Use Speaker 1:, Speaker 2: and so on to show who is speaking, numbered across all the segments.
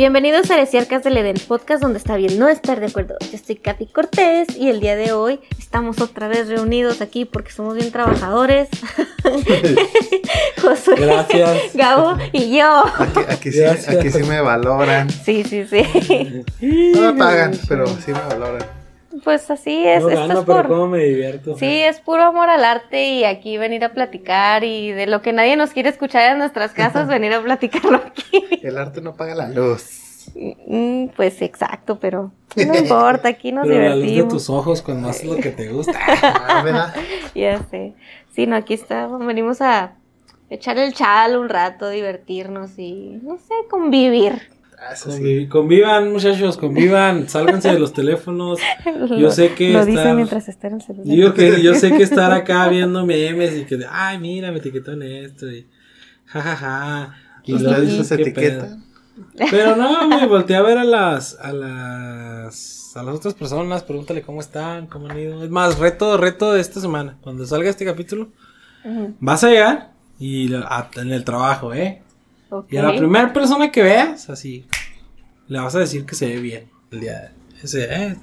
Speaker 1: Bienvenidos a Heresiarcas del Edén, podcast donde está bien no estar de acuerdo. Yo soy Katy Cortés y el día de hoy estamos otra vez reunidos aquí porque somos bien trabajadores. Josué,
Speaker 2: Gracias.
Speaker 1: Gabo y yo.
Speaker 3: Aquí, aquí sí,
Speaker 2: Gracias.
Speaker 3: aquí sí me valoran.
Speaker 1: Sí, sí, sí.
Speaker 3: No me pagan, pero sí me valoran.
Speaker 1: Pues así es.
Speaker 2: No
Speaker 1: Esto
Speaker 2: gano,
Speaker 1: es
Speaker 2: pero cómo me divierto.
Speaker 1: Sí, es puro amor al arte y aquí venir a platicar y de lo que nadie nos quiere escuchar en nuestras casas, venir a platicarlo aquí.
Speaker 3: El arte no paga la luz.
Speaker 1: Mm, Pues exacto, pero no importa, aquí nos
Speaker 2: Pero la luz de
Speaker 1: divertimos.
Speaker 2: tus ojos cuando haces lo que te gusta.
Speaker 3: Ah, ¿verdad?
Speaker 1: Ya sé. Sí, no, aquí estamos, venimos a echar el chal un rato, divertirnos y, no sé, convivir.
Speaker 3: Ah, sí.
Speaker 2: Convivan, muchachos, convivan. Sálganse de los teléfonos. Yo sé que
Speaker 1: Lo
Speaker 2: estar-
Speaker 1: dice mientras está en el celular.
Speaker 2: Digo que yo sé que estar acá viendo memes y que, de, ay, mira, me etiquetó en esto y jajaja. Y luego
Speaker 3: Ustedes
Speaker 2: dices,
Speaker 3: se.
Speaker 2: Pero no, me volteé a ver a las, a las, a las otras personas, pregúntale cómo están, cómo han ido. Es más, reto, reto de esta semana. Cuando salga este capítulo,
Speaker 1: Ujú,
Speaker 2: vas a llegar y a- en el trabajo, ¿eh?
Speaker 1: Ok.
Speaker 2: Y a la primera persona que veas, así, le vas a decir que se ve bien el día de ese, eh,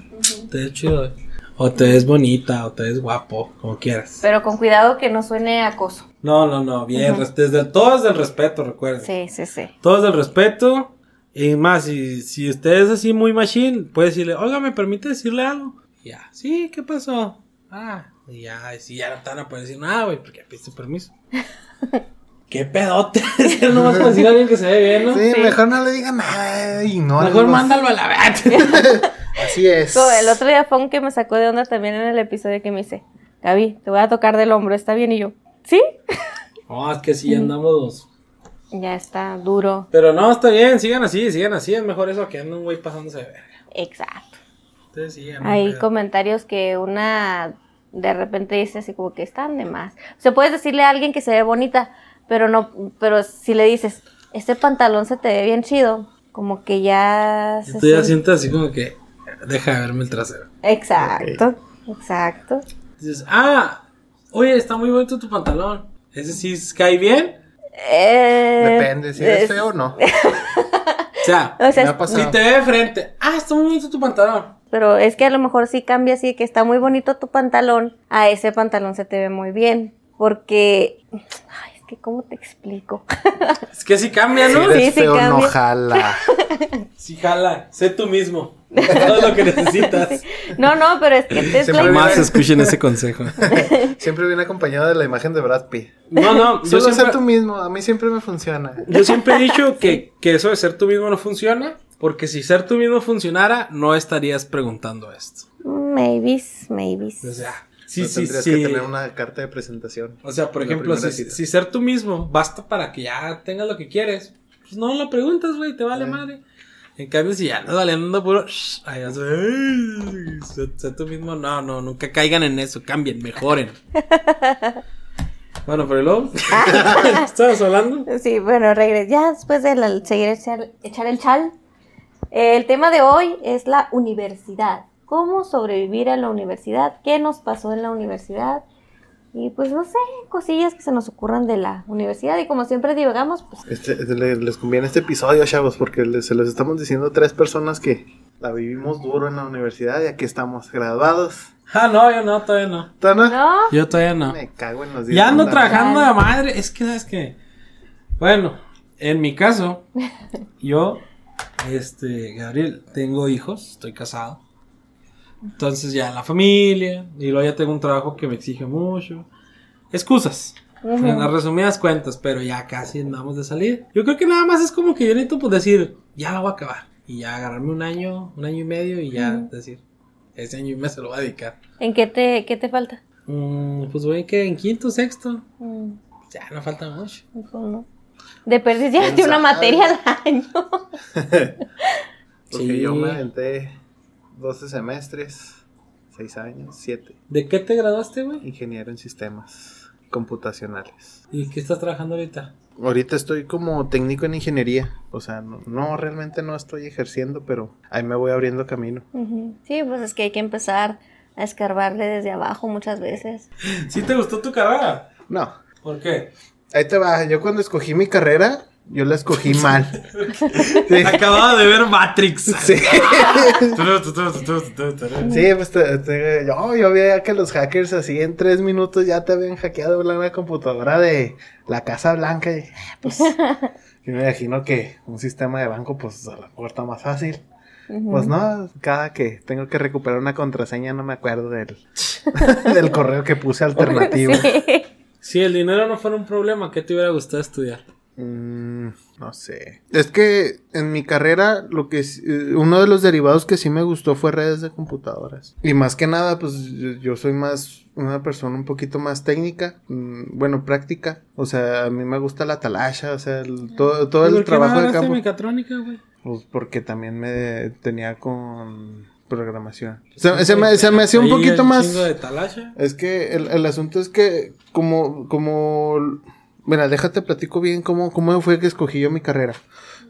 Speaker 2: te ves chido, o te ves bonita, o te ves guapo, como quieras.
Speaker 1: Pero con cuidado que no suene acoso.
Speaker 2: No, no, no, bien,
Speaker 1: Ujú.
Speaker 2: res- desde todo es del respeto, recuerden.
Speaker 1: Sí, sí, sí.
Speaker 2: Todo es del respeto. Y más, si, si usted es así muy machine, puede decirle, oiga, ¿me permite decirle algo? Y ya, sí, ¿qué pasó? Ah, y ya, y si ya no te van a poder decir nada, güey, porque pediste permiso. ¿Qué pedote? Es que no vas a decir a alguien que se ve bien, ¿no?
Speaker 3: Sí,
Speaker 1: Sí.
Speaker 3: mejor no le digan nada y no.
Speaker 2: Mejor
Speaker 3: los-
Speaker 2: mándalo a la vez.
Speaker 3: Así es.
Speaker 1: So, el otro día fue un que me sacó de onda también en el episodio que me dice, Gaby, te voy a tocar del hombro, ¿está bien? Y yo, ¿sí?
Speaker 2: No, es que sí andamos.
Speaker 1: Ya está duro.
Speaker 2: Pero no, está bien, sigan así, sigan así. Es mejor eso que anda un güey pasándose de verga.
Speaker 1: Exacto.
Speaker 2: Ustedes sigan. no
Speaker 1: Hay
Speaker 2: pedo.
Speaker 1: comentarios que una de repente dice así como que están de más. O sea, puedes decirle a alguien que se ve bonita, pero no, pero si le dices, este pantalón se te ve bien chido, como que ya se
Speaker 2: tú ya
Speaker 1: siente-
Speaker 2: sientes así como que deja de verme el trasero.
Speaker 1: Exacto, exacto.
Speaker 2: Dices, ah, oye, está muy bonito tu pantalón. Ese sí cae bien.
Speaker 1: Eh,
Speaker 3: Depende si eres
Speaker 1: es-
Speaker 3: feo o no.
Speaker 2: O sea,
Speaker 1: O sea,
Speaker 3: Me ha
Speaker 1: es-
Speaker 3: pasado.
Speaker 2: si te ve de frente, ah, está muy bonito tu pantalón.
Speaker 1: pero es que a lo mejor sí cambia así, que está muy bonito tu pantalón, a ese pantalón se te ve muy bien, porque, ay, que cómo te explico.
Speaker 2: Es que sí cambia,
Speaker 3: Si
Speaker 2: ¿no?
Speaker 3: eres
Speaker 1: Sí, sí
Speaker 3: feo, no
Speaker 1: cambia.
Speaker 3: jala.
Speaker 2: Sí, jala. Sé tú mismo. Todo lo que necesitas.
Speaker 1: No, no, pero es que es
Speaker 3: Siempre
Speaker 2: Más escuchen ese consejo.
Speaker 3: Siempre viene acompañado de la imagen de Brad Pitt.
Speaker 2: No, no, yo
Speaker 3: Solo ser tú mismo, a mí siempre me funciona.
Speaker 2: yo siempre he dicho que, que eso de ser tú mismo no funciona. Porque si ser tú mismo funcionara, no estarías preguntando esto.
Speaker 1: Maybes, maybes.
Speaker 2: O sea, sí,
Speaker 3: No
Speaker 2: sí,
Speaker 3: tendrías
Speaker 2: sí.
Speaker 3: que tener una carta de presentación.
Speaker 2: O sea, por ejemplo, si, ser tú mismo basta para que ya tengas lo que quieres, pues no lo preguntas, güey, te vale
Speaker 3: Eh.
Speaker 2: madre. En cambio, si ya andas valiendo puro, shh, ay, ya sé, ay, sé, sé tú mismo, no, no, nunca caigan en eso, cambien, mejoren. bueno, pero ¿y luego, ¿estabas hablando?
Speaker 1: Sí, bueno, regres. Ya después de la- seguir echar, echar el chal, eh, el tema de hoy es la universidad. ¿Cómo sobrevivir a la universidad? ¿Qué nos pasó en la universidad? Y pues no sé, cosillas que se nos ocurran de la universidad. Y como siempre divagamos, pues
Speaker 3: Este, le- les conviene este episodio, chavos, porque les- se los estamos diciendo a tres personas que la vivimos duro en la universidad y aquí estamos graduados.
Speaker 2: Ah, no, yo no, todavía no.
Speaker 3: ¿Tana?
Speaker 1: no.
Speaker 2: Yo todavía no.
Speaker 3: Me cago en los días.
Speaker 2: Ya ando trabajando de madre, es que, ¿sabes qué? Bueno, en mi caso, yo, este, Gabriel, tengo hijos, estoy casado. Entonces ya la familia, y luego ya tengo un trabajo que me exige mucho. Excusas, en las resumidas cuentas, pero ya casi andamos de salir. Yo creo que nada más es como que yo necesito pues decir, ya la voy a acabar. Y ya agarrarme un año, un año y medio y ya decir, ese año y medio se lo voy a dedicar.
Speaker 1: ¿En qué te, qué te falta?
Speaker 2: Mm, pues voy que en quinto, sexto,
Speaker 1: Mm,
Speaker 2: ya no falta mucho.
Speaker 1: pues no. De perder ya
Speaker 3: ¿Quién
Speaker 1: de una materia al año.
Speaker 3: Porque
Speaker 2: Sí.
Speaker 3: yo me aventé 12 semestres, 6 años, 7.
Speaker 2: ¿De qué te graduaste, güey?
Speaker 3: Ingeniero en sistemas computacionales.
Speaker 2: ¿Y qué estás trabajando ahorita?
Speaker 3: Ahorita estoy como técnico en ingeniería. O sea, no, no, realmente no estoy ejerciendo, pero ahí me voy abriendo camino.
Speaker 1: Sí, pues es que hay que empezar a escarbarle desde abajo muchas veces.
Speaker 2: ¿Sí te gustó tu carrera?
Speaker 3: No,
Speaker 2: ¿Por qué?
Speaker 3: ahí te va. Yo cuando escogí mi carrera, Yo la escogí mal. Sí.
Speaker 2: Acababa de ver Matrix.
Speaker 3: Sí. Sí, pues te- te- yo, yo veía que los hackers así en tres minutos ya te habían hackeado la computadora de la Casa Blanca. Y, pues, yo me imagino que un sistema de banco, pues a mejor está más fácil. Pues no, cada que tengo que recuperar una contraseña no me acuerdo del, del correo que puse alternativo.
Speaker 1: Sí.
Speaker 2: Si el dinero no fuera un problema, ¿qué te hubiera gustado estudiar?
Speaker 3: Mm, no sé. Es que en mi carrera, lo que eh, uno de los derivados que sí me gustó fue redes de computadoras. Y más que nada, pues yo, yo soy más una persona un poquito más técnica, mm, bueno, práctica. O sea, a mí me gusta la talacha, o sea, el- todo, todo
Speaker 2: ¿Por
Speaker 3: el
Speaker 2: qué
Speaker 3: trabajo de campo.
Speaker 2: mecatrónica, güey?
Speaker 3: Pues porque también me tenía con programación. Se, se me, se me hacía un poquito más...
Speaker 2: de.
Speaker 3: Es que el, el asunto es que como, como, mira, déjate platico bien cómo, cómo fue que escogí yo mi carrera.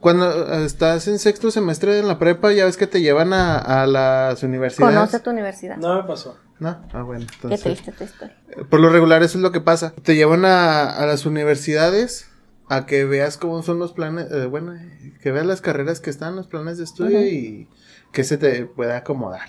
Speaker 3: Cuando eh, estás en sexto semestre en la prepa, ya ves que te llevan a, a las universidades.
Speaker 1: Conoce tu universidad.
Speaker 2: No me pasó.
Speaker 3: ¿No? Ah, bueno,
Speaker 1: Qué
Speaker 3: entonces.
Speaker 1: triste tu historia.
Speaker 3: Por lo regular eso es lo que pasa. Te llevan a, a las universidades a que veas cómo son los planes, eh, bueno, que veas las carreras que están, los planes de estudio y que se te pueda acomodar.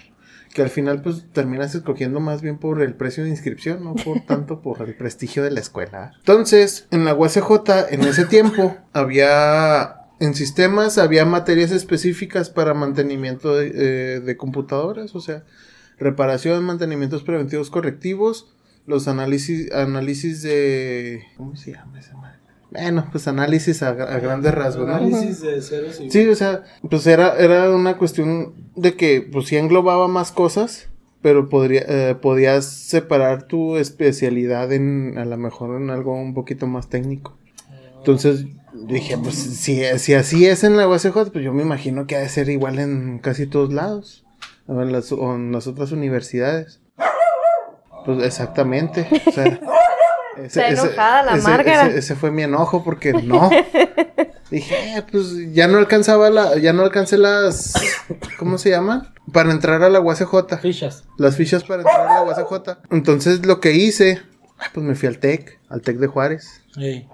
Speaker 3: Que al final pues terminas escogiendo más bien por el precio de inscripción, no por tanto por el prestigio de la escuela. Entonces, en la USJ en ese tiempo había... En sistemas había materias específicas para mantenimiento de, eh, de computadoras, o sea, reparación, mantenimientos preventivos correctivos, los análisis, análisis de... ¿Cómo se llama esa madre? Bueno, pues análisis a, a grandes rasgos, ¿no?
Speaker 2: Análisis de ceros y...
Speaker 3: Sí, o sea, pues era, era una cuestión de que pues sí englobaba más cosas, pero podría, eh, podías separar tu especialidad en, a lo mejor en algo un poquito más técnico. Entonces dije, pues si, si así es en la USJ, pues yo me imagino que ha de ser igual en casi todos lados, en las, o en las otras universidades. Pues exactamente, o sea...
Speaker 1: Está enojada la
Speaker 3: ese- ese fue mi enojo porque no. Dije, eh, pues ya no alcanzaba la, ya no alcancé las, ¿cómo se llaman? Para entrar a la UACJ.
Speaker 2: Fichas.
Speaker 3: Las fichas para entrar a la UACJ. Entonces lo que hice, pues me fui al TEC, al TEC de Juárez.
Speaker 2: Ey.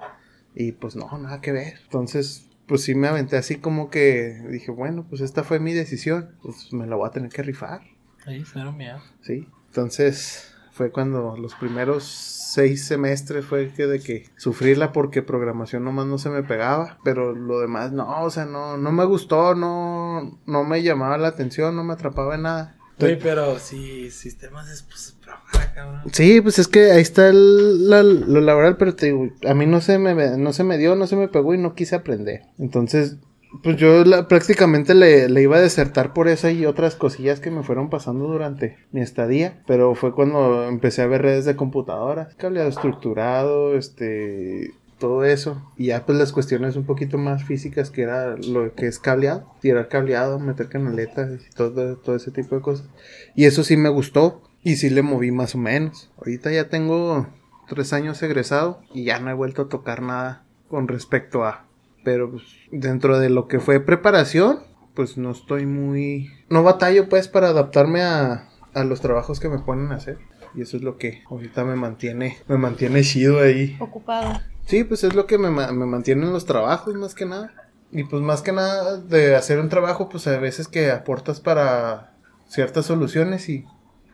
Speaker 3: Y pues no, nada que ver. Entonces, pues sí me aventé así como que dije, bueno, pues esta fue mi decisión. Pues me la voy a tener que rifar.
Speaker 2: Ahí, cero miedo.
Speaker 3: Sí. Entonces fue cuando los primeros seis semestres fue que de que sufrirla porque programación nomás no se me pegaba, pero lo demás no, o sea, no, no me gustó, no, no me llamaba la atención, no me atrapaba en nada.
Speaker 2: Güey, pero si sistemas es pues trabajar, cabrón.
Speaker 3: Sí, pues es que ahí está el- la- lo laboral, pero te digo, a mí no se me, no se me dio, no se me pegó y no quise aprender. Entonces, pues yo la- prácticamente le, le iba a desertar por esa y otras cosillas que me fueron pasando durante mi estadía. Pero fue cuando empecé a ver redes de computadoras, cableado estructurado, este, todo eso. Y ya pues las cuestiones un poquito más físicas que era lo que es cableado, tirar cableado, meter canaletas y todo, todo ese tipo de cosas. Y eso sí me gustó. Y sí le moví más o menos. Ahorita ya tengo tres años egresado y ya no he vuelto a tocar nada con respecto a. Pero pues, dentro de lo que fue preparación, pues no estoy muy... No batallo pues para adaptarme a, a los trabajos que me ponen a hacer. Y eso es lo que ahorita me mantiene, me mantiene chido ahí.
Speaker 1: Ocupado.
Speaker 3: Sí, pues es lo que me, me mantiene en los trabajos más que nada. Y pues más que nada de hacer un trabajo, pues a veces que aportas para ciertas soluciones y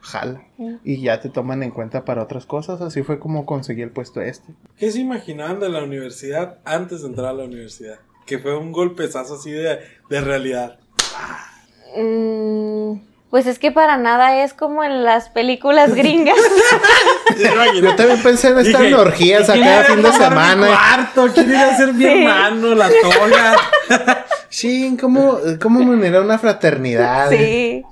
Speaker 3: jala. Y ya te toman en cuenta para otras cosas. Así fue como conseguí el puesto este.
Speaker 2: ¿Qué se imaginaban de la universidad antes de entrar a la universidad? Que fue un golpezazo así de, de realidad.
Speaker 1: Mm, pues es que para nada es como en las películas gringas.
Speaker 3: Yo también pensé en estar en orgías a
Speaker 2: ¿quién
Speaker 3: cada
Speaker 2: iba a
Speaker 3: fin de semana.
Speaker 2: cuarto? ¿Quién iba a ser mi
Speaker 1: Sí.
Speaker 2: hermano? La toga.
Speaker 3: Sí, ¿cómo, cómo me unirá una fraternidad?
Speaker 1: sí.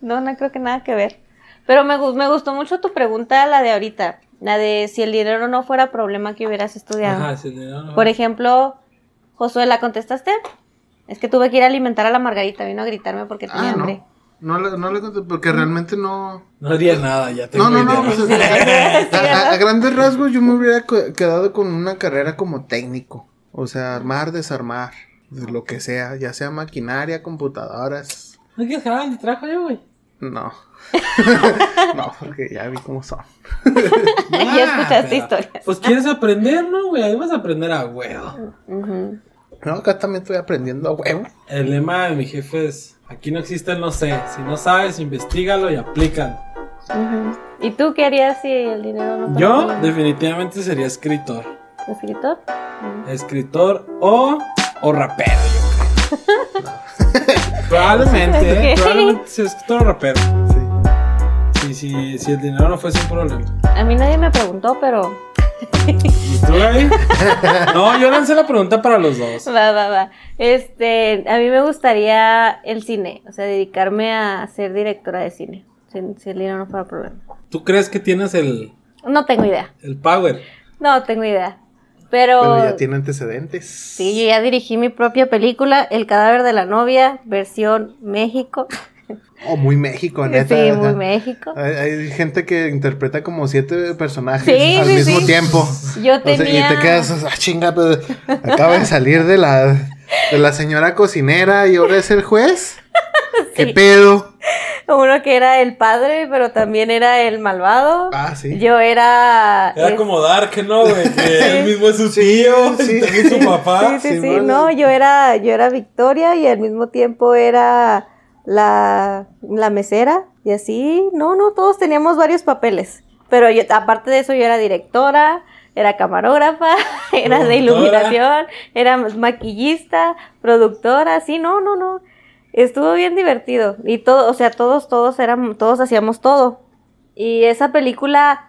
Speaker 1: No, no creo que nada que ver. Pero me, me gustó mucho tu pregunta, la de ahorita. La de si el dinero no fuera problema que hubieras estudiado.
Speaker 2: Ajá, sí, no, no.
Speaker 1: Por ejemplo, Josué, ¿la contestaste? Es que tuve que ir a alimentar a la Margarita, vino a gritarme porque tenía
Speaker 3: Ah,
Speaker 1: hambre.
Speaker 3: no. No le, no le conté porque realmente no...
Speaker 2: No haría nada, ya tengo
Speaker 3: No, no, no. pues, a, a- a grandes rasgos yo me hubiera quedado con una carrera como técnico. O sea, armar, desarmar, de lo que sea, ya sea maquinaria, computadoras.
Speaker 2: ¿No quieres jalar el trabajo yo, güey?
Speaker 3: No. no, porque ya vi cómo son.
Speaker 1: Ya escuchaste
Speaker 2: pero-
Speaker 1: historias.
Speaker 2: Pues quieres aprender, ¿no, güey? Ahí vas a aprender a huevo.
Speaker 3: No, acá también estoy aprendiendo a huevo.
Speaker 2: El lema de mi jefe es: aquí no existe el no sé. Si no sabes, investigalo y aplícalo.
Speaker 1: ¿Y tú qué harías si el dinero no
Speaker 2: Yo, definitivamente, sería escritor.
Speaker 1: ¿Escritor?
Speaker 2: Escritor o, o rapero, yo creo. Probablemente. Probablemente sea escritor o rapero.
Speaker 3: Sí,
Speaker 2: si el dinero no fuese un problema.
Speaker 1: A mí nadie me preguntó, pero
Speaker 2: ¿Y tú, Gaby? No, yo lancé la pregunta para los dos.
Speaker 1: va, va, va. Este, a mí me gustaría el cine, o sea, dedicarme a ser directora de cine, si, si el dinero no fuera problema.
Speaker 2: ¿Tú crees que tienes el,
Speaker 1: No tengo idea,
Speaker 2: el power?
Speaker 1: no tengo idea. Pero,
Speaker 3: Pero ya tiene antecedentes.
Speaker 1: sí, yo ya dirigí mi propia película, El cadáver de la novia, versión México.
Speaker 3: Oh, muy México, neta.
Speaker 1: sí, muy México.
Speaker 3: Hay, hay gente que interpreta como siete personajes
Speaker 1: Sí,
Speaker 3: al
Speaker 1: sí,
Speaker 3: mismo
Speaker 1: sí.
Speaker 3: tiempo.
Speaker 1: Yo
Speaker 3: O sea,
Speaker 1: tenía...
Speaker 3: y te quedas, ah, chinga, pues, acaba de salir de la, de la señora cocinera y ahora es el juez. ¿Qué pedo?
Speaker 1: Uno que era el padre, pero también era el malvado.
Speaker 3: Ah, sí.
Speaker 1: Yo era...
Speaker 2: Era
Speaker 1: es-
Speaker 2: como Dark, ¿no, güey? Que él mismo es su tío,
Speaker 3: sí.
Speaker 2: y también su papá.
Speaker 1: Sí, sí, sí, no, yo era, yo era Victoria y al mismo tiempo era la, la mesera y así, no, no, todos teníamos varios papeles, pero yo, aparte de eso yo era directora, era camarógrafa, era de iluminación, era maquillista, productora, sí, no, no, no, estuvo bien divertido. Y todo, o sea, todos, todos éramos, todos hacíamos todo. Y esa película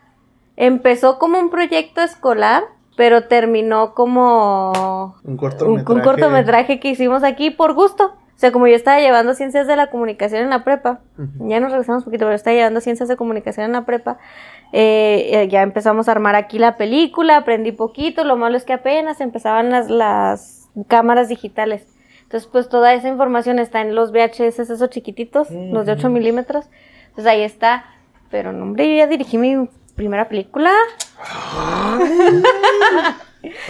Speaker 1: empezó como un proyecto escolar, pero terminó como
Speaker 3: Un
Speaker 1: un,
Speaker 3: cortometraje.
Speaker 1: un cortometraje que hicimos aquí por gusto. O sea, como yo estaba llevando ciencias de la comunicación en la prepa, ya nos regresamos un poquito, pero estaba llevando ciencias de comunicación en la prepa, eh, eh, ya empezamos a armar aquí la película, aprendí poquito, lo malo es que apenas empezaban las, las cámaras digitales. Entonces, pues toda esa información está en los VHS, esos chiquititos, los de 8 milímetros. Entonces ahí está. Pero no, hombre, yo ya dirigí mi primera película.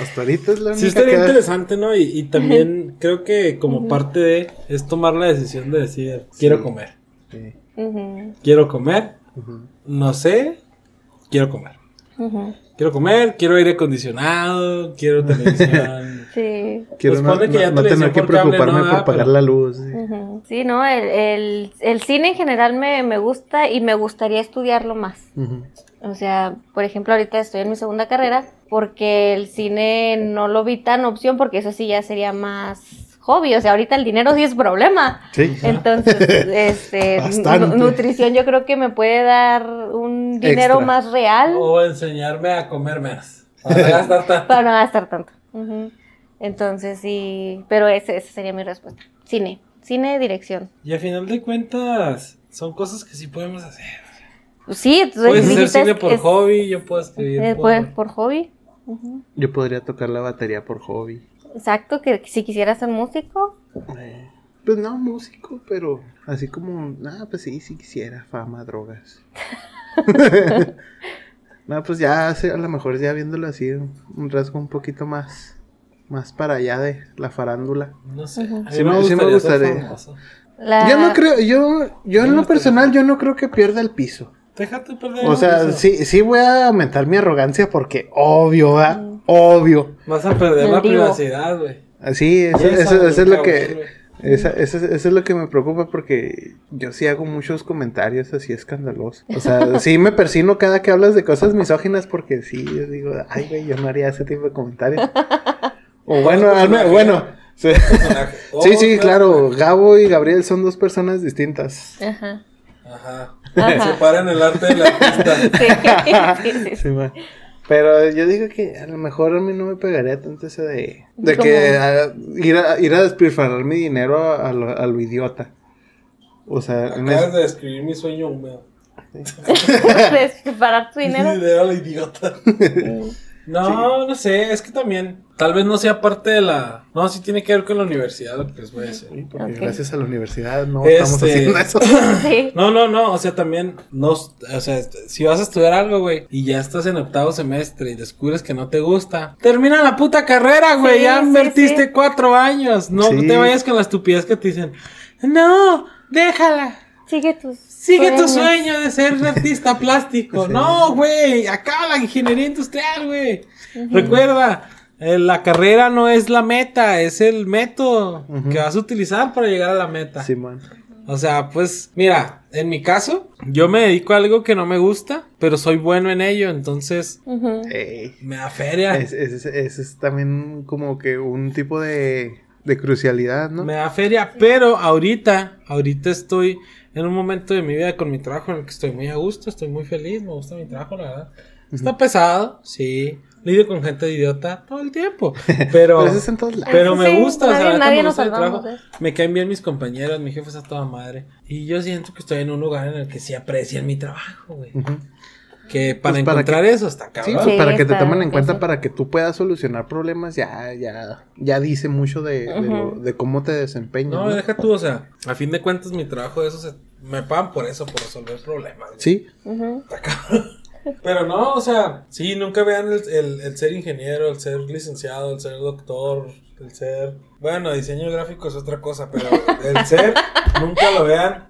Speaker 3: Hasta ahorita es la única
Speaker 2: Sí, estaría
Speaker 3: que-
Speaker 2: interesante, ¿no? Y, y también creo que como parte de es tomar la decisión de decir, quiero comer.
Speaker 3: Sí.
Speaker 2: Quiero comer, no sé, quiero comer. Quiero comer, quiero aire acondicionado, quiero televisión.
Speaker 1: Sí.
Speaker 3: Quiero
Speaker 2: Pues
Speaker 3: no,
Speaker 2: que
Speaker 3: tener que
Speaker 2: por cable,
Speaker 3: preocuparme
Speaker 2: no,
Speaker 3: por
Speaker 2: ah,
Speaker 3: pagar
Speaker 2: pero-
Speaker 3: la luz. sí.
Speaker 1: No, el, el, el cine en general me, me gusta y me gustaría estudiarlo más. O sea, por ejemplo, ahorita estoy en mi segunda carrera porque el cine no lo vi tan opción porque eso sí ya sería más hobby. O sea, ahorita el dinero sí es problema.
Speaker 3: Sí.
Speaker 1: Entonces, este, nutrición yo creo que me puede dar un dinero
Speaker 3: Extra.
Speaker 1: más real
Speaker 2: o enseñarme a comer menos. Para no gastar tanto.
Speaker 1: para no gastar tanto. Entonces, sí, pero ese, esa sería mi respuesta. Cine, cine, dirección.
Speaker 2: Y a final de cuentas, son cosas que sí podemos hacer.
Speaker 1: Sí, entonces
Speaker 2: Puedes hacer cine por
Speaker 1: es-
Speaker 2: hobby, yo puedo escribir
Speaker 1: eh,
Speaker 2: por...
Speaker 1: por, por
Speaker 3: Yo podría tocar la batería por hobby.
Speaker 1: Exacto, que si quisiera ser músico,
Speaker 3: Eh, pues no músico, pero así como, ah, pues sí, sí quisiera, fama, drogas. no, pues ya, a lo mejor ya viéndolo así, un rasgo un poquito más, más para allá de la farándula.
Speaker 2: No sé. A mí
Speaker 3: Sí me- sí me
Speaker 2: gustaría
Speaker 1: la...
Speaker 3: Yo no creo, yo, yo en lo personal, yo no creo que pierda el piso.
Speaker 2: Déjate perder.
Speaker 3: O sea,
Speaker 2: eso.
Speaker 3: sí, sí voy a aumentar mi arrogancia porque obvio, ¿verdad? Obvio.
Speaker 2: Vas a perder la privacidad, güey.
Speaker 3: Así, eso, es lo que...
Speaker 2: güey.
Speaker 3: Esa, eso, eso es lo que me preocupa porque yo sí hago muchos comentarios así escandalosos. O sea, sí me persino cada que hablas de cosas misóginas porque sí, yo digo, ay, güey, yo no haría ese tipo de comentarios. O bueno, bueno. Sí, sí, sí, claro, Gabo y Gabriel son dos personas distintas.
Speaker 1: Ajá.
Speaker 2: Ajá.
Speaker 1: Ajá.
Speaker 2: Separan el arte del artista.
Speaker 1: Sí, sí, sí.
Speaker 3: Pero yo digo que a lo mejor a mí no me pegaría tanto eso de, de que ah, ir, a, ir a despilfarrar mi dinero a, a lo, a lo idiota. O sea,
Speaker 2: Acabas
Speaker 3: es-
Speaker 2: de describir mi sueño húmedo.
Speaker 1: Separar tu dinero.
Speaker 2: Dinero a la idiota. No, no sé, es que también, tal vez no sea parte de la... No, sí tiene que ver con la universidad lo que les voy a decir.
Speaker 3: Sí, porque gracias a la universidad no
Speaker 2: Este-
Speaker 3: estamos haciendo eso.
Speaker 1: Sí.
Speaker 2: No, no, no, o sea, también, no, o sea, si vas a estudiar algo, güey, y ya estás en octavo semestre y descubres que no te gusta, termina la puta carrera, güey,
Speaker 1: Sí,
Speaker 2: ya invertiste
Speaker 1: sí.
Speaker 2: cuatro años, no, no
Speaker 3: Sí.
Speaker 2: te vayas con la estupidez que te dicen, no, déjala,
Speaker 1: Sigue tus
Speaker 2: sigue tu
Speaker 1: sueños.
Speaker 2: sueño de ser artista plástico,
Speaker 3: Sí.
Speaker 2: no, güey, acaba la ingeniería industrial, güey, recuerda, eh, la carrera no es la meta, es el método que vas a utilizar para llegar a la meta.
Speaker 3: Simón.
Speaker 2: O sea, pues, mira, en mi caso, yo me dedico a algo que no me gusta, pero soy bueno en ello, entonces me da feria.
Speaker 3: Ese es, ese es también como que un tipo de, de crucialidad, ¿no?
Speaker 2: Me da feria, pero ahorita, ahorita estoy en un momento de mi vida con mi trabajo en el que estoy muy a gusto, estoy muy feliz, me gusta mi trabajo, la verdad. Está pesado, sí. Lidio con gente idiota todo el tiempo, pero,
Speaker 3: Pero eso es en todos lados.
Speaker 2: pero
Speaker 1: Sí,
Speaker 2: me gusta, o sea,
Speaker 1: nadie-
Speaker 2: me
Speaker 1: nos
Speaker 2: gusta
Speaker 1: salvamos
Speaker 2: trabajo.
Speaker 1: de
Speaker 2: Me caen bien mis compañeros, mi jefe es a toda madre. Y yo siento que estoy en un lugar en el que sí aprecian mi trabajo, güey.
Speaker 3: Ujú.
Speaker 2: Que para
Speaker 3: Pues para
Speaker 2: encontrar eso está cabrón.
Speaker 1: Sí,
Speaker 3: para que te tomen en cuenta para que tú puedas solucionar problemas, ya, ya, ya dice mucho de, de lo-
Speaker 1: Ujú.
Speaker 3: de cómo te desempeñas.
Speaker 2: No,
Speaker 3: ¿no?
Speaker 2: deja tú, o sea, a fin de cuentas mi trabajo de eso se, me pagan por eso, por resolver problemas. güey.
Speaker 3: Sí.
Speaker 2: Está cabrón. Pero no, o sea, sí, nunca vean el, el- el ser ingeniero, el ser licenciado, el ser doctor, el ser... Bueno, diseño gráfico es otra cosa, pero el ser, nunca lo vean,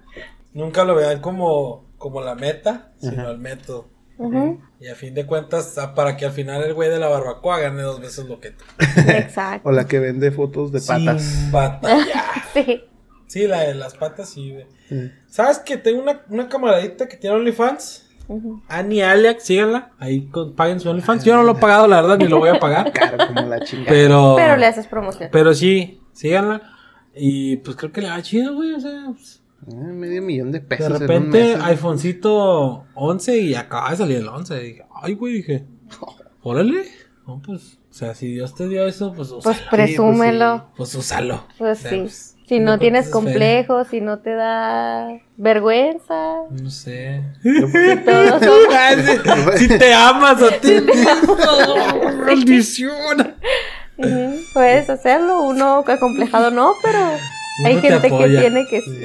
Speaker 2: nunca lo vean como, como la meta, sino
Speaker 3: Ajá.
Speaker 2: el método.
Speaker 1: Ujú.
Speaker 2: Y a fin de cuentas, ah, para que al final el güey de la barbacoa gane dos veces lo que tú.
Speaker 1: Exacto.
Speaker 3: o la que vende fotos de patas.
Speaker 2: Sin batallar.
Speaker 1: Sí.
Speaker 2: Sí, la de las patas sí, güey.
Speaker 3: Sí.
Speaker 2: ¿Sabes que tengo una, una camaradita que tiene OnlyFans?
Speaker 1: Ujú.
Speaker 2: Annie Alex, síganla. Ahí con- paguen su OnlyFans. Yo no lo he pagado, la verdad, ni lo voy a pagar.
Speaker 3: Caro como la chingada.
Speaker 2: Pero.
Speaker 1: Pero le haces promoción.
Speaker 2: Pero sí, síganla. Y pues creo que le va chido, güey. O sea, pues,
Speaker 3: Ah, medio millón de
Speaker 2: de
Speaker 3: pesos. en un
Speaker 2: repente,
Speaker 3: mes, ¿no?
Speaker 2: iPhonecito 11 y acaba de salir el 11. Y dije, ay, güey, dije, órale. No, pues, o sea, si Dios te dio eso, pues,
Speaker 1: Pues
Speaker 2: úsalo.
Speaker 1: presúmelo.
Speaker 2: Pues úsalo.
Speaker 1: Pues
Speaker 2: O sea,
Speaker 1: sí.
Speaker 2: pues,
Speaker 1: Si
Speaker 2: no
Speaker 1: no tienes complejos, si no te da vergüenza.
Speaker 2: No sé.
Speaker 1: Todos son-
Speaker 2: si te amas a ti mismo, maldición.
Speaker 1: Ujú, Puedes hacerlo, uno acomplejado no, pero hay gente que tiene que,
Speaker 3: Sí.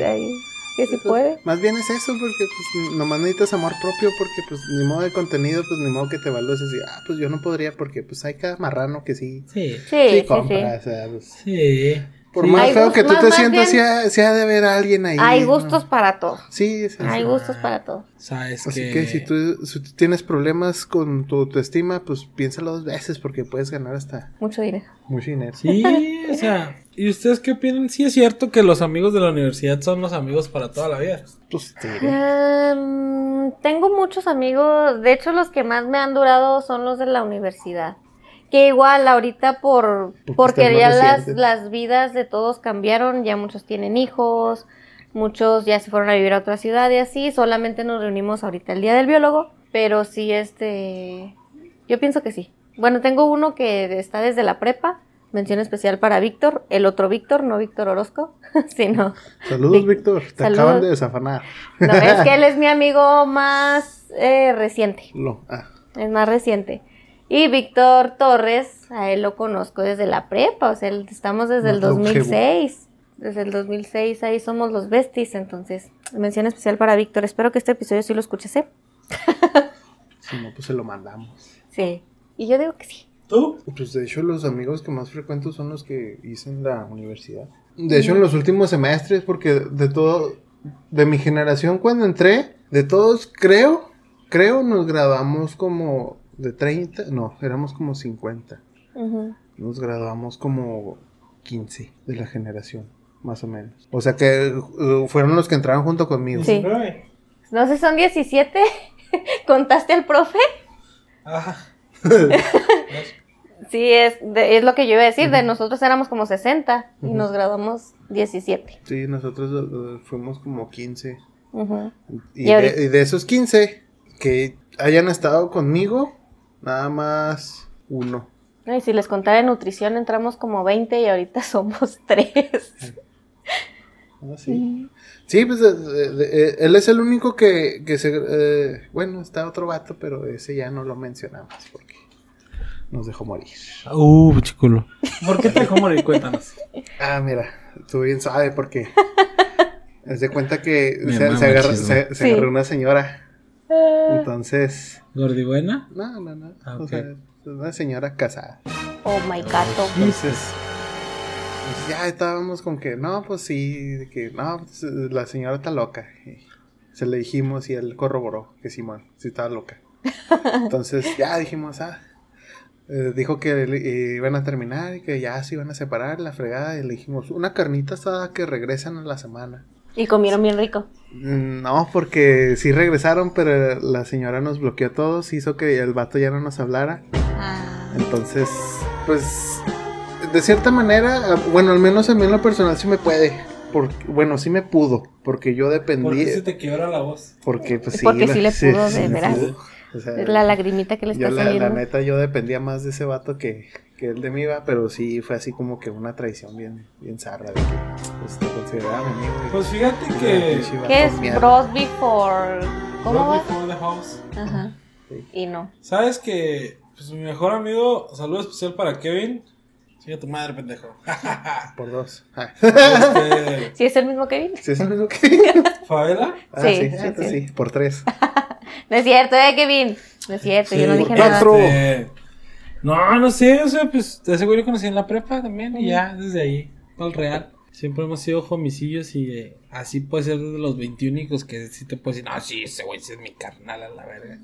Speaker 1: Que sí puede.
Speaker 3: Más bien es eso, porque pues nomás necesitas amor propio, porque pues ni modo de contenido, pues ni modo que te evalúes así, ah, pues yo no podría, porque pues hay cada marrano que sí,
Speaker 2: Sí.
Speaker 1: Sí,
Speaker 3: sí, compra,
Speaker 1: sí.
Speaker 3: o sea, pues,
Speaker 2: Sí.
Speaker 3: por
Speaker 2: Sí.
Speaker 3: más
Speaker 1: Hay
Speaker 3: feo que tú te sientas, sí ha, sí ha de haber alguien ahí.
Speaker 1: Hay
Speaker 3: ¿no?
Speaker 1: gustos para todo.
Speaker 3: Sí.
Speaker 1: Hay gustos para todo.
Speaker 2: Sabes
Speaker 3: Así
Speaker 2: que...
Speaker 3: que si tú, si tú tienes problemas con tu autoestima, pues piénsalo dos veces, porque puedes ganar hasta
Speaker 1: Mucho dinero.
Speaker 3: mucho dinero.
Speaker 2: Sí, o sea... ¿Y ustedes qué opinan? Sí es cierto que los amigos de la universidad son los amigos para toda la vida.
Speaker 3: Pues.
Speaker 1: Em, tengo muchos amigos, de hecho los que más me han durado son los de la universidad. Que igual ahorita por
Speaker 3: Porque
Speaker 1: porque ya las, las vidas de todos cambiaron, ya muchos tienen hijos, muchos ya se fueron a vivir a otra ciudad y así, solamente nos reunimos ahorita el día del biólogo, pero sí este yo pienso que sí. Bueno, tengo uno que está desde la prepa, mención especial para Víctor, el otro Víctor, no Víctor Orozco, sino
Speaker 3: Saludos, Víctor. Te
Speaker 1: Saludos.
Speaker 3: acaban de desafanar.
Speaker 1: no, es que él es mi amigo más eh, reciente.
Speaker 3: No, ah,
Speaker 1: Es más reciente. Y Víctor Torres, a él lo conozco desde la prepa, o sea, estamos desde el
Speaker 3: Más longevo.
Speaker 1: 2006. Desde el 2006 ahí somos los besties, entonces, mención especial para Víctor. Espero que este episodio sí lo escuches, ¿eh?
Speaker 3: si no, pues se lo mandamos.
Speaker 1: Sí. Y yo digo que sí.
Speaker 2: ¿Tú?
Speaker 3: Pues de hecho los amigos que más frecuento son los que hice en la universidad. De hecho en los últimos semestres, porque de todo, de mi generación cuando entré, de todos creo, creo nos graduamos como de 30, no, éramos como 50.
Speaker 1: Ujú.
Speaker 3: Nos graduamos como 15 de la generación, más o menos. O sea que eh, fueron los que entraron junto conmigo.
Speaker 1: Sí. No sé, son 17. ¿Contaste al profe?
Speaker 2: Ajá.
Speaker 1: Sí, es, de- es lo que yo iba a decir. De nosotros éramos como 60 y nos graduamos 17.
Speaker 3: Sí, nosotros eh, fuimos como 15.
Speaker 1: Ujú.
Speaker 3: Y,
Speaker 1: Y
Speaker 3: de,
Speaker 1: ahorita-
Speaker 3: y de esos 15 que hayan estado conmigo, nada más uno.
Speaker 1: Y si les contara de nutrición, entramos como 20 y ahorita somos 3.
Speaker 3: Ah, sí. Sí, pues eh, eh, él es el único que, que se... eh, bueno, está otro vato, pero ese ya no lo mencionamos porque nos dejó morir.
Speaker 2: Uh, chiculo. ¿Por qué te dejó morir? Cuéntanos.
Speaker 3: Ah, mira, tú bien sabe porque... Haz de cuenta que
Speaker 2: Mi
Speaker 3: se, se se, se
Speaker 1: Sí.
Speaker 3: agarró una señora. Entonces...
Speaker 2: ¿Gordibuena?
Speaker 3: No, no, no.
Speaker 2: Ah,
Speaker 3: O sea, una señora casada.
Speaker 1: Oh my gato.
Speaker 3: Entonces, pues ya estábamos con que, no, pues sí, de que, no, pues, la señora está loca. Y se le dijimos y él corroboró que Simón sí estaba loca. Entonces ya dijimos, ah, eh, dijo que le- iban a terminar y que ya se iban a separar la fregada. Y le dijimos, una carnita asada que regresan a la semana.
Speaker 1: Y comieron bien rico.
Speaker 3: Mm, No, porque sí regresaron, pero la señora nos bloqueó a todos, hizo que el vato ya no nos hablara.
Speaker 1: Ah.
Speaker 3: Entonces, pues, de cierta manera, bueno, al menos a mí en lo personal sí me puede. Porque, bueno, sí me pudo, porque yo
Speaker 2: ¿Por
Speaker 3: dependí.
Speaker 2: qué se te quiebra la voz?
Speaker 3: Porque, pues sí.
Speaker 1: Porque
Speaker 3: la-
Speaker 1: sí le pudo, de
Speaker 3: me
Speaker 1: veras.
Speaker 3: O sea,
Speaker 1: la lagrimita que le está
Speaker 3: la, la
Speaker 1: saliendo.
Speaker 3: neta, yo dependía más de ese vato que, que él de mí, va, pero sí fue así como que una traición bien, bien zarra de que pues, te consideraba mi amigo. y-
Speaker 2: Pues fíjate
Speaker 3: y
Speaker 2: que.
Speaker 1: ¿Qué es
Speaker 3: mierda.
Speaker 1: bros before? ¿Cómo
Speaker 2: Bro
Speaker 1: va?
Speaker 2: Before the House.
Speaker 1: Ajá.
Speaker 3: Sí.
Speaker 1: Y no.
Speaker 2: ¿Sabes que pues, mi mejor amigo, saludo especial para Kevin? Sigue tu madre, pendejo.
Speaker 3: Por dos. Ah.
Speaker 2: este,
Speaker 1: ¿Sí es el mismo Kevin?
Speaker 3: ¿Sí es el mismo que?
Speaker 2: Favela.
Speaker 3: Ah,
Speaker 1: Sí,
Speaker 3: sí,
Speaker 1: sí. sí,
Speaker 3: por tres.
Speaker 1: No es cierto, ¿eh, Kevin? No es cierto, yo no dije nada.
Speaker 2: Este, no, no sé, o sea, pues ese güey lo conocí en la prepa también y ya desde ahí, al real. Siempre hemos sido homicillos y eh, así puede ser de los 21 únicos que sí te puedo decir, no, sí, ese güey sí es mi carnal a la verga.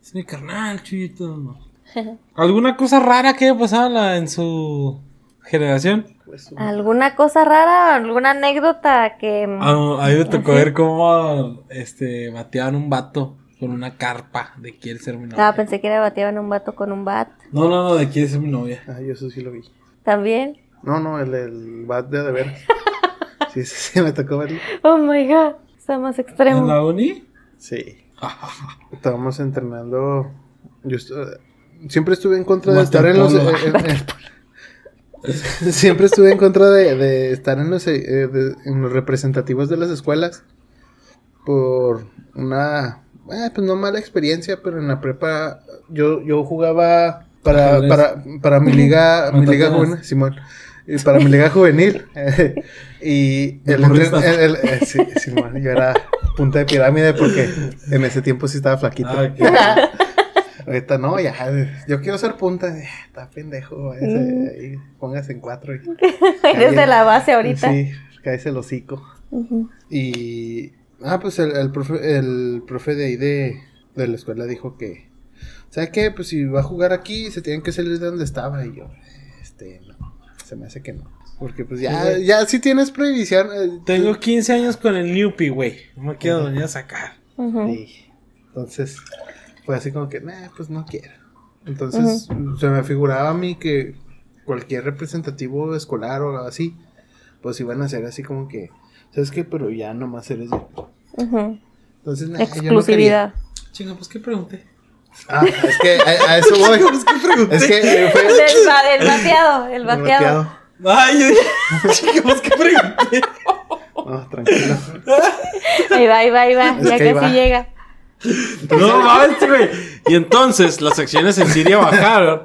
Speaker 2: Es mi carnal, chuyito. ¿Alguna cosa rara que haya pasado en, la- en su generación?
Speaker 3: Pues,
Speaker 1: ¿Alguna cosa rara? ¿Alguna anécdota que...
Speaker 2: Ah, a mí me tocó
Speaker 1: Así.
Speaker 2: ver cómo este, bateaban un vato con una carpa de quiere ser mi novia.
Speaker 1: Ah, pensé que era bateaban un vato con un bat.
Speaker 2: No, no, no, de quiere ser mi novia.
Speaker 3: Ah, yo eso sí lo vi.
Speaker 1: ¿También?
Speaker 3: No, no, el, el bat de de veras. Sí, sí, sí, me tocó verlo.
Speaker 1: Oh my god, está más
Speaker 2: ¿En
Speaker 1: extremo.
Speaker 2: la uni?
Speaker 3: Sí. Estábamos entrenando. Yo estu- siempre estuve en contra de estar en los. eh, eh, eh, siempre estuve en contra de, de estar en los, eh, de- en los representativos de las escuelas. Por una. Eh, pues no mala experiencia, pero en la prepa yo, yo jugaba para,
Speaker 2: Ajedrez.
Speaker 3: para, para mi liga, mi liga juvenil, Simón. Y para mi liga juvenil. y el, el- el- eh, sí, Simón, yo era punta de pirámide porque en ese tiempo sí estaba flaquito.
Speaker 2: Ah.
Speaker 3: Ahorita no, ya, yo quiero ser punta. eh, Está pendejo, váyase ahí, póngase en cuatro. Y,
Speaker 1: Eres de la base ahorita.
Speaker 3: Sí, cállese el hocico. Y, ah, pues el, el profe, el profe de ahí de, de la escuela dijo que, ¿sabe qué? Pues si va a jugar aquí, se tienen que salir de donde estaba. Y yo, este, no, se me hace que no. Porque pues ya,
Speaker 2: Sí.
Speaker 3: ya sí tienes prohibición. eh,
Speaker 2: Tengo 15 años con el Newpie, güey. No me quiero venir a sacar.
Speaker 1: Ujú.
Speaker 3: Sí. Entonces, fue así como que, nah, pues no quiero. Entonces, se me figuraba a mí que cualquier representativo escolar o algo así, pues iban a ser así como que, ¿sabes qué? Pero ya nomás eres yo.
Speaker 1: Ujú.
Speaker 3: Entonces, nah, yo no.
Speaker 1: Exclusividad.
Speaker 2: Chinga, pues qué pregunté.
Speaker 3: Ah, es que a, a eso voy. es que eh, fue
Speaker 1: Del, ba- del bateado, el bateado.
Speaker 2: Ay, yo dije, chinga, pues qué pregunté.
Speaker 3: No, tranquilo.
Speaker 1: Ahí va, ahí va, ahí va.
Speaker 3: Es
Speaker 1: ya
Speaker 3: que ahí
Speaker 1: casi
Speaker 3: va.
Speaker 1: llega.
Speaker 2: No mames, güey. Y entonces las acciones en Siria bajaron.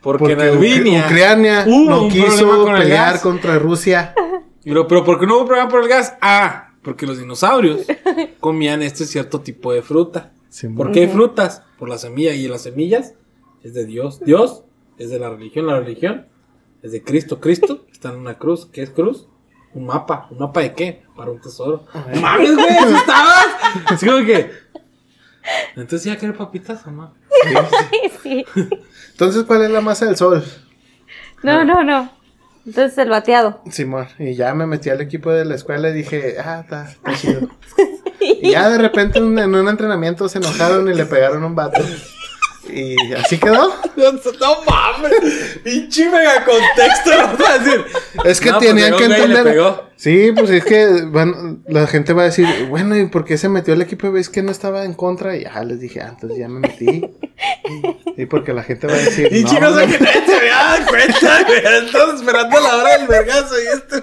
Speaker 2: Porque, en
Speaker 3: Ucra-
Speaker 2: Albania.
Speaker 3: Ucrania no quiso
Speaker 2: el
Speaker 3: pelear
Speaker 2: gas.
Speaker 3: contra Rusia.
Speaker 2: Pero, pero ¿por qué no hubo problema por el gas? Ah, porque los dinosaurios comían este cierto tipo de fruta. ¿Por qué hay frutas? Por la semilla. Y las semillas es de Dios. Dios es de la religión. La religión es de Cristo. Cristo está en una cruz. ¿Qué es cruz? Un mapa. ¿Un mapa de qué? Para un tesoro. ¡No ¡Mames, güey! ¿Así estabas? Así como que. Entonces ya quiere papitas o no.
Speaker 1: sí.
Speaker 3: Entonces, ¿cuál es la masa del sol?
Speaker 1: No, no, no. Entonces el bateado.
Speaker 3: Simón, y ya me metí al equipo de la escuela y dije, ah, está, está chido. y ya de repente en un, en un entrenamiento se enojaron y le pegaron un vato. Y así quedó.
Speaker 2: No mames. Pinche mega contexto. No a decir.
Speaker 3: Es que
Speaker 2: No, pues,
Speaker 3: tenían
Speaker 2: llegó
Speaker 3: que entender. Sí, pues es que van, la gente va a decir, bueno, ¿y por qué se metió al equipo? ¿Ves que no estaba en contra? Y ya les dije, ah, entonces ya me metí. Y porque la gente va a decir,
Speaker 2: Y
Speaker 3: no,
Speaker 2: chicos,
Speaker 3: no,
Speaker 2: que nadie se había dado cuenta, güey. Estamos esperando la hora del vergazo y esto.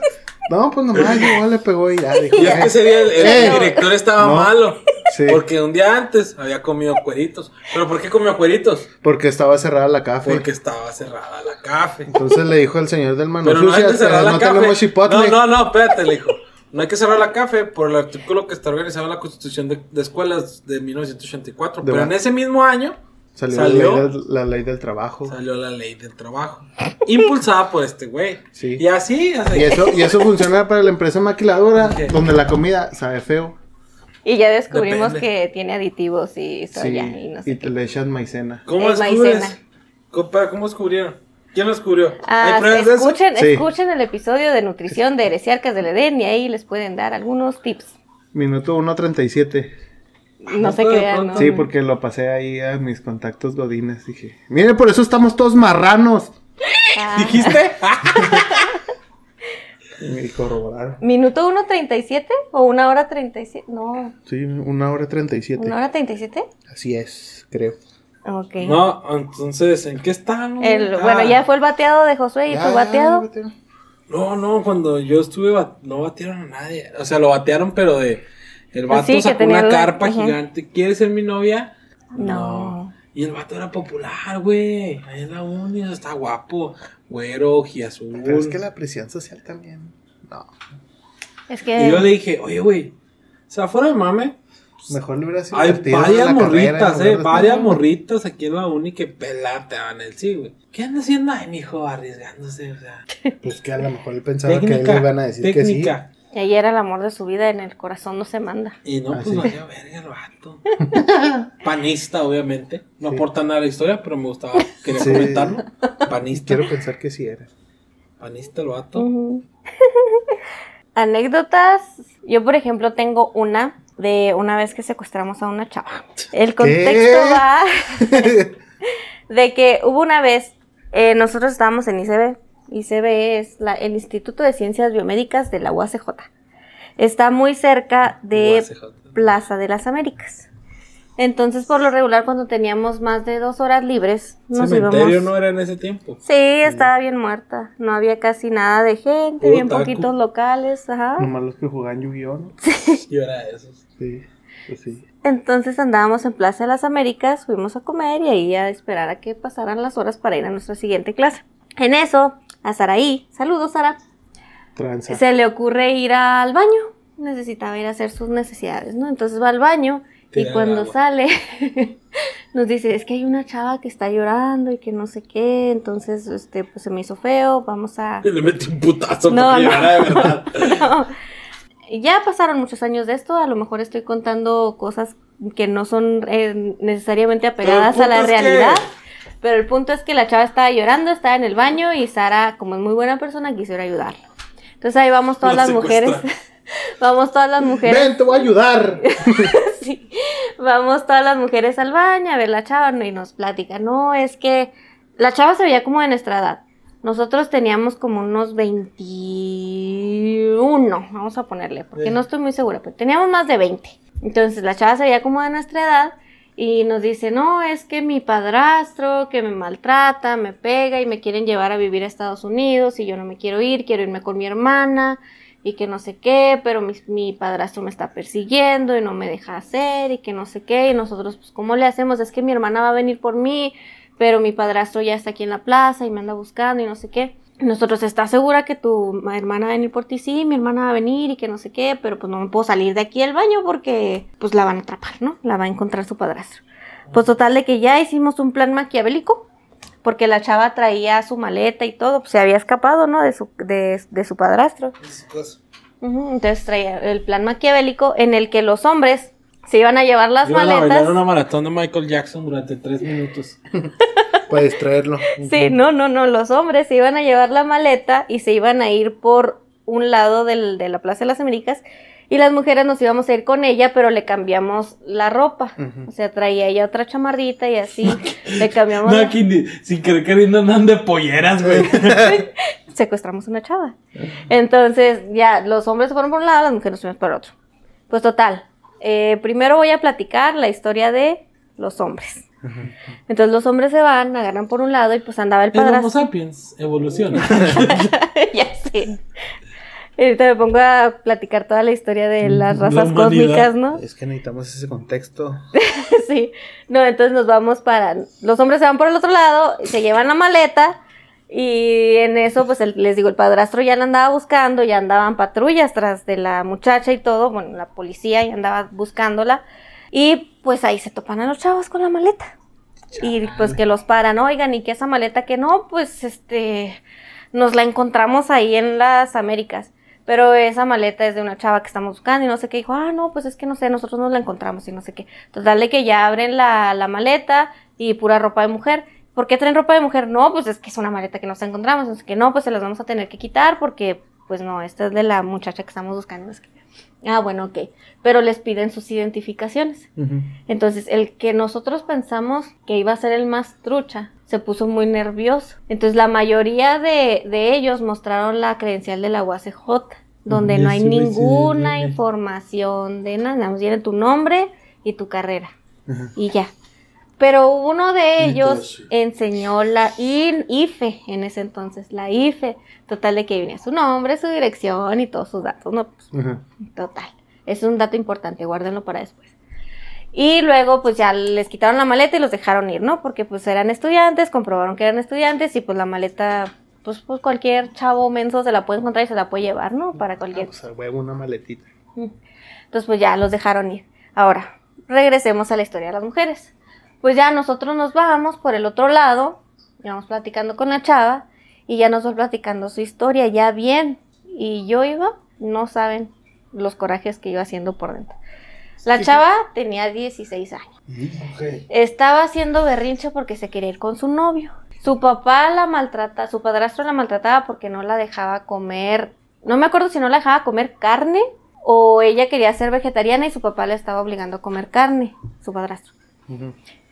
Speaker 3: No, pues nomás llegó, le pegó y ya dijo.
Speaker 2: Y es
Speaker 3: "Eh".
Speaker 2: que ese día el, el
Speaker 3: Eh.
Speaker 2: director estaba
Speaker 3: No.
Speaker 2: malo.
Speaker 3: Sí.
Speaker 2: Porque un día antes había comido cueritos. ¿Pero por qué comió cueritos?
Speaker 3: Porque estaba cerrada la café.
Speaker 2: Porque estaba cerrada la café.
Speaker 3: Entonces le dijo al señor del mano
Speaker 2: Pero no hay
Speaker 3: sucia,
Speaker 2: que cerrar la
Speaker 3: no
Speaker 2: café.
Speaker 3: tenemos chipotle.
Speaker 2: No, no, no, espérate, le dijo. No hay que cerrar la café por el artículo que está organizado en la Constitución de, de Escuelas de 1984.
Speaker 3: De
Speaker 2: Pero en ese mismo año
Speaker 3: Salió,
Speaker 2: Salió.
Speaker 3: La, ley del, la ley del trabajo.
Speaker 2: salió la ley del trabajo. Impulsada por este güey.
Speaker 3: Sí.
Speaker 2: Y así, así.
Speaker 3: Y eso, y eso funciona para la empresa maquiladora, donde la comida sabe feo.
Speaker 1: Y ya descubrimos
Speaker 2: Depende.
Speaker 1: que tiene aditivos y
Speaker 3: Sí,
Speaker 1: soya y no sé
Speaker 3: y te
Speaker 1: qué.
Speaker 3: le echan maicena.
Speaker 2: ¿Cómo
Speaker 1: Es maicena.
Speaker 2: ¿Cómo descubrieron? ¿Quién lo descubrió?
Speaker 1: Ah,
Speaker 2: ¿Hay pruebas de eso?
Speaker 1: escuchen,
Speaker 3: Sí.
Speaker 1: escuchen el episodio de nutrición de heresiarcas del Edén y ahí les pueden dar algunos tips.
Speaker 3: Minuto 1.37.
Speaker 1: No se crean. ¿no?
Speaker 3: Sí, porque lo pasé ahí a mis contactos godines. Dije, miren, por eso estamos todos marranos.
Speaker 1: Ah,
Speaker 2: ¿Dijiste?
Speaker 3: Y corroboraron.
Speaker 1: ¿Minuto 1.37 o una hora 37? No,
Speaker 3: Sí, una hora 37.
Speaker 1: ¿una hora 37?
Speaker 3: Así es, creo.
Speaker 1: Ok.
Speaker 2: no, entonces, ¿en qué estamos?
Speaker 1: El,
Speaker 2: Ah,
Speaker 1: Bueno, ya fue el bateado de Josué y
Speaker 3: Ya,
Speaker 1: tu bateado.
Speaker 2: No, no, cuando yo estuve, bat- no batearon a nadie. O sea, lo batearon, pero de. El vato
Speaker 1: Sí, que
Speaker 2: sacó una
Speaker 1: la-
Speaker 2: carpa gigante. ¿Quieres ser mi novia?
Speaker 1: No.
Speaker 2: Y el vato era popular, güey. Ahí en la uni, está guapo. Güero, ojiazul.
Speaker 3: Pero es que la presión social también. No.
Speaker 1: Es que.
Speaker 2: Y yo le dije, oye, güey. O sea, fuera de mame.
Speaker 3: Mejor le hubiera sido
Speaker 2: Hay varias
Speaker 3: la carrera,
Speaker 2: morritas,
Speaker 3: en
Speaker 2: eh. Varias morritas aquí en la uni que pelateaban el sí, güey. ¿Qué anda haciendo ahí, mijo? Arriesgándose, o sea.
Speaker 3: Pues que a lo mejor él pensaba que a él le iban a decir
Speaker 2: técnica.
Speaker 1: Y ahí era el amor de su vida, en el corazón no se manda.
Speaker 2: Y no,
Speaker 3: Ah,
Speaker 2: pues
Speaker 3: sí.
Speaker 2: valió verga el vato. Panista, obviamente. No
Speaker 3: Sí.
Speaker 2: aporta nada a la historia, pero me gustaba. Quería
Speaker 3: Sí.
Speaker 2: comentarlo. Panista.
Speaker 3: Quiero pensar que sí era.
Speaker 2: Panista el vato.
Speaker 1: Anécdotas. Yo, por ejemplo, tengo una de una vez que secuestramos a una chava. El contexto va de que hubo una vez, eh, nosotros estábamos en ICB. ICB es la- el Instituto de Ciencias Biomédicas de la UACJ. Está muy cerca de
Speaker 2: UACJ.
Speaker 1: Plaza de las Américas. Entonces, por lo regular, cuando teníamos más de dos horas libres, nos
Speaker 2: Cementerio
Speaker 1: íbamos...
Speaker 2: no era en ese tiempo.
Speaker 1: Sí, estaba bien muerta. No había casi nada de gente,
Speaker 2: Puro
Speaker 1: bien
Speaker 2: taco.
Speaker 1: poquitos locales, ajá.
Speaker 3: Nomás los que jugaban Yu-Gi-Oh! ¿no?
Speaker 2: Yo era de esos.
Speaker 3: Sí, pues sí.
Speaker 1: Entonces andábamos en Plaza de las Américas, fuimos a comer y ahí a esperar a que pasaran las horas para ir a nuestra siguiente clase. En eso, a Saraí, saludos Sara,
Speaker 3: Tranza.
Speaker 1: se le ocurre ir al baño. Necesitaba ir a hacer sus necesidades, ¿no? Entonces va al baño y cuando sale nos dice, es que hay una chava que está llorando y que no sé qué, entonces este pues se me hizo feo, vamos a
Speaker 2: le metí un putazo
Speaker 1: No, no.
Speaker 2: llorara de verdad.
Speaker 1: No. Ya pasaron muchos años de esto, a lo mejor estoy contando cosas que no son eh, necesariamente apegadas a la
Speaker 2: es que-
Speaker 1: realidad. Pero el punto es que la chava estaba llorando, estaba en el baño y Sara, como es muy buena persona, quisiera ayudarla. Entonces ahí vamos todas
Speaker 2: La
Speaker 1: las mujeres. vamos todas las mujeres.
Speaker 3: Ven, te voy a ayudar.
Speaker 1: Sí. Vamos todas las mujeres al baño a ver la chava y nos platica. No, es que la chava se veía como de nuestra edad. Nosotros teníamos como unos 21, vamos a ponerle, porque
Speaker 2: Sí.
Speaker 1: no estoy muy segura, pero teníamos más de 20. Entonces la chava se veía como de nuestra edad y nos dice, no, es que mi padrastro que me maltrata, me pega y me quieren llevar a vivir a Estados Unidos y yo no me quiero ir, quiero irme con mi hermana y que no sé qué, pero mi, mi padrastro me está persiguiendo y no me deja hacer y que no sé qué, y nosotros, pues, ¿cómo le hacemos? Es que mi hermana va a venir por mí, pero mi padrastro ya está aquí en la plaza y me anda buscando y no sé qué. Nosotros, ¿estás segura que tu ma- hermana va a venir por ti? Sí, mi hermana va a venir y que no sé qué, pero pues no me puedo salir de aquí del baño porque pues la van a atrapar, ¿no? La va a encontrar su padrastro. Pues total de que ya hicimos un plan maquiavélico porque la chava traía su maleta y todo, pues se había escapado, ¿no? De su, de, de su padrastro. Ujú, Entonces traía el plan maquiavélico en el que los hombres se iban a llevar las
Speaker 2: Iban a
Speaker 1: maletas.
Speaker 2: bailar una maratón de Michael Jackson durante tres minutos.
Speaker 3: Para distraerlo.
Speaker 1: Sí, no, no, no, los hombres se iban a llevar la maleta y se iban a ir por un lado del- de la Plaza de las Américas y las mujeres nos íbamos a ir con ella, pero le cambiamos la ropa. O sea, traía ella otra chamarrita y así le cambiamos.
Speaker 2: No,
Speaker 1: la-
Speaker 2: aquí ni- sin querer queriendo andan de polleras, güey.
Speaker 1: secuestramos una chava. Entonces, ya, los hombres se fueron por un lado, las mujeres nos fuimos por otro. Pues total, eh, primero voy a platicar la historia de los hombres. Entonces los hombres se van, agarran por un lado y pues andaba el
Speaker 2: El Homo
Speaker 1: padrastro.
Speaker 2: sapiens evoluciona.
Speaker 1: ya sé. Y Ahorita me pongo a platicar toda la historia de las
Speaker 2: La
Speaker 1: razas cósmicas, ¿no?
Speaker 3: Es que necesitamos ese contexto.
Speaker 1: sí. No, entonces nos vamos para. Los hombres se van por el otro lado, se llevan la maleta. Y en eso, pues el- les digo, el padrastro ya la andaba buscando, ya andaban patrullas tras de la muchacha y todo. Bueno, la policía ya andaba buscándola. Y pues ahí se topan a los chavos con la maleta. Y pues que los paran, oigan, y que esa maleta que no, pues este, nos la encontramos ahí en las Américas. Pero esa maleta es de una chava que estamos buscando y no sé qué. Dijo, ah, no, pues es que no sé, nosotros nos la encontramos y no sé qué. Total de que ya abren la, la maleta y pura ropa de mujer. ¿por qué traen ropa de mujer? No, pues es que es una maleta que nos encontramos. Es que no, pues se las vamos a tener que quitar porque, pues no, esta es de la muchacha que estamos buscando. Ah, bueno, ok. Pero les piden sus identificaciones. Entonces, el que nosotros pensamos que iba a ser el más trucha, se puso muy nervioso. Entonces, la mayoría de, de ellos mostraron la credencial de la UACJ, donde no hay
Speaker 2: sí,
Speaker 1: ninguna
Speaker 2: sí, sí.
Speaker 1: información de nada, más viene tu nombre y tu carrera. Y ya. Pero uno de ellos
Speaker 2: entonces-
Speaker 1: enseñó la IFE en ese entonces, la IFE. Total de que venía su nombre, su dirección y todos sus datos. No, pues,
Speaker 3: Ajá.
Speaker 1: Total. Es un dato importante, guárdenlo para después. Y luego pues ya les quitaron la maleta y los dejaron ir, ¿no? Porque pues eran estudiantes, comprobaron que eran estudiantes y pues la maleta, pues, pues cualquier chavo menso se la puede encontrar y se la puede llevar, ¿no? Para cualquier...
Speaker 3: O sea, huevo, una maletita.
Speaker 1: Entonces pues ya los dejaron ir. Ahora, regresemos a la historia de las mujeres. Pues ya nosotros nos vamos por el otro lado, ya vamos platicando con la chava y ya nos va platicando su historia ya bien. Y yo iba, no saben los corajes que iba haciendo por dentro. La chava tenía 16 años. Estaba haciendo berrinche porque se quería ir con su novio. Su papá la maltrata, su padrastro la maltrataba porque no la dejaba comer. No me acuerdo si no la dejaba comer carne o ella quería ser vegetariana y su papá le estaba obligando a comer carne, su padrastro.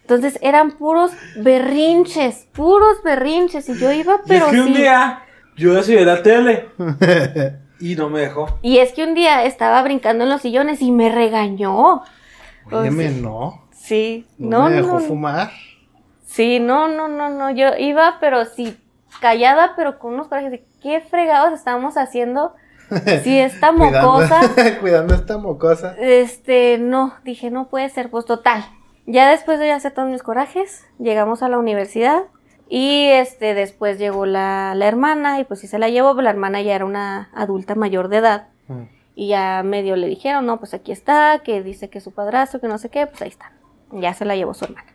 Speaker 1: Entonces eran puros berrinches, puros berrinches. Y yo iba,
Speaker 2: Y es
Speaker 1: pero
Speaker 2: que un
Speaker 1: sí.
Speaker 2: día yo decidí la tele y no me dejó.
Speaker 1: Y es que un día estaba brincando en los sillones y me regañó.
Speaker 3: Óyeme,
Speaker 1: O sea,
Speaker 3: no.
Speaker 1: Sí,
Speaker 3: No,
Speaker 1: no,
Speaker 3: me dejó
Speaker 1: no.
Speaker 3: fumar.
Speaker 1: Sí, no, no, no, no. Yo iba, pero sí, callada, pero con unos corajes de qué fregados estamos haciendo. Si esta mocosa,
Speaker 3: Cuidando, cuidando esta mocosa.
Speaker 1: este, no, dije, no puede ser, pues total. Ya después de hacer todos mis corajes, llegamos a la universidad y este, después llegó la, la hermana y pues sí se la llevó, pero la hermana ya era una adulta mayor de edad.
Speaker 3: Ujú.
Speaker 1: Y ya medio le dijeron, no, pues aquí está, que dice que es su padrastro, que no sé qué, pues ahí está. Ya se la llevó su hermana.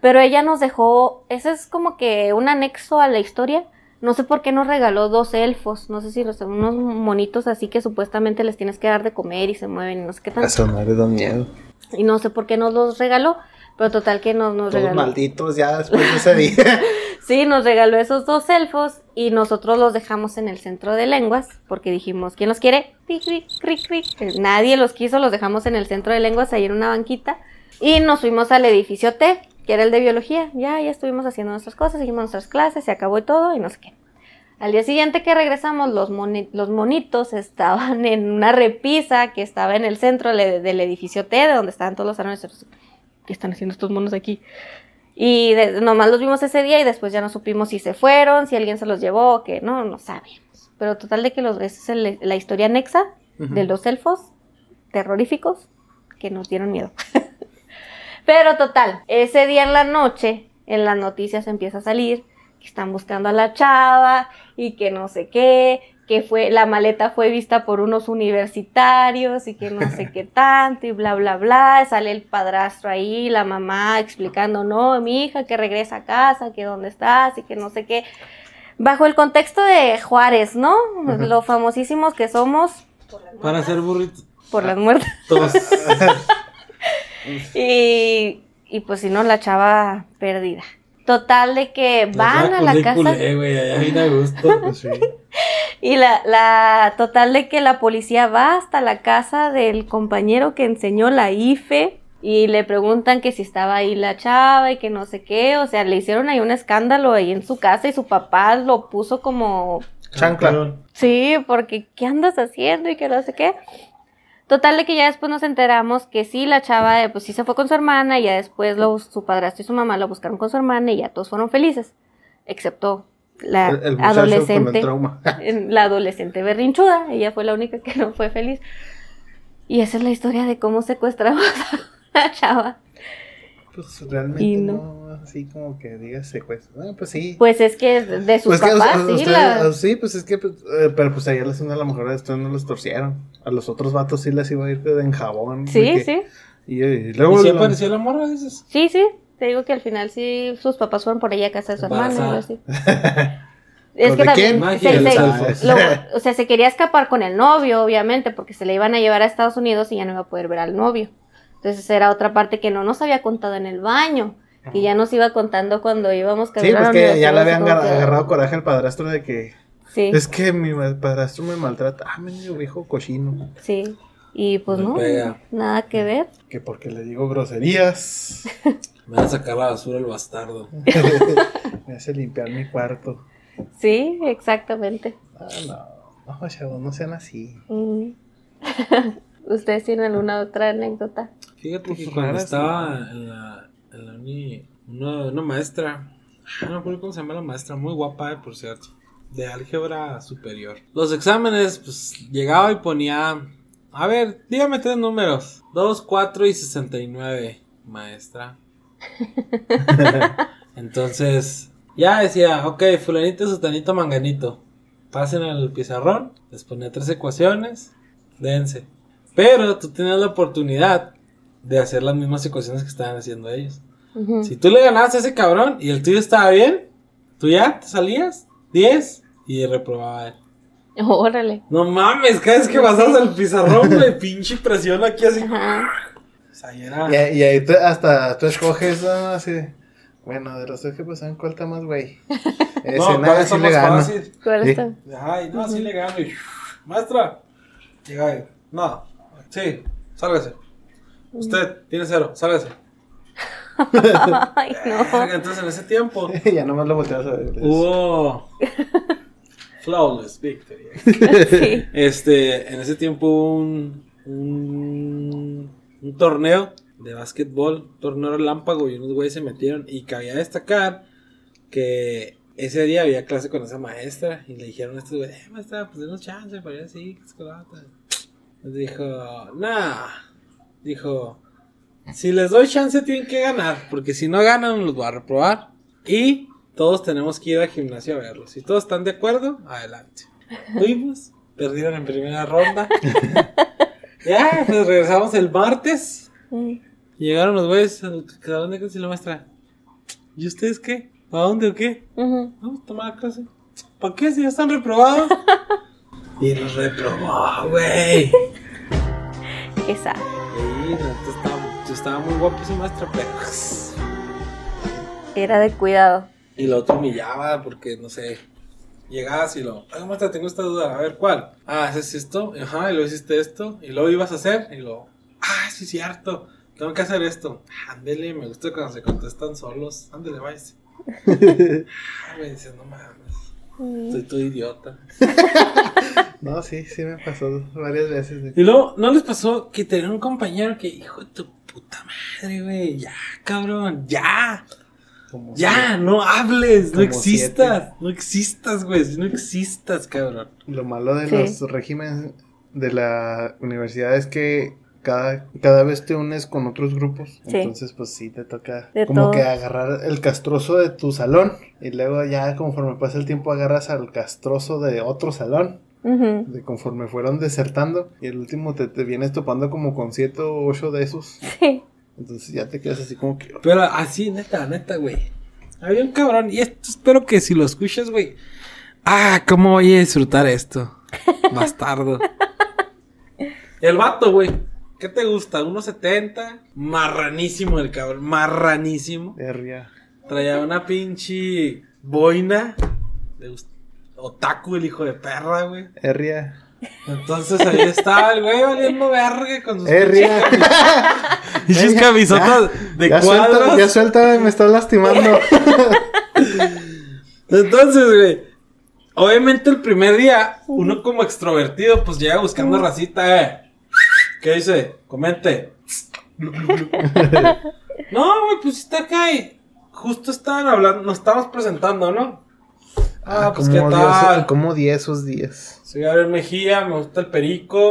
Speaker 1: Pero ella nos dejó, ese es como que un anexo a la historia. No sé por qué nos regaló dos elfos, no sé si los unos monitos así que supuestamente les tienes que dar de comer y se mueven y no sé qué tanto.
Speaker 3: su madre da miedo.
Speaker 1: Y no sé por qué nos los regaló, pero total que nos, nos
Speaker 3: Todos
Speaker 1: regaló.
Speaker 3: malditos ya después de ese día.
Speaker 1: Sí, nos regaló esos dos elfos y nosotros los dejamos en el centro de lenguas porque dijimos, ¿quién los quiere? Cric, cric, cric, Nadie los quiso, los dejamos en el centro de lenguas ahí en una banquita y nos fuimos al edificio T, que era el de biología. Ya, ya estuvimos haciendo nuestras cosas, seguimos nuestras clases, se acabó y todo y no sé qué. Al día siguiente que regresamos, los, moni- los monitos estaban en una repisa que estaba en el centro le- del edificio T, de donde estaban todos los salones. ¿Qué están haciendo estos monos aquí? Y de- nomás los vimos ese día y después ya no supimos si se fueron, si alguien se los llevó o que no, no sabemos. Pero total de que los, esa es el- la historia anexa
Speaker 3: Ujú.
Speaker 1: de los elfos terroríficos que nos dieron miedo. Pero total, ese día en la noche, en las noticias empieza a salir que están buscando a la chava y que no sé qué, que fue la maleta fue vista por unos universitarios y que no sé qué tanto y bla bla bla, sale el padrastro ahí, la mamá explicando, "No, mi hija que regresa a casa, que dónde estás y que no sé qué." Bajo el contexto de Juárez, ¿no? Lo famosísimos que somos
Speaker 2: Para hacer burritos.
Speaker 1: por las muertes. Y, y pues si no, la chava perdida. Total de que van a la casa
Speaker 2: Culé, güey, allá viene a gusto.
Speaker 3: Pues sí.
Speaker 1: y la, la total de que la policía va hasta la casa del compañero que enseñó la IFE y le preguntan que si estaba ahí la chava y que no sé qué, o sea, le hicieron ahí un escándalo ahí en su casa y su papá lo puso como
Speaker 3: Chancla.
Speaker 1: Sí, porque ¿qué andas haciendo? Y que no sé qué. Total de que ya después nos enteramos que sí, la chava, eh, pues sí se fue con su hermana y ya después lo- su padrastro y su mamá lo buscaron con su hermana y ya todos fueron felices, excepto la
Speaker 3: El, el
Speaker 1: adolescente,
Speaker 3: el
Speaker 1: la adolescente berrinchuda, ella fue la única que no fue feliz. Y esa es la historia de cómo secuestramos a la chava.
Speaker 3: Pues realmente
Speaker 1: Y
Speaker 3: no.
Speaker 1: no.
Speaker 3: así como que digas secuestro. Pues sí.
Speaker 1: Pues es que de sus
Speaker 3: Pues que,
Speaker 1: papás,
Speaker 3: o- o-
Speaker 1: sí,
Speaker 3: ustedes-
Speaker 1: la-
Speaker 3: sí, pues es que, pues, eh, pero pues ayer les a lo mejor a estos no los torcieron. A los otros vatos sí les iba a ir en jabón.
Speaker 1: sí, sí.
Speaker 3: Y, y
Speaker 2: ¿Y
Speaker 3: luego.
Speaker 2: si apareció la morra, dices?
Speaker 1: Sí, sí, te digo que al final sí sus papás fueron por ella a casa de su así. Es
Speaker 3: ¿Con
Speaker 1: que también se- se- lo- o sea, se quería escapar con el novio, obviamente, porque se le iban a llevar a Estados Unidos y ya no iba a poder ver al novio. Entonces era otra parte que no nos había contado en el baño, Y ya nos iba contando cuando íbamos
Speaker 3: Sí,
Speaker 1: caminando.
Speaker 3: pues que ya le habían agar- agarrado coraje al padrastro de que
Speaker 1: Sí,
Speaker 3: es que mi padrastro me maltrata. Ah, mendigo viejo cochino.
Speaker 1: sí. Y pues
Speaker 2: Me
Speaker 1: no,
Speaker 2: pega.
Speaker 1: nada que ver.
Speaker 3: Que porque le digo groserías.
Speaker 2: Me va a sacar la basura el bastardo.
Speaker 3: me hace limpiar mi cuarto.
Speaker 1: Sí, exactamente.
Speaker 3: Ah, no. No, chavos, no sean así.
Speaker 1: Mm. ¿Ustedes tienen alguna otra anécdota?
Speaker 2: Fíjate que
Speaker 3: Pues,
Speaker 2: cuando
Speaker 3: raras,
Speaker 2: estaba en la, en la uni, una, una maestra, ah, no me acuerdo cómo se llama la maestra, muy guapa, eh, por cierto, de álgebra superior. Los exámenes, pues llegaba y ponía, a ver, dígame tres números, 2, 4 y 69, maestra. Entonces, ya decía, ok, fulanito, sutanito, manganito. Pasen al pizarrón, les ponía tres ecuaciones, dense. Pero tú tenías la oportunidad de hacer las mismas ecuaciones que estaban haciendo ellos.
Speaker 1: Ujú.
Speaker 2: Si tú le ganabas a ese cabrón y el tuyo estaba bien, tú ya te salías 10 y reprobaba él.
Speaker 1: Órale.
Speaker 2: No mames, cada vez que pasabas al pizarrón, güey, pinche presión aquí así. O sea, y era-
Speaker 3: Y, ahí- y ahí tú- hasta tú escoges ¿no? así. Bueno, de los dos que pasan, ¿cuál está más güey? Ese
Speaker 2: No,
Speaker 3: nada,
Speaker 2: ¿cuál
Speaker 3: sí
Speaker 2: está
Speaker 3: le
Speaker 2: más
Speaker 3: gano.
Speaker 2: fácil?
Speaker 1: ¿Cuál
Speaker 3: Sí.
Speaker 1: está?
Speaker 2: Ay, no, sí le gano. Y, maestra, llega él. No, sí, sálgase. Usted tiene cero, sálgase.
Speaker 1: Ay, no.
Speaker 2: Entonces en ese tiempo
Speaker 3: ya nomás lo volteas a ver.
Speaker 2: hubo flawless victory.
Speaker 1: Sí.
Speaker 2: Este, en ese tiempo hubo un, un, un torneo de básquetbol, torneo relámpago y unos güeyes se metieron y cabía destacar que ese día había clase con esa maestra y le dijeron a estos güeyes, eh, maestra, pues denos chance para ir así, que escolata". Les dijo, nah, dijo, si les doy chance tienen que ganar, porque si no ganan los voy a reprobar y todos tenemos que ir al gimnasio a verlos. Si todos están de acuerdo, adelante. Fuimos, perdieron en primera ronda. ya, pues regresamos el martes. Llegaron los güeyes al salón de la. ¿Y ustedes qué? ¿Para dónde o qué?
Speaker 1: Ujú.
Speaker 2: Vamos a tomar la clase. ¿Para qué? Si ya están reprobados. y los reprobó, güey.
Speaker 1: Qué sad.
Speaker 2: Sí, estaba, estaba muy guapo ese maestra, pero.
Speaker 1: Era de cuidado.
Speaker 2: Y lo otro humillaba porque, no sé, llegabas y lo, ay, maestra, tengo esta duda, a ver, ¿cuál? Ah, ¿haces esto? Ajá, y luego hiciste esto, y luego ibas a hacer, y luego, ah, sí, cierto, tengo que hacer esto. Ándele, me gusta cuando se contestan solos, ándele, váyase. Ah, me dice, no mames,
Speaker 1: Mm.
Speaker 2: estoy todo idiota.
Speaker 3: No, sí, sí me pasó varias veces. de-
Speaker 2: Y luego, ¿no les pasó que tenían un compañero que, hijo de tu puta madre, güey, ya, cabrón, ya?
Speaker 3: como
Speaker 2: Ya, no hables, no existas, no existas, güey, no existas, cabrón.
Speaker 3: Lo malo de
Speaker 1: Sí.
Speaker 3: los regímenes de la universidad es que cada, cada vez te unes con otros grupos.
Speaker 1: Sí.
Speaker 3: Entonces, pues sí, te toca
Speaker 1: De
Speaker 3: como
Speaker 1: todo.
Speaker 3: que agarrar el castroso de tu salón. Y luego ya conforme pasa el tiempo agarras al castroso de otro salón. De conforme fueron desertando. Y el último te, te vienes topando como con siete o ocho de esos.
Speaker 1: Sí.
Speaker 3: Entonces ya te quedas así como que...
Speaker 2: Pero así, neta, neta, güey. Había un cabrón, y esto espero que si lo escuchas, güey. Ah, ¿cómo voy a disfrutar esto? Bastardo. El vato, güey. ¿Qué te gusta? ¿1.70? Marranísimo el cabrón, marranísimo.
Speaker 3: Herria.
Speaker 2: Traía una pinche boina. Gust- Otaku, el hijo de perra, güey.
Speaker 3: Herria.
Speaker 2: Entonces ahí estaba el güey valiendo verga con sus
Speaker 3: Herria.
Speaker 2: pinches camisotas de
Speaker 3: ya
Speaker 2: cuadros.
Speaker 3: suelta, ya suelta, me estás lastimando.
Speaker 2: Entonces, güey, obviamente el primer día, uno como extrovertido, pues llega buscando racita, eh. ¿Qué dice? Comente. no, güey, pues está acá y justo estaban hablando, nos estábamos presentando, ¿no? Ah, pues qué
Speaker 3: ¿Cómo dio
Speaker 2: tal.
Speaker 3: ¿Cómo di esos días?
Speaker 2: Soy Gabriel Mejía, me gusta el perico.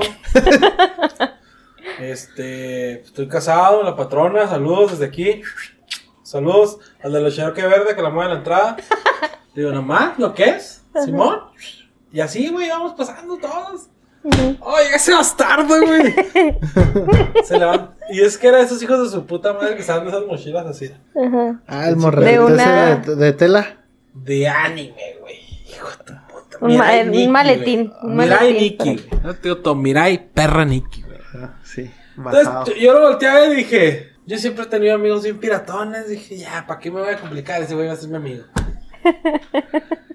Speaker 2: este, estoy casado, la patrona, saludos desde aquí. Saludos al de los que verde que la mueve a la entrada. Digo, nomás, ¿lo que es? Simón. Y así, güey, vamos pasando todos. Oye, ese bastardo, güey. Se levanta. Y es que era esos hijos de su puta madre que estaban de esas mochilas así.
Speaker 1: Ajá.
Speaker 3: Ah, el
Speaker 1: De
Speaker 3: morrito
Speaker 1: una-
Speaker 3: de, de tela.
Speaker 2: De anime, güey. Hijo de tu puta.
Speaker 1: Un ma-
Speaker 2: Mirai
Speaker 1: un maletín, un
Speaker 2: Mirai Nikki. No te digo todo, Mirai perra Nikki, güey.
Speaker 3: Ah, sí,
Speaker 2: Entonces
Speaker 3: bajado.
Speaker 2: yo, yo lo volteaba y dije, Yo siempre he tenido amigos bien piratones. Dije, ya, ¿para qué me voy a complicar? Ese güey va a ser mi amigo.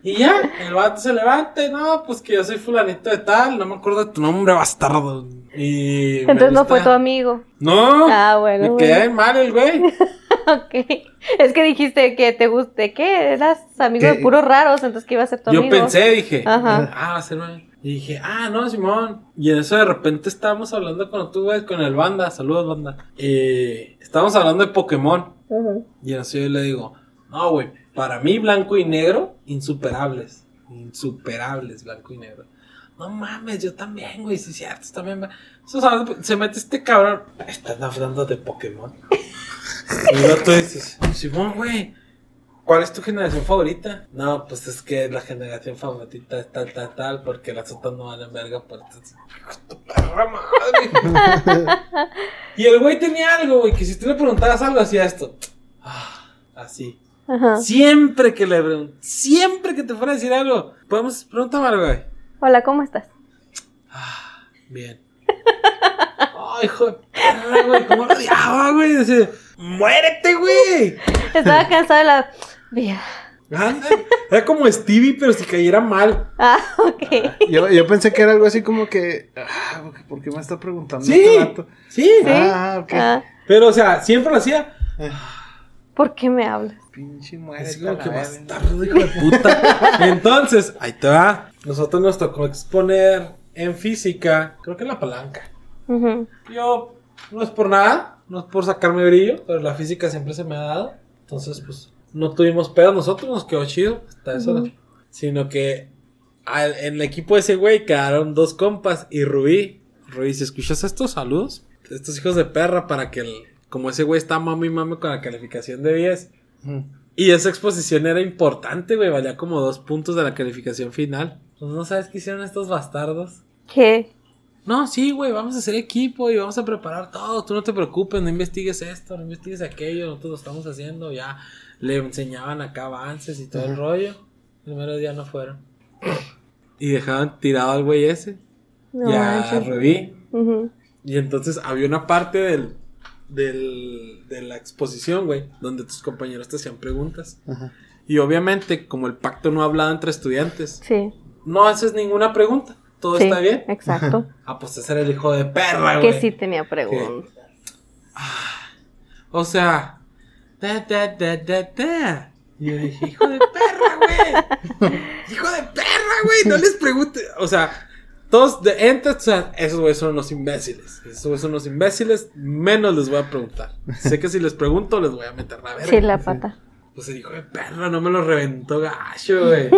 Speaker 2: Y ya, el vato se levanta y no, pues que yo soy fulanito de tal. No me acuerdo de tu nombre, bastardo. Y.
Speaker 1: Entonces no fue tu amigo.
Speaker 2: No.
Speaker 1: Ah, bueno,
Speaker 2: Me quedé
Speaker 1: bueno.
Speaker 2: bien mal el güey.
Speaker 1: ok. Es que dijiste que te guste, que eras amigo de puros raros, entonces que iba a ser tu
Speaker 2: Yo
Speaker 1: amigo.
Speaker 2: pensé, dije,
Speaker 1: Ajá.
Speaker 2: ah, va a ser Y dije, ah, no, Simón. Y en eso de repente estábamos hablando con tú, güey, con el banda. Saludos, banda. Eh, estábamos hablando de Pokémon. Y en eso yo le digo, no, güey, para mí blanco y negro, insuperables. Insuperables, blanco y negro. No mames, yo también, güey, sí es cierto, también. va- Eso, ¿sabes? Se mete este cabrón. Están hablando de Pokémon. y luego tú dices, Simón, güey, ¿cuál es tu generación favorita? No, pues es que la generación favorita es tal, tal, tal, porque las otras no valen verga. Por tu perra madre. y el güey tenía algo, güey, que si tú le preguntabas algo, hacía esto. Ah, así.
Speaker 1: Ajá.
Speaker 2: Siempre que le pregun- siempre que te fuera a decir algo, podemos preguntar algo, güey.
Speaker 1: Hola, ¿cómo estás?
Speaker 2: Ah, bien. Ay, hijo de perra, güey, cómo lo odiaba, güey. Decía, muérete, güey.
Speaker 1: Estaba cansada de la vida.
Speaker 2: Anda. Era como Stevie, pero si cayera mal.
Speaker 1: Ah, ok.
Speaker 3: Yo, yo pensé que era algo así como que. Ah, ¿Por qué me está preguntando
Speaker 2: Sí,
Speaker 3: este vato?
Speaker 2: sí.
Speaker 1: Sí.
Speaker 3: Ah, ok.
Speaker 1: Ah,
Speaker 2: Pero, o sea, siempre lo hacía.
Speaker 1: ¿Por qué me hablas?
Speaker 3: Pinche
Speaker 2: Así
Speaker 3: muere.
Speaker 2: como que bastardo, hijo de puta. Entonces, ahí te va. Nosotros nos tocó exponer en física, creo que en la palanca. Yo, no es por nada, no es por sacarme brillo, pero la física siempre se me ha dado. Entonces, pues, no tuvimos pedos nosotros, nos quedó chido. Hasta eso.
Speaker 1: Ujú.
Speaker 2: Sino que al- en el equipo de ese güey quedaron dos compas y Rubí. Rubí, si escuchas estos saludos, estos hijos de perra, para que el, como ese güey está mami y mami con la calificación de 10. Y esa exposición era importante, güey, valía como dos puntos de la calificación final. Pues no sabes qué hicieron estos bastardos.
Speaker 1: ¿Qué?
Speaker 2: No, sí, güey, vamos a hacer equipo y vamos a preparar todo. Tú no te preocupes, no investigues esto, no investigues aquello, nosotros lo estamos haciendo. Ya le enseñaban acá avances y todo el rollo. El primer día no fueron. Y dejaban tirado al güey ese.
Speaker 1: No
Speaker 2: ya reví.
Speaker 1: Ujú.
Speaker 2: Y entonces había una parte del, del, de la exposición, güey, donde tus compañeros te hacían preguntas.
Speaker 3: Ajá.
Speaker 2: Y obviamente, como el pacto no hablaba entre estudiantes,
Speaker 1: Sí.
Speaker 2: no haces ninguna pregunta. Todo
Speaker 1: sí,
Speaker 2: está bien.
Speaker 1: Exacto.
Speaker 2: Ah, pues ese era el hijo de perra, güey.
Speaker 1: que sí tenía preguntas.
Speaker 2: O sea, da, da, da, da, da. Y yo dije, hijo de perra, güey. hijo de perra, güey. No les pregunte. O sea, todos de entes, o sea, esos güeyes son unos imbéciles. Esos güeyes son unos imbéciles. Menos les voy a preguntar. Sé que si les pregunto, les voy a meter la verga.
Speaker 1: Sí, la pata.
Speaker 2: Pues el hijo de perra no me lo reventó gacho, güey.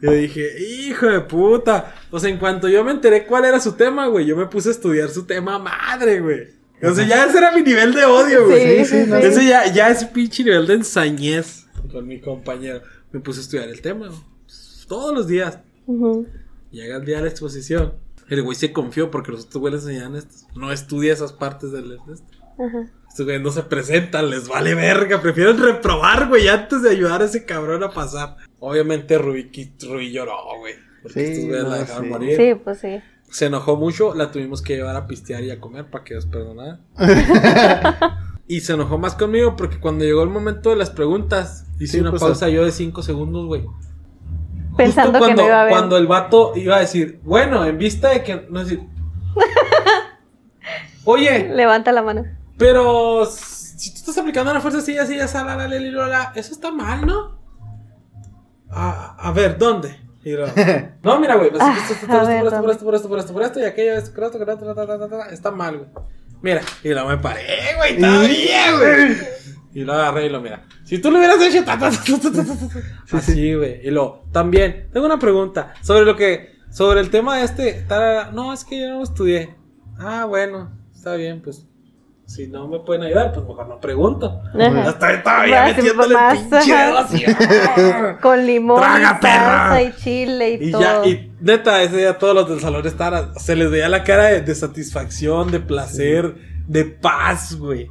Speaker 2: Yo dije, hijo de puta. O sea, en cuanto yo me enteré cuál era su tema, güey, yo me puse a estudiar su tema madre, güey. O sea, ya ese era mi nivel de odio, güey.
Speaker 1: Sí, sí,
Speaker 3: no.
Speaker 2: Ese ya, ya ese pinche nivel de ensañez con mi compañero. Me puse a estudiar el tema, güey. Todos los días. Llega el día de la exposición. El güey se confió porque los otros güeyes le enseñaban esto. No estudia esas partes del de esto.
Speaker 1: Ajá.
Speaker 2: Estos güeyes no se presentan, les vale verga. Prefieren reprobar, güey, antes de ayudar a ese cabrón a pasar. Obviamente Rubí, Rubí lloró, güey. Porque
Speaker 3: Sí,
Speaker 2: estos güeyes la dejaron
Speaker 3: sí.
Speaker 2: morir.
Speaker 1: Sí, pues sí.
Speaker 2: Se enojó mucho, la tuvimos que llevar a pistear y a comer para que os perdonara. y se enojó más conmigo porque cuando llegó el momento de las preguntas, hice
Speaker 3: Sí,
Speaker 2: una
Speaker 3: pues,
Speaker 2: pausa yo de 5 segundos, güey.
Speaker 1: Pensando
Speaker 2: Justo
Speaker 1: que
Speaker 2: cuando,
Speaker 1: no iba a ver.
Speaker 2: cuando el vato iba a decir, bueno, en vista de que. No decir. Oye,
Speaker 1: Levanta la mano.
Speaker 2: pero si tú estás aplicando una fuerza así, así, así, la, la, la, la, la, eso está mal, ¿no? A, a ver, ¿dónde? Y luego, no, mira, güey, pues,
Speaker 1: Ah,
Speaker 2: esto, esto,
Speaker 1: ver,
Speaker 2: por esto, por esto, por esto, por esto, por esto, y aquello, esto, por esto, por esto, está mal, güey. Mira, y luego me paré, güey, todavía, güey. Y lo agarré y lo mira. Si tú lo hubieras hecho, ta, ta, ta, ta, ta, ta, ta, así, güey. Y luego, también, tengo una pregunta sobre lo que, sobre el tema de este, tarara. no, es que yo no lo estudié. Ah, bueno, está bien, pues. Si no me pueden ayudar, pues mejor no pregunto.
Speaker 1: Ajá.
Speaker 2: Hasta todavía metiéndole el pinche así.
Speaker 1: Con limón,
Speaker 2: Traga,
Speaker 1: y
Speaker 2: perra.
Speaker 1: salsa y chile y,
Speaker 2: Y
Speaker 1: todo.
Speaker 2: ya, y neta, ese día todos los del salón estaban, se les veía la cara de, de satisfacción, de placer, de paz, güey.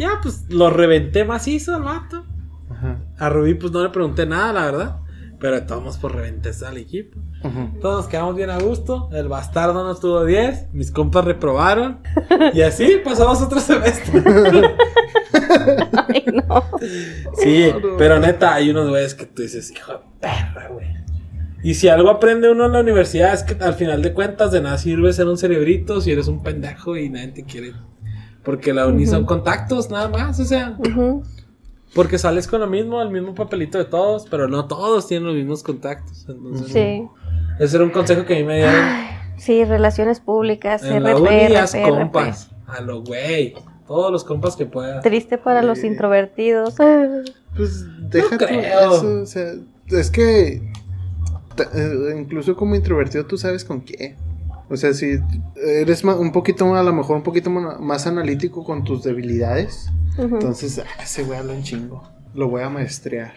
Speaker 2: Ya, pues lo reventé macizo al vato.
Speaker 3: Ajá.
Speaker 2: A Rubí, pues no le pregunté nada, la verdad. Pero de todos por reventarse al equipo. Todos quedamos bien a gusto. El bastardo no tuvo 10. Mis compas reprobaron. Y así pasamos otro semestre.
Speaker 1: Ay, no.
Speaker 2: Sí, pero neta, hay unos güeyes que tú dices, hijo de perra, güey. Y si algo aprende uno en la universidad es que al final de cuentas de nada sirve ser un cerebrito si eres un pendejo y nadie te quiere. Porque la uni son contactos, nada más, o sea. Porque sales con lo mismo, el mismo papelito de todos, pero no todos tienen los mismos contactos. Entonces,
Speaker 1: Sí.
Speaker 2: ese era un consejo que a mí me dieron
Speaker 1: Sí, relaciones públicas,
Speaker 2: en la
Speaker 1: RP,
Speaker 2: uni, haz
Speaker 1: RP,
Speaker 2: compas. A lo güey. Todos los compas que puedas.
Speaker 1: Triste para los introvertidos.
Speaker 3: Pues deja tú
Speaker 2: creo.
Speaker 3: eso, o sea, es que eh, incluso como introvertido tú sabes con qué. O sea, si eres un poquito, a lo mejor un poquito más analítico con tus debilidades, entonces ah, ese güey habla un chingo. Lo voy a maestrear.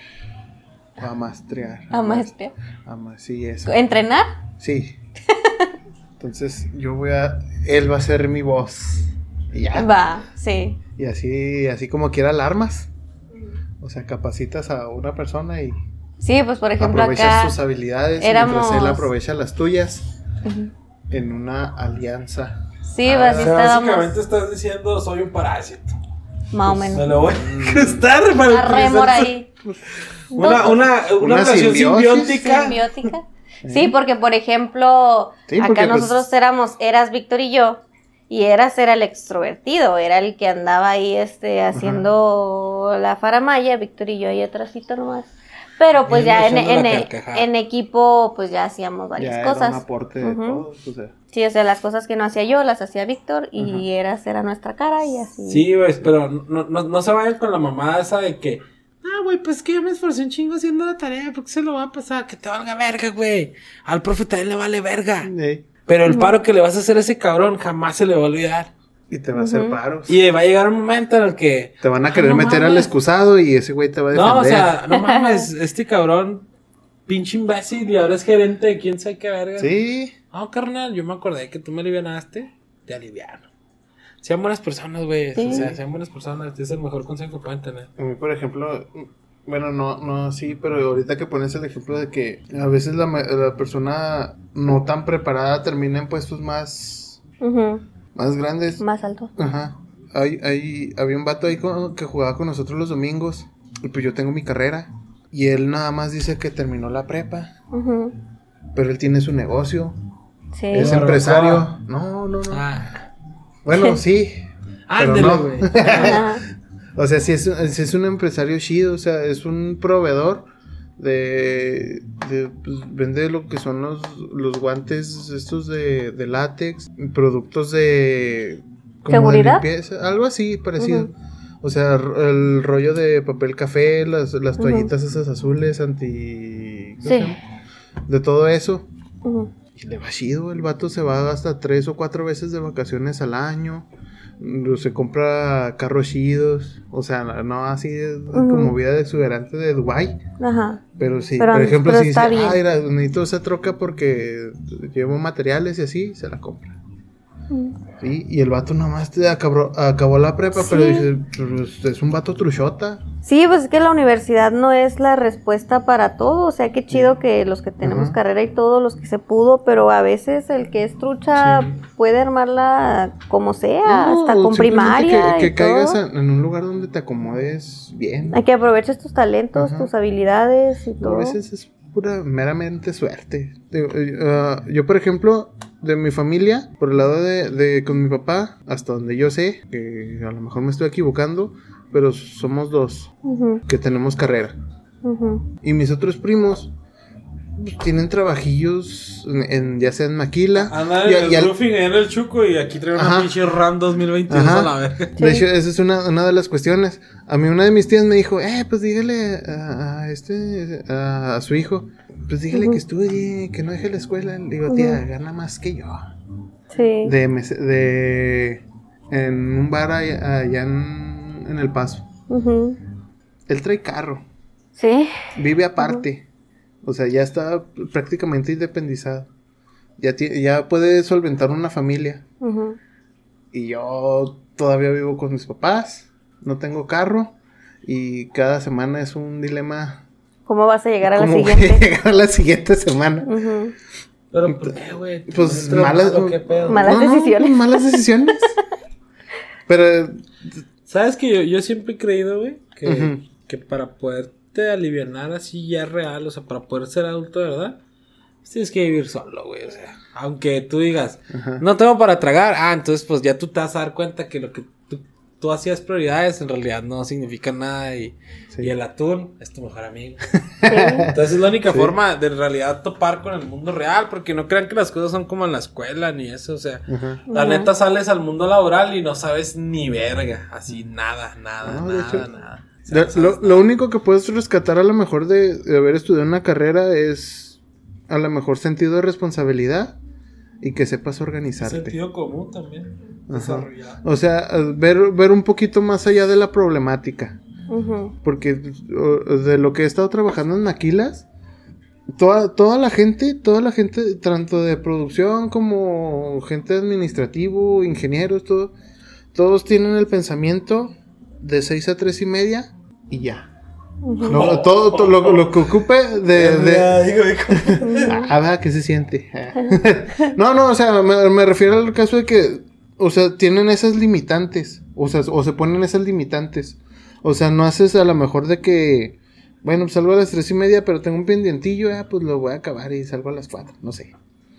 Speaker 3: A maestrear.
Speaker 1: A maestría.
Speaker 3: A ma- sí, eso.
Speaker 1: ¿Entrenar?
Speaker 3: Sí. Entonces yo voy a. Él va a ser mi voz. Y ya.
Speaker 1: Va, sí.
Speaker 3: Y así, así como quiera alarmas. O sea, capacitas a una persona y
Speaker 1: Sí, pues por ejemplo
Speaker 3: aprovechas
Speaker 1: acá.
Speaker 3: sus habilidades
Speaker 1: éramos-
Speaker 3: mientras él aprovecha las tuyas
Speaker 1: Ujú.
Speaker 3: En una alianza.
Speaker 1: Sí,
Speaker 3: Ah,
Speaker 1: pues,
Speaker 2: O
Speaker 1: así
Speaker 2: sea,
Speaker 1: estábamos.
Speaker 2: básicamente estás diciendo soy un parásito.
Speaker 1: Más o
Speaker 2: Me
Speaker 1: menos.
Speaker 2: lo voy a incrustar para
Speaker 1: Una ahí.
Speaker 2: Una, una, una,
Speaker 3: Una
Speaker 2: relación
Speaker 3: simbiosis.
Speaker 2: simbiótica.
Speaker 1: simbiótica. Sí, porque por ejemplo,
Speaker 3: Sí, porque,
Speaker 1: acá
Speaker 3: pues-
Speaker 1: nosotros éramos, eras Víctor y yo, y Eras era el extrovertido, era el que andaba ahí este haciendo la faramaya, Víctor y yo ahí atrásito nomás. Pero pues ya en, equipo pues ya hacíamos varias
Speaker 3: ya era
Speaker 1: cosas.
Speaker 3: un aporte de todos, o sea.
Speaker 1: Sí, o sea, las cosas que no hacía yo las hacía Víctor y Eras era nuestra cara y así.
Speaker 2: Sí, güey, pero no, no, no se vayan con la mamada esa de que, ah, güey, pues que yo me esforcé un chingo haciendo la tarea, porque se lo va a pasar, que te valga verga, güey. Al profe también le vale verga. Pero el paro que le vas a hacer a ese cabrón jamás se le va a olvidar.
Speaker 3: Y te va a hacer paros.
Speaker 2: Y va a llegar un momento en el que,
Speaker 3: Te van a
Speaker 2: Ah,
Speaker 3: querer
Speaker 2: no
Speaker 3: meter al excusado y ese güey te va a defender.
Speaker 2: no, o sea, no mames, este cabrón, pinche imbécil, y ahora es gerente de quién sabe qué verga.
Speaker 3: Sí.
Speaker 2: No, carnal, yo me acordé que tú me alivianaste, te aliviano. Sean buenas personas, güey.
Speaker 1: Sí.
Speaker 2: O sea, sean buenas personas. Es el mejor consejo que pueden tener.
Speaker 3: A mí, por ejemplo, bueno, no, no, sí, pero ahorita que pones el ejemplo de que a veces la, la persona no tan preparada termina en puestos más,
Speaker 1: Ujú,
Speaker 3: más grandes.
Speaker 1: Más alto.
Speaker 3: Ajá. Hay, hay, había un vato ahí con- que jugaba con nosotros los domingos. Y pues yo tengo mi carrera. Y él nada más dice que terminó la prepa.
Speaker 1: Ujú,
Speaker 3: Pero él tiene su negocio.
Speaker 1: Sí.
Speaker 3: Es empresario. No, no, no.
Speaker 2: Ah,
Speaker 3: Bueno, sí. no.
Speaker 2: güey.
Speaker 1: Ajá.
Speaker 3: O sea, sí es, sí es un empresario chido, o sea, es un proveedor de, de, pues, vende lo que son los, los guantes estos de, de látex, productos de... como de
Speaker 1: ¿Seguridad?
Speaker 3: limpieza, algo así parecido. O sea, el rollo de papel café, las, las toallitas esas azules, anti... ¿cómo
Speaker 1: Sí.
Speaker 3: De todo eso.
Speaker 1: Ujú.
Speaker 3: Y le va chido, el vato se va hasta tres o cuatro veces de vacaciones al año. Mm, Se compra carros chidos. O sea, no así de- como vida de exuberante de Dubai.
Speaker 1: Ajá.
Speaker 3: Pero sí,
Speaker 1: Pero-
Speaker 3: por ejemplo, si dice, ah, mira, necesito esa troca porque llevo materiales y así, se la compra. Sí, y el vato nomás te acabó, acabó la prepa, pero dice, pues, es un vato truchota.
Speaker 1: Sí, pues es que la universidad no es la respuesta para todo. O sea, qué chido que los que tenemos
Speaker 3: Ajá.
Speaker 1: carrera y todo, los que se pudo, pero a veces el que es trucha
Speaker 2: Sí.
Speaker 1: puede armarla como sea,
Speaker 3: No,
Speaker 1: hasta con primaria.
Speaker 3: Que, que
Speaker 1: y
Speaker 3: caigas
Speaker 1: todo.
Speaker 3: en, un lugar donde te acomodes bien.
Speaker 1: Hay que aprovechar tus talentos,
Speaker 3: Ajá.
Speaker 1: tus habilidades y
Speaker 3: A
Speaker 1: todo.
Speaker 3: veces es pura, meramente suerte. Eh, ah, yo, por ejemplo, de mi familia, por el lado de, de con mi papá, hasta donde yo sé, que a lo mejor me estoy equivocando, pero somos dos que tenemos carrera. Y mis otros primos tienen trabajillos en, en- ya sea en maquila.
Speaker 2: Andar
Speaker 3: y-
Speaker 2: en
Speaker 3: y
Speaker 2: el
Speaker 3: al-
Speaker 2: roofing y en el chuco y aquí trae una pinche RAM 2022
Speaker 3: Ajá.
Speaker 2: a la verga.
Speaker 3: De hecho, esa es una, una de las cuestiones. A mí una de mis tías me dijo, eh, pues dígale a, a este, a, a su hijo, pues dígale
Speaker 1: Ujú.
Speaker 3: que estudie, que no deje la escuela. Le digo, tía, gana más que yo.
Speaker 1: Sí.
Speaker 3: De, mes- de en un bar allá, allá en, en El Paso.
Speaker 1: Ujú.
Speaker 3: Él trae carro,
Speaker 1: Sí.
Speaker 3: vive aparte. O sea, ya está prácticamente independizado. Ya, ya puede solventar una familia. Y yo todavía vivo con mis papás, no tengo carro y cada semana es un dilema
Speaker 1: ¿Cómo vas a llegar a la
Speaker 3: ¿Cómo voy a
Speaker 1: siguiente?
Speaker 3: llegar a la siguiente semana?
Speaker 2: Pero, ¿por qué, güey?
Speaker 3: Pues,
Speaker 2: ¿No
Speaker 3: malas-
Speaker 2: malo, ¿Qué pedo?
Speaker 1: Malas decisiones.
Speaker 3: malas decisiones. Pero,
Speaker 2: ¿Sabes que yo, yo siempre he creído, güey? Que, que para poderte aliviar así ya real, o sea, para poder ser adulto de verdad, pues tienes que vivir solo, güey. O sea, aunque tú digas,
Speaker 3: Ajá.
Speaker 2: no tengo para tragar, ah, entonces pues ya tú te vas a dar cuenta que lo que tú, tú hacías prioridades en realidad no significa nada y,
Speaker 3: Sí.
Speaker 2: y el atún es tu mejor amigo. Entonces es la única
Speaker 3: Sí.
Speaker 2: forma de en realidad topar con el mundo real, porque no crean que las cosas son como en la escuela ni eso, o sea,
Speaker 3: Ajá.
Speaker 2: la neta sales al mundo laboral y no sabes ni verga, así nada, nada,
Speaker 3: No,
Speaker 2: nada,
Speaker 3: hecho,
Speaker 2: nada.
Speaker 3: Lo, lo- único que puedes rescatar a lo mejor de, de haber estudiado una carrera es a lo mejor sentido de responsabilidad y que sepas organizarte.
Speaker 2: Sentido común también.
Speaker 3: O sea, ver, ver un poquito más allá de la problemática. Porque de lo que he estado trabajando en Maquilas, toda, toda la gente, toda la gente, tanto de producción como gente administrativo, ingenieros, todo, todos tienen el pensamiento de 6 a 3 y media y ya. Todo, todo lo, lo que ocupe de... de-
Speaker 2: Ya, digo, digo.
Speaker 3: Ah, va, ¿qué se siente? no, no, o sea, me, me refiero al caso de que, o sea, tienen esas limitantes, o sea, o se ponen esas limitantes. O sea, no haces a lo mejor de que, bueno, pues salgo a las tres y media, pero tengo un pendientillo, ah, pues lo voy a acabar y salgo a las cuatro, no sé.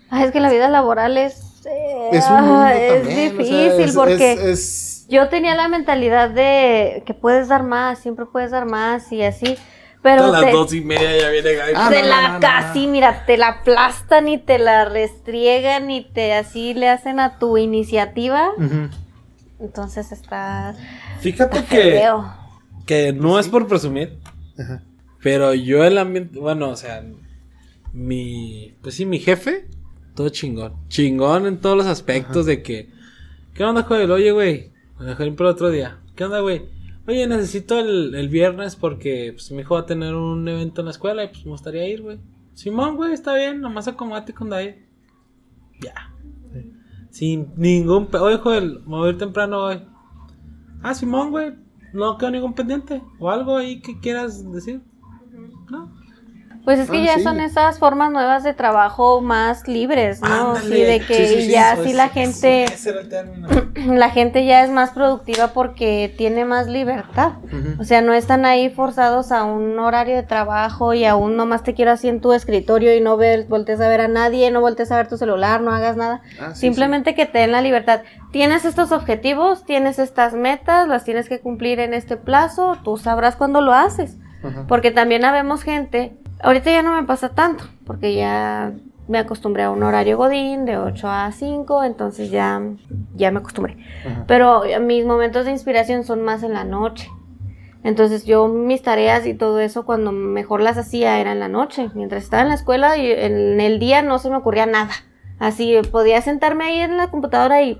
Speaker 1: Ah, es que la vida laboral es, eh,
Speaker 3: Es un mundo
Speaker 1: ah, es
Speaker 3: también, o sea,
Speaker 1: difícil
Speaker 3: es-
Speaker 1: porque
Speaker 3: es- es-
Speaker 1: yo tenía la mentalidad de que puedes dar más, siempre puedes dar más y así, pero
Speaker 2: a las
Speaker 1: te,
Speaker 2: dos y media ya viene Gaby.
Speaker 3: Ah,
Speaker 1: te
Speaker 3: no,
Speaker 1: la
Speaker 3: no, no, no,
Speaker 1: casi, mira, te la aplastan y te la restriegan y te así le hacen a tu iniciativa,
Speaker 3: Ujú.
Speaker 1: entonces está,
Speaker 2: Fíjate
Speaker 1: está
Speaker 2: que,
Speaker 1: feo.
Speaker 2: que no es por presumir,
Speaker 3: Ajá.
Speaker 2: pero yo el ambiente, bueno, o sea, mi, pues sí, mi jefe, todo chingón. Chingón en todos los aspectos de que, ¿qué onda, Joel? Oye, güey, ir por otro día. ¿Qué onda, güey? Oye, necesito el, el viernes porque pues, mi hijo va a tener un evento en la escuela y pues me gustaría ir, güey. Simón, güey, está bien, nomás acomódate con David. Ya. Sin ningún... pe- Oye, Joel, me voy a ir temprano hoy. Ah, Simón, güey, no quedó ningún pendiente. O algo ahí que quieras decir. No.
Speaker 1: Pues es que
Speaker 3: Ah,
Speaker 1: ya
Speaker 3: sí.
Speaker 1: son esas formas nuevas de trabajo más libres, ¿no?
Speaker 2: Ándale.
Speaker 1: Sí, de que
Speaker 2: Sí, sí, sí,
Speaker 1: ya sí la gente...
Speaker 2: Ese era el término.
Speaker 1: la gente ya es más productiva porque tiene más libertad. O sea, no están ahí forzados a un horario de trabajo y aún nomás te quiero así en tu escritorio y no ver, voltees a ver a nadie, no voltees a ver tu celular, no hagas nada.
Speaker 3: Ah,
Speaker 1: Simplemente que te den la libertad. Tienes estos objetivos, tienes estas metas, las tienes que cumplir en este plazo, tú sabrás cuándo lo haces. Porque también habemos gente, ahorita ya no me pasa tanto, porque ya me acostumbré a un horario godín de 8 a 5, entonces ya, ya me acostumbré.
Speaker 3: Ajá.
Speaker 1: Pero mis momentos de inspiración son más en la noche. Entonces yo mis tareas y todo eso cuando mejor las hacía era en la noche. Mientras estaba en la escuela y en el día no se me ocurría nada. Así podía sentarme ahí en la computadora y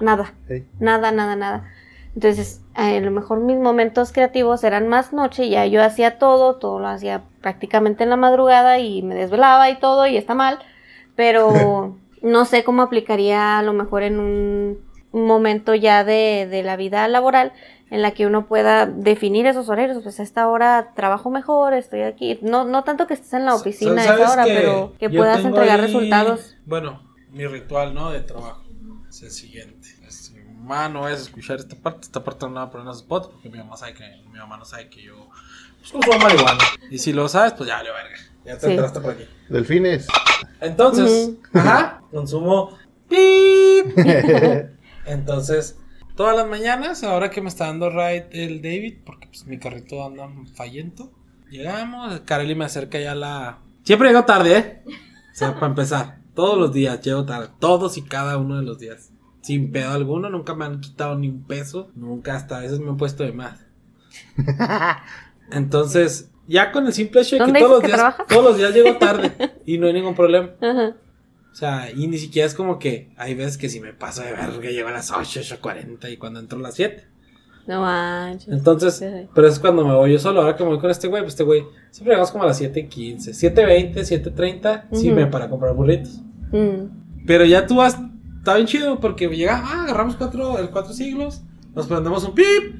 Speaker 1: nada.
Speaker 3: Sí.
Speaker 1: Nada, nada, nada. Entonces, a lo mejor mis momentos creativos eran más noche, ya yo hacía todo, todo lo hacía prácticamente en la madrugada y me desvelaba y todo y está mal, pero no sé cómo aplicaría a lo mejor en un momento ya de, de la vida laboral en la que uno pueda definir esos horarios, pues a esta hora trabajo mejor, estoy aquí, no, no tanto que estés en la oficina a
Speaker 2: ¿Sabes
Speaker 1: esa hora,
Speaker 2: que
Speaker 1: pero que puedas entregar
Speaker 2: ahí,
Speaker 1: resultados.
Speaker 2: Bueno, mi ritual, ¿no? De trabajo es el siguiente. Mamá no es escuchar esta parte, esta parte no la voy a poner en los spots porque mi mamá sabe que mi mamá no sabe que yo pues, uso marihuana. Y si lo sabes, pues ya vale verga. Ya te
Speaker 1: Sí.
Speaker 2: enteraste por aquí.
Speaker 3: Delfines.
Speaker 2: Entonces, ajá, consumo pip. Entonces, todas las mañanas, ahora que me está dando ride el David, porque pues mi carrito anda fallento, llegamos, Kareli me acerca ya a la... Siempre llego tarde, ¿eh? O sea, para empezar, todos los días llego tarde, todos y cada uno de los días. Sin pedo alguno, nunca me han quitado ni un peso, nunca hasta a veces me han puesto de más. Entonces, ya con el simple hecho de que
Speaker 1: ¿Dónde
Speaker 2: todos los
Speaker 1: que
Speaker 2: días, todos los días llego tarde y no hay ningún problema.
Speaker 1: Ajá.
Speaker 2: O sea, y ni siquiera es como que hay veces que si me paso de ver que llego a las 8, 8.40 y cuando entro a las 7.
Speaker 1: No manches.
Speaker 2: Entonces,
Speaker 1: Sí.
Speaker 2: pero es cuando me voy yo solo. Ahora que me voy con este güey, pues este güey siempre llegamos como a las 7.15, 7.20, 7.30. Sí,
Speaker 1: Ujú.
Speaker 2: me para comprar burritos.
Speaker 1: Mm.
Speaker 2: Pero ya tú vas, está bien chido porque llega, ah, agarramos cuatro, el cuatro siglos, nos prendemos un pip.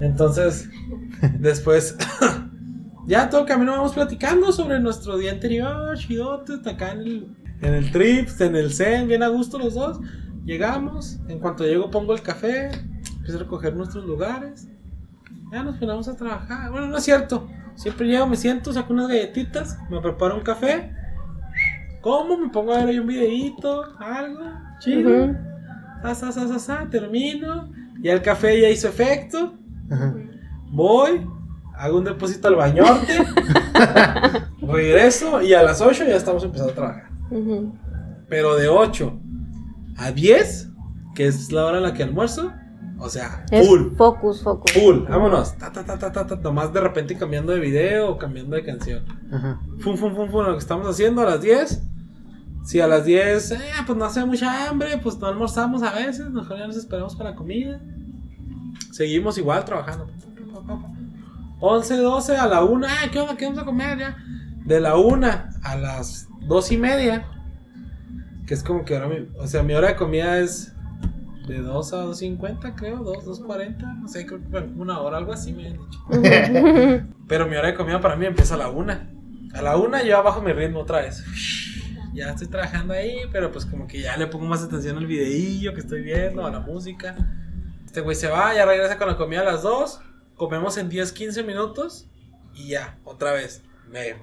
Speaker 2: Entonces, después, ya todo el camino vamos platicando sobre nuestro día anterior, chidotes, acá en el, en el Trips, en el Zen, bien a gusto los dos. Llegamos, en cuanto llego pongo el café, empiezo a recoger nuestros lugares. Ya nos ponemos a trabajar. Bueno, no es cierto. Siempre llego, me siento, saco unas galletitas, me preparo un café. Como, me pongo a ver ahí un videito, algo, chido.
Speaker 1: Ujú.
Speaker 2: Sa, sa, sa, sa, sa, termino. Ya el café ya hizo efecto. Voy, hago un depósito al bañorte. regreso y a las 8 ya estamos empezando a trabajar. Pero de 8 a 10, que es la hora en la que almuerzo, o sea,
Speaker 1: Es
Speaker 2: full.
Speaker 1: focus, focus.
Speaker 2: Full, vámonos. Ta, ta, ta, ta, ta, ta, nomás de repente cambiando de video o cambiando de canción.
Speaker 3: Ajá.
Speaker 2: Fum, fum, fum, fum, lo que estamos haciendo a las 10. Si a las 10, eh, pues no hace mucha hambre, pues no almorzamos a veces, mejor ya nos esperamos para la comida. Seguimos igual trabajando. 11, 12, a la 1, ah, ¿qué onda? ¿Qué vamos a comer ya? De la 1 a las 2 y media, que es como que ahora mi, o sea, mi hora de comida es de 2 a 2.50, creo, 2, 2.40, no sé, creo que una hora, algo así me han dicho. Pero mi hora de comida para mí empieza a la una. A la una yo bajo mi ritmo otra vez. Ya estoy trabajando ahí, pero pues como que ya le pongo más atención al videillo que estoy viendo, a la música. Este güey se va, ya regresa con la comida a las dos. Comemos en 10, 15 minutos. Y ya, otra vez. Me...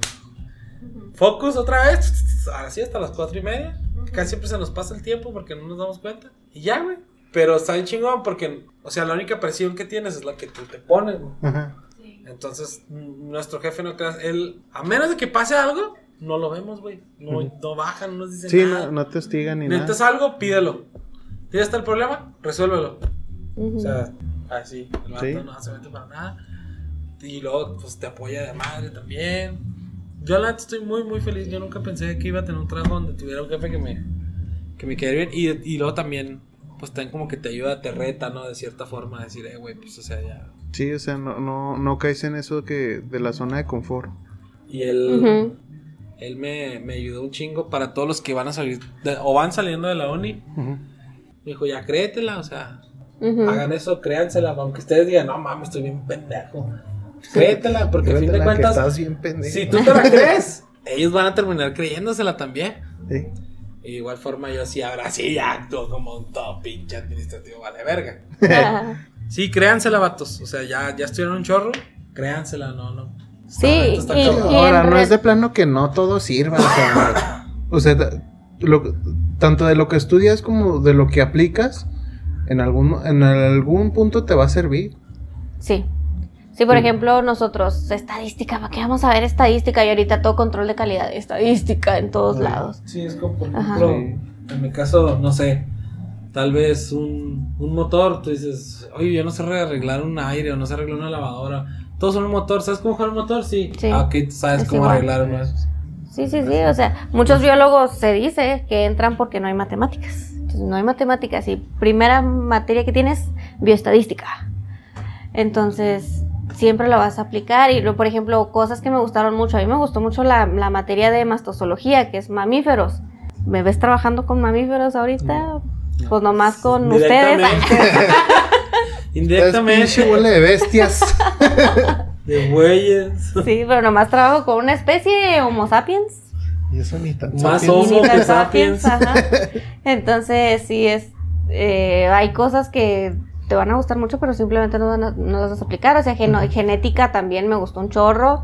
Speaker 2: Focus otra vez. Así hasta las cuatro y media. Casi siempre se nos pasa el tiempo porque no nos damos cuenta. Y ya, güey. Pero está bien chingón porque, o sea, la única presión que tienes es la que tú te pones, güey. Entonces, nuestro jefe no creas, él, a menos de que pase algo, no lo vemos, güey. No,
Speaker 3: Ujú.
Speaker 2: no baja, no nos dice
Speaker 3: Sí,
Speaker 2: nada.
Speaker 3: no, no te hostigan ni
Speaker 2: Necesitas
Speaker 3: nada.
Speaker 2: algo, pídelo. ¿Tienes el problema? Resuélvelo.
Speaker 1: Ujú.
Speaker 2: O sea, así, el vato
Speaker 3: Sí.
Speaker 2: no se mete para nada. Y luego, pues te apoya de madre también. Yo, la neta, estoy muy, muy feliz. Yo nunca pensé que iba a tener un trabajo donde tuviera un jefe que me, que me quedara bien. Y, y luego también, pues también como que te ayuda, te reta, ¿no? De cierta forma, a decir, eh, güey, pues o sea, ya.
Speaker 3: Sí, o sea, no, no, no caes en eso que de la zona de confort.
Speaker 2: Y él.
Speaker 1: Ujú.
Speaker 2: Él me, me ayudó un chingo para todos los que van a salir de- o van saliendo de la uni. Me dijo, ya créetela, o sea, hagan eso, créansela, aunque ustedes digan, no mames, estoy bien pendejo. Créetela, porque a fin de cuentas,
Speaker 3: estás bien pendejo.
Speaker 2: si tú te la crees, ellos van a terminar creyéndosela también.
Speaker 3: Sí.
Speaker 2: Y de igual forma yo sí, ahora sí ya actúo como un todo pinche administrativo, vale verga. Sí, créansela, vatos. O sea, ya, ya estuvieron un chorro, créansela, no, no.
Speaker 1: Sí,
Speaker 2: está
Speaker 1: y-
Speaker 3: Ahora, no es de plano que no todo sirva. O sea, o sea, da- lo- tanto de lo que estudias como de lo que aplicas, en algún, en algún punto te va a servir.
Speaker 1: Sí. Sí, por
Speaker 3: Sí.
Speaker 1: ejemplo, nosotros, estadística, ¿para qué vamos a ver estadística? Y ahorita todo control de calidad, estadística en todos
Speaker 3: Sí.
Speaker 1: lados.
Speaker 2: Sí, es como, por ejemplo, en mi caso, no sé, tal vez un, un motor, tú dices, oye, yo no sé arreglar un aire o no sé arreglar una lavadora. Todos son un motor, ¿sabes cómo jugar un motor? Sí.
Speaker 1: Sí.
Speaker 2: Ah, ok, tú sabes
Speaker 1: Es
Speaker 2: cómo
Speaker 1: igual.
Speaker 2: arreglar uno.
Speaker 1: Sí, sí, sí. O sea, muchos biólogos se dice que entran porque no hay matemáticas. Entonces, no hay matemáticas y primera materia que tienes, bioestadística. Entonces, siempre lo vas a aplicar. Y, por ejemplo, cosas que me gustaron mucho. A mí me gustó mucho la, la materia de mastozoología, que es mamíferos. ¿Me ves trabajando con mamíferos ahorita? Pues nomás con ustedes.
Speaker 2: Directamente. Indirectamente.
Speaker 3: Bola de bestias.
Speaker 2: De bueyes.
Speaker 1: Sí, pero nomás trabajo con una especie Homo sapiens.
Speaker 3: y eso ni tan
Speaker 2: Más
Speaker 3: sapiens.
Speaker 2: Homo
Speaker 1: Ni
Speaker 2: que sapiens.
Speaker 1: ajá. Entonces, sí es. eh, hay cosas que te van a gustar mucho, pero simplemente no, van a- no las vas a aplicar. O sea, geno- genética también me gustó un chorro.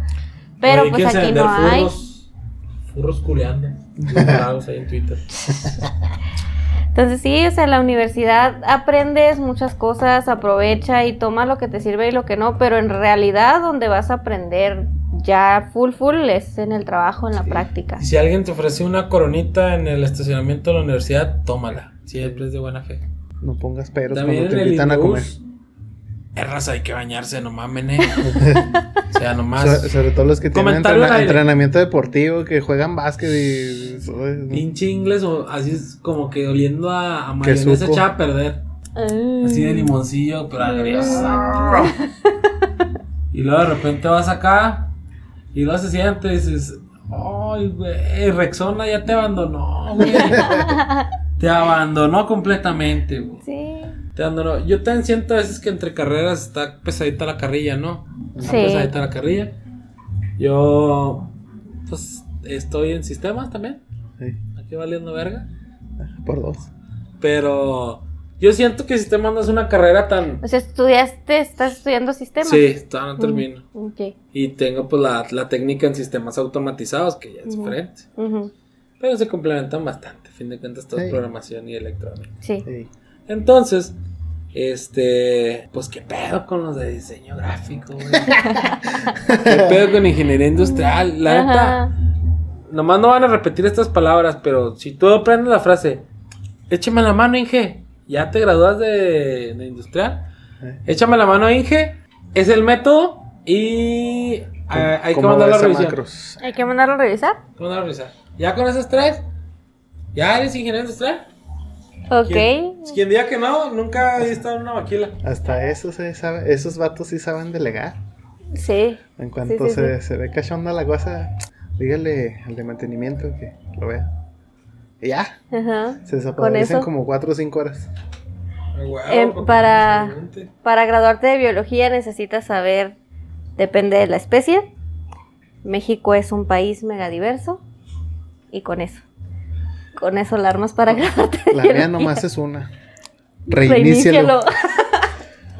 Speaker 1: Pero pues aquí no hay.
Speaker 2: Furros, culeando. Ahí en Twitter.
Speaker 1: Entonces, sí, o sea, en la universidad aprendes muchas cosas, aprovecha y toma lo que te sirve y lo que no, pero en realidad donde vas a aprender ya full full es en el trabajo, en la práctica.
Speaker 2: Si alguien te ofrece una coronita en el estacionamiento de la universidad, tómala. Siempre es de buena fe.
Speaker 3: No pongas peros
Speaker 2: También
Speaker 3: cuando te
Speaker 2: el
Speaker 3: invitan a comer.
Speaker 2: Raza, hay que bañarse, no mamen, eh. o sea, nomás.
Speaker 3: So- sobre todo los que tienen entrena- entrenamiento deportivo, que juegan básquet y... uy,
Speaker 2: Pinche inglés o así es como que oliendo a, a
Speaker 3: Que
Speaker 2: mayonesa echada a perder. Así de limoncillo, pero agria. Y luego de repente vas acá y luego se siente y dices, ay, güey, Rexona ya te abandonó, güey. te abandonó completamente, güey.
Speaker 1: Sí.
Speaker 2: Te abandonó. Yo también siento a veces que entre carreras está pesadita la carrilla, ¿no? Está
Speaker 1: Sí.
Speaker 2: pesadita la carrilla. Yo, pues, estoy en sistemas también.
Speaker 3: Sí,
Speaker 2: Aquí valiendo verga.
Speaker 3: por dos.
Speaker 2: Pero yo siento que sistemas no es una carrera tan.
Speaker 1: O sea, estudiaste, estás estudiando sistemas.
Speaker 2: Sí, todavía no termino.
Speaker 1: Mm, ok.
Speaker 2: Y tengo pues la, la técnica en sistemas automatizados, que ya es diferente. Pero se complementan bastante. A fin de cuentas, todo es
Speaker 3: Sí.
Speaker 2: programación y electrónica.
Speaker 1: Sí.
Speaker 3: Sí.
Speaker 2: Entonces, este, pues qué pedo con los de diseño gráfico, güey. qué pedo con ingeniería industrial. La neta, nomás no van a repetir estas palabras, pero si tú aprendes la frase, échame la mano, Inge, ya te gradúas de, de industrial,
Speaker 3: Eh.
Speaker 2: échame la mano, Inge, es el método y hay que
Speaker 3: ¿Cómo
Speaker 2: mandar la
Speaker 3: ves a
Speaker 2: revisión.
Speaker 3: macros?
Speaker 1: Hay que mandarlo a revisar.
Speaker 2: Hay que mandar la revisión. Ya con esas tres, ya eres ingeniero industrial.
Speaker 1: Ok.
Speaker 2: Quien, quien diga que no, nunca he estado en una maquila.
Speaker 3: Hasta eso se sabe, esos vatos sí saben delegar.
Speaker 1: Sí.
Speaker 3: En cuanto
Speaker 1: Sí, sí,
Speaker 3: se, se ve cachonda la cosa, dígale al de mantenimiento que lo vea. Y ya,
Speaker 1: Ajá.
Speaker 3: se desaparecen como 4 o 5 horas.
Speaker 1: Em, para, para graduarte de biología necesitas saber, depende de la especie. México es un país megadiverso. Y con eso. Con eso la armas para graduarte de
Speaker 3: La mía nomás es una. Reinícialo.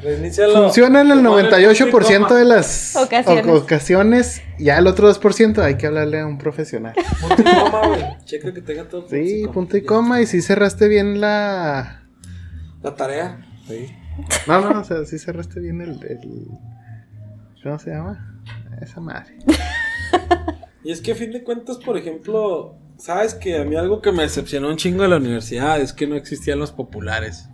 Speaker 2: Reinícialo.
Speaker 3: Funciona en el
Speaker 2: Le ponen
Speaker 3: 98%
Speaker 2: punto y
Speaker 3: de las
Speaker 1: Ocasiones.
Speaker 3: Ya el otro 2% hay que hablarle a un profesional.
Speaker 2: Punto y coma, güey. Checa que tenga todo.
Speaker 3: Sí, punto y coma. Y si cerraste bien la.
Speaker 2: La tarea.
Speaker 3: Sí. No, no, o sea, si cerraste bien el, el- ¿Cómo se llama? Esa madre.
Speaker 2: Y es que a fin de cuentas, por ejemplo, sabes que a mí algo que me decepcionó un chingo de la universidad es que no existían los populares.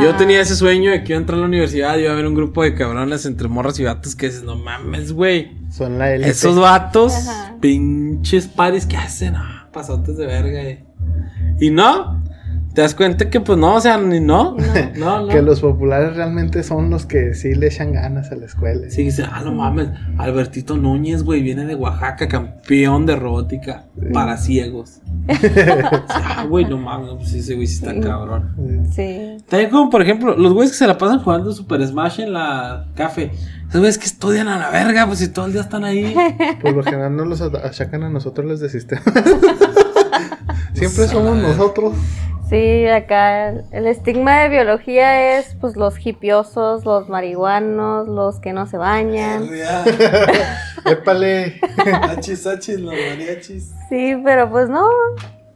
Speaker 2: Yo
Speaker 1: Ah.
Speaker 2: tenía ese sueño de que iba a entrar a la universidad y iba a haber un grupo de cabrones entre morras y vatos que dices, no mames, güey.
Speaker 3: Son la élite.
Speaker 2: Esos vatos,
Speaker 1: Ajá.
Speaker 2: pinches paris que hacen, ah, pasotes de verga. eh. Y no, te das cuenta que pues no, o sea, ni no. No, no.
Speaker 3: Que los populares realmente son los que sí le echan ganas a la escuela.
Speaker 2: Sí, dice, ah, no mames, Albertito Núñez, güey, viene de Oaxaca, campeón de robótica para ciegos. ah, güey, no mames, pues ese güey sí está cabrón.
Speaker 1: Sí.
Speaker 2: También como, por ejemplo, los güeyes que se la pasan jugando Super Smash en la café. Esos güeyes que estudian a la verga, pues si todo el día están ahí.
Speaker 3: Por lo general no los achacan a nosotros los de sistemas. Siempre somos nosotros.
Speaker 1: Sí, acá el, el estigma de biología es pues los hipiosos, los marihuanos, los que no se bañan.
Speaker 3: Épale.
Speaker 2: Los mariachis.
Speaker 1: Sí, pero pues no,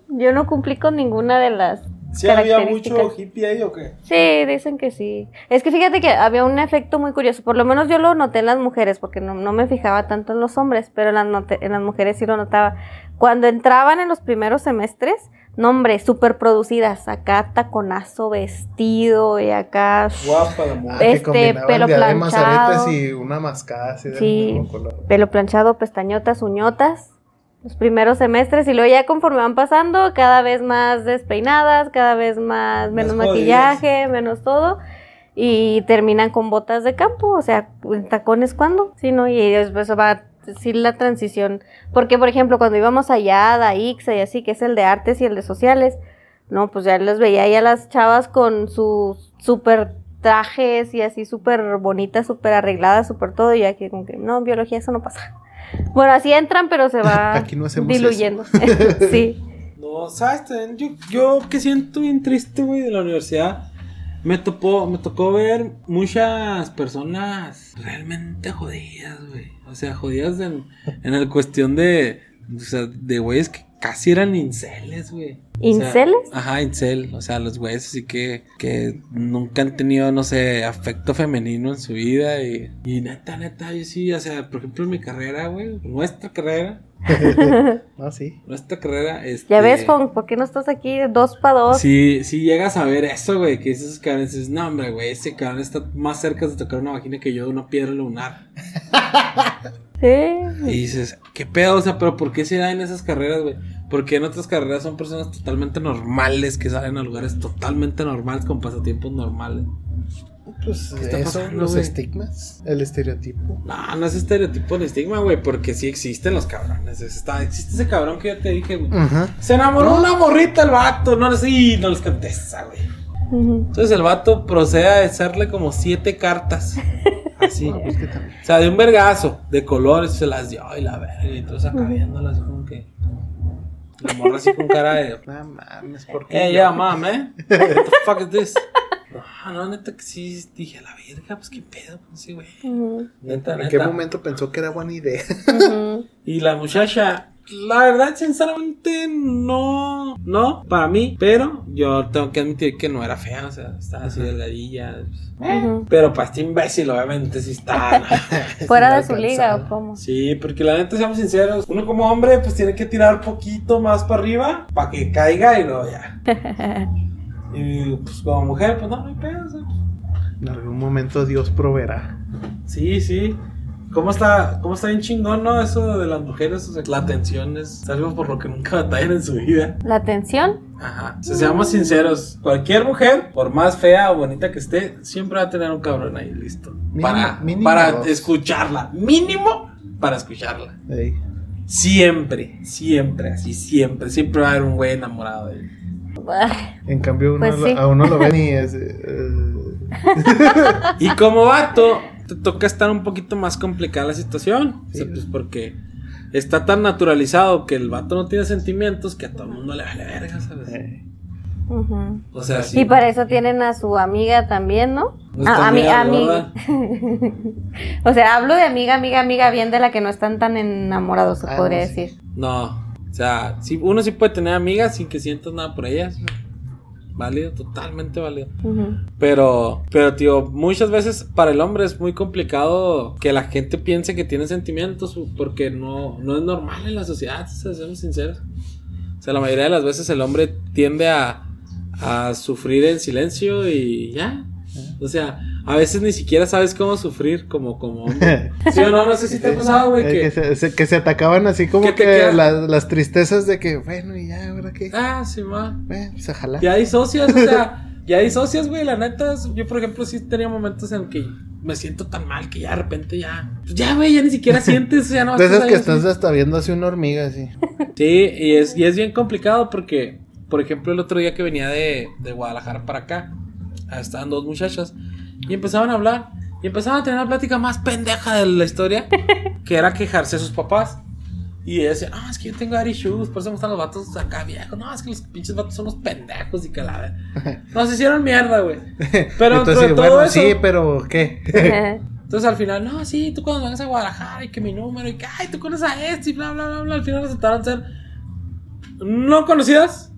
Speaker 1: yo no cumplí con ninguna de las
Speaker 2: ¿Sí había
Speaker 1: características.
Speaker 2: mucho hippie ahí o qué?
Speaker 1: Sí, dicen que sí. Es que fíjate que había un efecto muy curioso, por lo menos yo lo noté en las mujeres, porque no, no me fijaba tanto en los hombres, pero en las, noté- en las mujeres sí lo notaba. Cuando entraban en los primeros semestres, no hombre, súper producidas, acá taconazo, vestido y acá...
Speaker 2: Guapa la mujer.
Speaker 3: Ah,
Speaker 1: Este, pelo planchado.
Speaker 3: y una mascada así del
Speaker 1: Sí.
Speaker 3: mismo color.
Speaker 1: pelo planchado, pestañotas, uñotas. Los primeros semestres y luego ya conforme van pasando, cada vez más despeinadas, cada vez más, menos maquillaje, menos todo. Y terminan con botas de campo, o sea, en tacones cuando, sí, ¿no? Y después va sí la transición. Porque, por ejemplo, cuando íbamos allá a Ixa y así, que es el de artes y el de sociales, no, pues ya les veía ahí a las chavas con sus super trajes y así súper bonitas, súper arregladas, súper todo, y aquí como que, no, en biología eso no pasa. Bueno, así entran, pero se va
Speaker 3: Aquí no
Speaker 1: diluyendo. sí.
Speaker 2: No, ¿sabes? Yo, yo que siento bien triste, güey, de la universidad. Me tocó, me tocó ver muchas personas realmente jodidas, güey. O sea, jodidas en, en el cuestión de, o sea, de güeyes que casi eran inceles, güey. O sea,
Speaker 1: ¿Inceles?
Speaker 2: ajá, incel. O sea, los güeyes así que, que nunca han tenido, no sé, afecto femenino en su vida. Y, y neta, neta, yo sí, o sea, por ejemplo, en mi carrera, güey, nuestra carrera,
Speaker 3: No, sí.
Speaker 2: nuestra carrera, este...
Speaker 1: Ya ves, Fong, ¿por qué no estás aquí dos para dos?
Speaker 2: Si, si llegas a ver eso, güey, que esos cabrones dices, no, hombre, güey, ese cabrón está más cerca de tocar una vagina que yo de una piedra lunar.
Speaker 1: Sí.
Speaker 2: Y dices, ¿qué pedo? O sea, pero ¿por qué se da en esas carreras, güey? Porque en otras carreras son personas totalmente normales que salen a lugares totalmente normales con pasatiempos normales.
Speaker 3: Pues
Speaker 2: ¿Qué está
Speaker 3: eso,
Speaker 2: pasando,
Speaker 3: los estigmas, el estereotipo.
Speaker 2: No, no es estereotipo de estigma, güey, porque sí existen los cabrones. Está, existe ese cabrón que ya te dije, güey. Se enamoró una morrita el vato, no sé, y no les contesta, güey. Entonces el vato procede a hacerle como siete cartas Así.
Speaker 3: No, pues que también.
Speaker 2: O sea, de un vergazo, de colores, se las dio y la verga. Y entonces acá viéndola así como que. La morra así con cara de.
Speaker 3: No mames, ¿por qué?
Speaker 2: Hey,
Speaker 3: yo?
Speaker 2: yeah, mom, eh. What the fuck is this? Ah, no, neta que sí. Dije, a la verga, pues qué pedo. Pues sí, güey.
Speaker 1: Ujú,
Speaker 2: Neta,
Speaker 3: ¿En
Speaker 2: neta.
Speaker 3: qué momento pensó que era buena idea?
Speaker 2: Y la muchacha, la verdad, sinceramente, no. No, para mí. Pero yo tengo que admitir que no era fea. O sea, estaba así delgadilla.
Speaker 1: Ujú.
Speaker 2: Pero para este imbécil, obviamente, sí está.
Speaker 1: ¿Fuera de su liga o cómo?
Speaker 2: Sí, porque la neta, seamos sinceros, uno como hombre, pues tiene que tirar poquito más para arriba para que caiga y luego ya. Y pues como mujer, pues no, no hay pedo. o sea,
Speaker 3: En algún momento Dios proveerá.
Speaker 2: Sí, sí. ¿Cómo está, ¿Cómo está bien chingón, no? Eso de las mujeres, o sea, la atención es algo por lo que nunca batallan en su vida.
Speaker 1: ¿La atención?
Speaker 2: Ajá. O sea, seamos sinceros, cualquier mujer, por más fea o bonita que esté, siempre va a tener un cabrón ahí listo.
Speaker 3: Mínimo-
Speaker 2: para
Speaker 3: mínimo
Speaker 2: para
Speaker 3: dos.
Speaker 2: escucharla. Mínimo para escucharla.
Speaker 3: Ey.
Speaker 2: Siempre, siempre, así, siempre. Siempre va a haber un güey enamorado de él.
Speaker 3: En cambio, uno
Speaker 1: Pues
Speaker 3: lo-
Speaker 1: sí.
Speaker 3: a uno lo ven y es. eh,
Speaker 2: Y como vato, te toca estar un poquito más complicada la situación. O sea,
Speaker 3: Sí.
Speaker 2: pues porque está tan naturalizado que el vato no tiene sentimientos que a todo el mundo le vale verga, ¿sabes?
Speaker 3: eh,
Speaker 1: ujú.
Speaker 2: O sea, sí.
Speaker 1: Y para eso tienen a su amiga también, ¿no?
Speaker 2: Nuestra
Speaker 1: A, a mi,
Speaker 2: amiga
Speaker 1: a mi-
Speaker 2: gorda.
Speaker 1: o sea, hablo de amiga, amiga, amiga, bien de la que no están tan enamorados, se
Speaker 3: Ah,
Speaker 1: podría
Speaker 3: no, sí.
Speaker 1: decir.
Speaker 2: No, sea, sí, uno sí puede tener amigas sin que sientas nada por ellas. Válido, totalmente válido.
Speaker 1: Ujú.
Speaker 2: Pero, pero, tío, muchas veces para el hombre es muy complicado que la gente piense que tiene sentimientos porque no, no es normal en la sociedad, si seamos sinceros. O sea, la mayoría de las veces el hombre tiende a, a sufrir en silencio y ya. O sea, a veces ni siquiera sabes cómo sufrir como, como hombre. Sí o no, no sé si te ha pasado, güey,
Speaker 3: eh, que,
Speaker 2: que...
Speaker 3: se, se- que se atacaban así como
Speaker 2: ¿Qué te
Speaker 3: que las, las tristezas de que, bueno, y ya, ahora qué.
Speaker 2: Ah, sí, man.
Speaker 3: Bueno, pues ojalá.
Speaker 2: Ya disocias, o sea, ya disocias, güey, la neta. Yo, por ejemplo, sí tenía momentos en que me siento tan mal que ya de repente ya. Pues ya, güey, ya ni siquiera sientes, ya no
Speaker 3: De esas que
Speaker 2: así.
Speaker 3: estás hasta viendo así una hormiga así.
Speaker 2: Sí, y es, y es bien complicado porque, por ejemplo, el otro día que venía de, de Guadalajara para acá, estaban dos muchachas y empezaban a hablar y empezaban a tener la plática más pendeja de la historia, que era quejarse a sus papás. Y decían, no, es que yo tengo daddy issues, por eso me gustan los vatos acá viejos. No, es que los pinches vatos son unos pendejos y que la verdad. Nos hicieron mierda, güey. Pero dentro
Speaker 3: Entonces,
Speaker 2: todo
Speaker 3: bueno,
Speaker 2: eso.
Speaker 3: sí, pero ¿qué?
Speaker 2: Entonces al final, no, sí, tú cuando vengas a Guadalajara y que mi número y que, ay, tú conoces a este y bla, bla, bla, bla. Al final resultaron ser no conocidas,